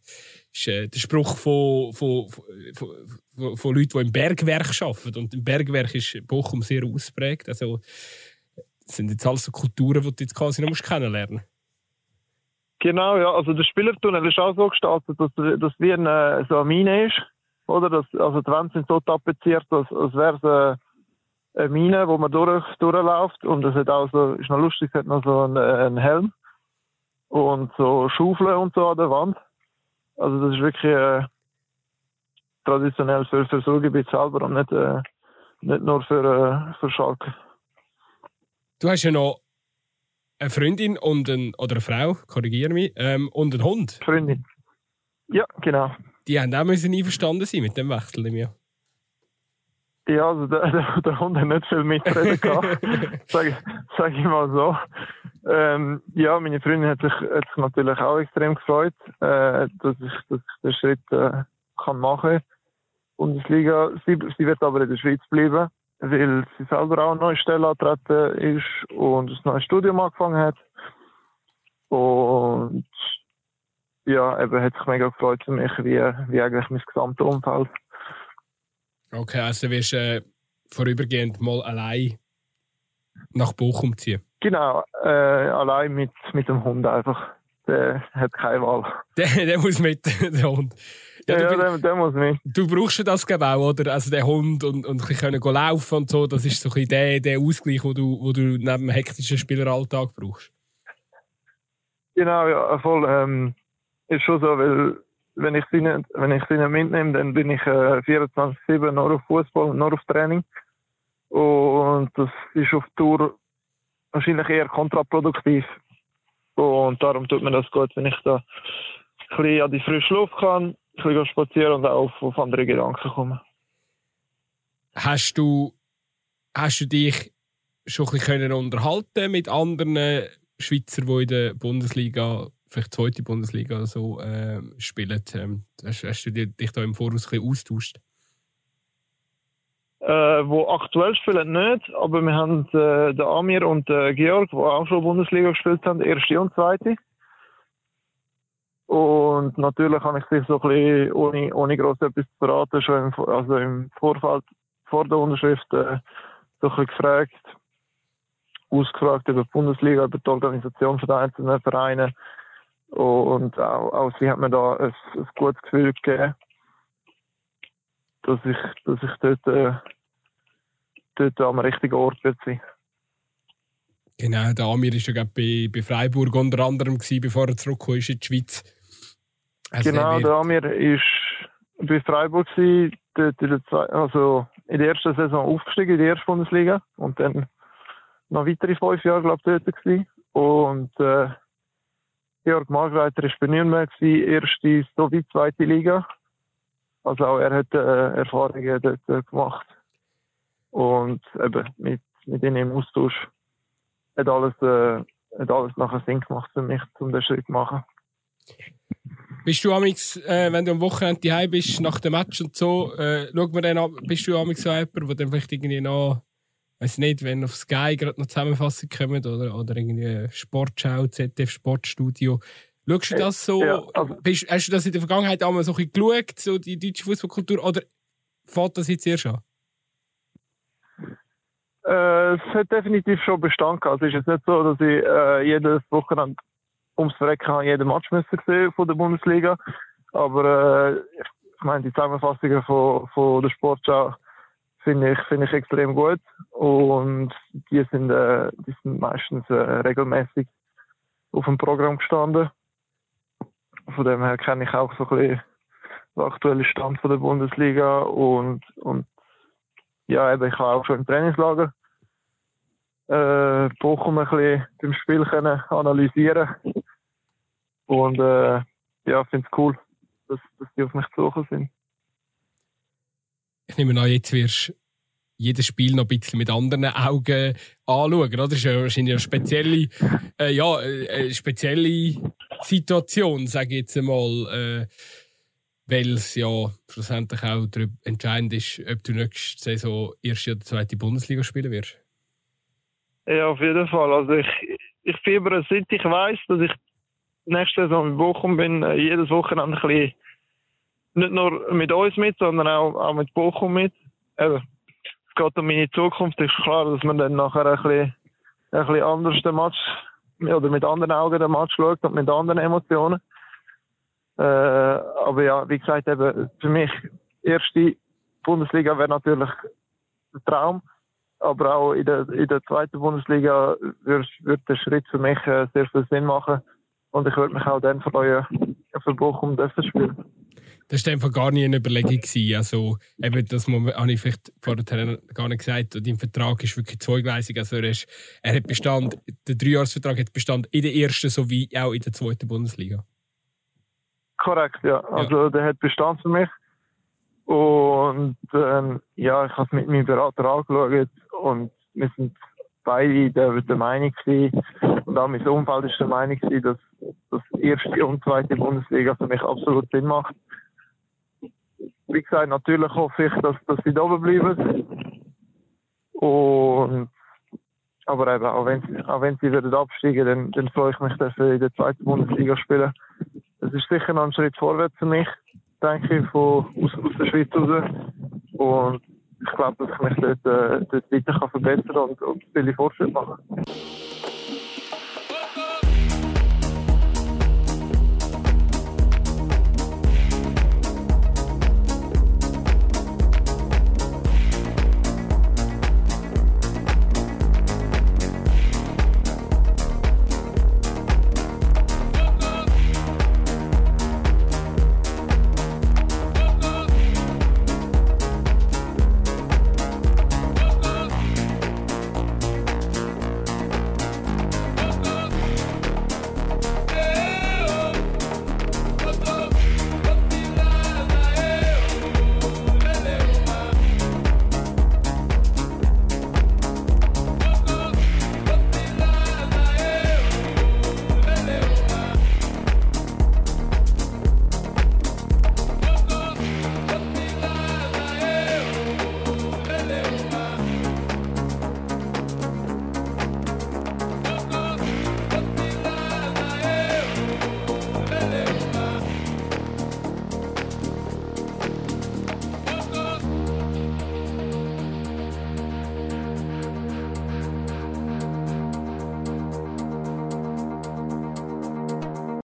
ist äh, der Spruch von, von, von, von, von Leuten, die im Bergwerk arbeiten. Und im Bergwerk ist Bochum sehr ausprägt. Also, das sind jetzt alles so Kulturen, die du jetzt quasi noch kennenlernen musst.
Genau, ja. Also der Spielertunnel ist auch so gestaltet, dass das wie eine, so eine Mine ist. Oder? Das, also die Wände sind so tapeziert, als, als wäre es eine Mine, wo man durch, durchläuft. Und es hat auch so, ist noch lustig, es hat noch so einen, einen Helm. Und so Schaufeln und so an der Wand. Also das ist wirklich äh, traditionell für, für Ruhrgebiet selber und nicht, äh, nicht nur für, äh, für Schalke.
Du hast ja noch eine Freundin und ein, oder eine Frau, korrigiere mich, ähm, und ein Hund.
Freundin. Ja, genau.
Die haben auch müssen einverstanden sein mit dem Wechsel im Jahr.
Ja, also der, der, der Hund hat nicht viel mitreden gehabt, sage sag ich mal so. Ähm, ja, meine Freundin hat sich, hat sich natürlich auch extrem gefreut, äh, dass, ich, dass ich den Schritt äh, kann machen kann. Bundesliga. Sie, sie wird aber in der Schweiz bleiben weil sie selber auch eine neue Stelle antreten ist und ein neues Studium angefangen hat. Und ja, eben hat sich mega gefreut für mich, wie, wie eigentlich mein gesamtes Umfeld.
Okay, also wirst du äh, vorübergehend mal allein nach Bochum ziehen?
Genau, äh, allein mit, mit dem Hund einfach. der hat keine Wahl.
Der, der muss mit, der Hund.
Ja,
du,
ja
bin-
der, muss mit.
du brauchst ja das auch, oder? Also der Hund und, und ein bisschen können laufen und so, das ist so ein bisschen der, der Ausgleich, wo du, wo du neben dem hektischen Spieleralltag brauchst.
Genau, ja, voll. Ähm, ist schon so, weil wenn ich sie nicht, wenn ich sie nicht mitnehme, dann bin ich äh, 24-7 nur auf Fußball und nur auf Training. Und das ist auf Tour wahrscheinlich eher kontraproduktiv. Und darum tut mir das gut, wenn ich da ein bisschen an die frische Luft kann, ein bisschen spazieren und auch auf, auf andere Gedanken kommen.
Hast du, hast du dich schon ein bisschen unterhalten mit anderen Schweizer, die in der Bundesliga, vielleicht zweite Bundesliga oder so, äh, spielen? Ähm, hast, hast du dich dich da im Voraus ein bisschen austauscht?
Äh, wo aktuell spielen nicht, aber wir haben äh, den Amir und den Georg, die auch schon Bundesliga gespielt haben, erste und zweite. Und natürlich habe ich sich so ein bisschen ohne, ohne groß etwas zu verraten, schon im, also im Vorfeld vor der Unterschrift äh, so ein bisschen gefragt, ausgefragt über die Bundesliga, über die Organisation der einzelnen Vereine. Und auch, auch sie hat mir da ein, ein gutes Gefühl gegeben, dass ich, dass ich dort, äh, dort am richtigen Ort sein.
Genau, der Amir war ja bei, bei Freiburg unter anderem, gewesen, bevor er zurückgekommen ist in die Schweiz. Also
genau,
der
Amir ist bei Freiburg gewesen, also in der ersten Saison aufgestiegen in die erste Bundesliga und dann noch weitere fünf Jahre, glaube ich, dort gewesen. Und äh, Georg Margreiter ist bei Nürnberg gewesen, erste sowie zweite Liga. Also auch er hat äh, Erfahrungen dort äh, gemacht. Und eben mit, mit ihnen im Austausch hat alles, äh, hat alles nachher Sinn gemacht für mich, um den Schritt zu machen.
Bist du amix, äh, wenn du am Wochenende daheim bist, nach dem Match und so, äh, schau mir dann an, bist du amix so jemand, der dann vielleicht irgendwie noch, weiß nicht, wenn auf Sky gerade noch Zusammenfassung kommt oder, oder irgendwie Sportschau, ZDF Sportstudio. Schaust du das so?
Ja, also-
bist, hast du das in der Vergangenheit einmal so ein bisschen geschaut, so die deutsche Fußballkultur, oder fällt das jetzt erst an?
Äh, es hat definitiv schon Bestand gehabt. Es ist jetzt nicht so, dass ich äh, jedes Wochenende ums Verrecken jeden Match müssen gesehen von der Bundesliga. Aber äh, ich meine, die Zusammenfassungen von, von der Sportschau finde ich, finde ich extrem gut. Und die sind, äh, die sind meistens äh, regelmäßig auf dem Programm gestanden. Von dem her kenne ich auch so ein bisschen den aktuellen Stand von der Bundesliga und, und ja, eben, ich habe auch schon im Trainingslager äh, Bochum ein bisschen beim Spiel können analysieren und äh, ja, finde es cool, dass, dass die auf mich gesucht sind.
Ich nehme an, jetzt wirst du jedes Spiel noch ein bisschen mit anderen Augen anschauen, oder? Das ist ja wahrscheinlich eine spezielle, äh, ja, äh, eine spezielle Situation, sage ich jetzt einmal, äh, weil es ja schlussendlich auch darüber entscheidend ist, ob du nächste Saison erste oder zweite Bundesliga spielen wirst.
Ja, auf jeden Fall. Also ich, ich fiebere, seit ich weiß, dass ich nächste Saison in Bochum bin, äh, jedes Wochenende ein bisschen, nicht nur mit uns mit, sondern auch, auch mit Bochum mit. Eben, es geht um meine Zukunft. Es ist klar, dass man dann nachher ein bisschen, ein bisschen anders den Match, oder mit anderen Augen den Match schaut und mit anderen Emotionen. Äh, aber ja, wie gesagt, eben, für mich, erste Bundesliga wäre natürlich ein Traum aber auch in der, in der zweiten Bundesliga wird, wird der Schritt für mich äh, sehr viel Sinn machen. Und ich würde mich auch dann freuen, für Bochum das spielen.
Das war einfach gar nie eine Überlegung. Also, eben, das habe ich vielleicht vorher gar nicht gesagt. Dein Vertrag ist wirklich zweigleisig. Also, er, ist, er hat Bestand, der Dreijahresvertrag hat Bestand in der ersten sowie auch in der zweiten Bundesliga.
Korrekt, ja. Also der hat Bestand für mich. Und ähm, ja, ich habe es mit meinem Berater angeschaut und wir sind beide der, der Meinung gewesen, und auch mein Umfeld ist der Meinung gewesen, dass das erste und zweite Bundesliga für mich absolut Sinn macht. Wie gesagt, natürlich hoffe ich, dass, dass sie da oben bleiben. Und aber eben, auch wenn, sie- auch wenn sie würden absteigen, dann, dann freue ich mich, dass wir in der zweiten Bundesliga spielen. Es ist sicher noch ein Schritt vorwärts für mich, denke ich, von, aus, aus der Schweiz raus. Und ich glaube, dass ich mich dort, äh, dort weiter kann verbessern und, und viele Fortschritte machen kann.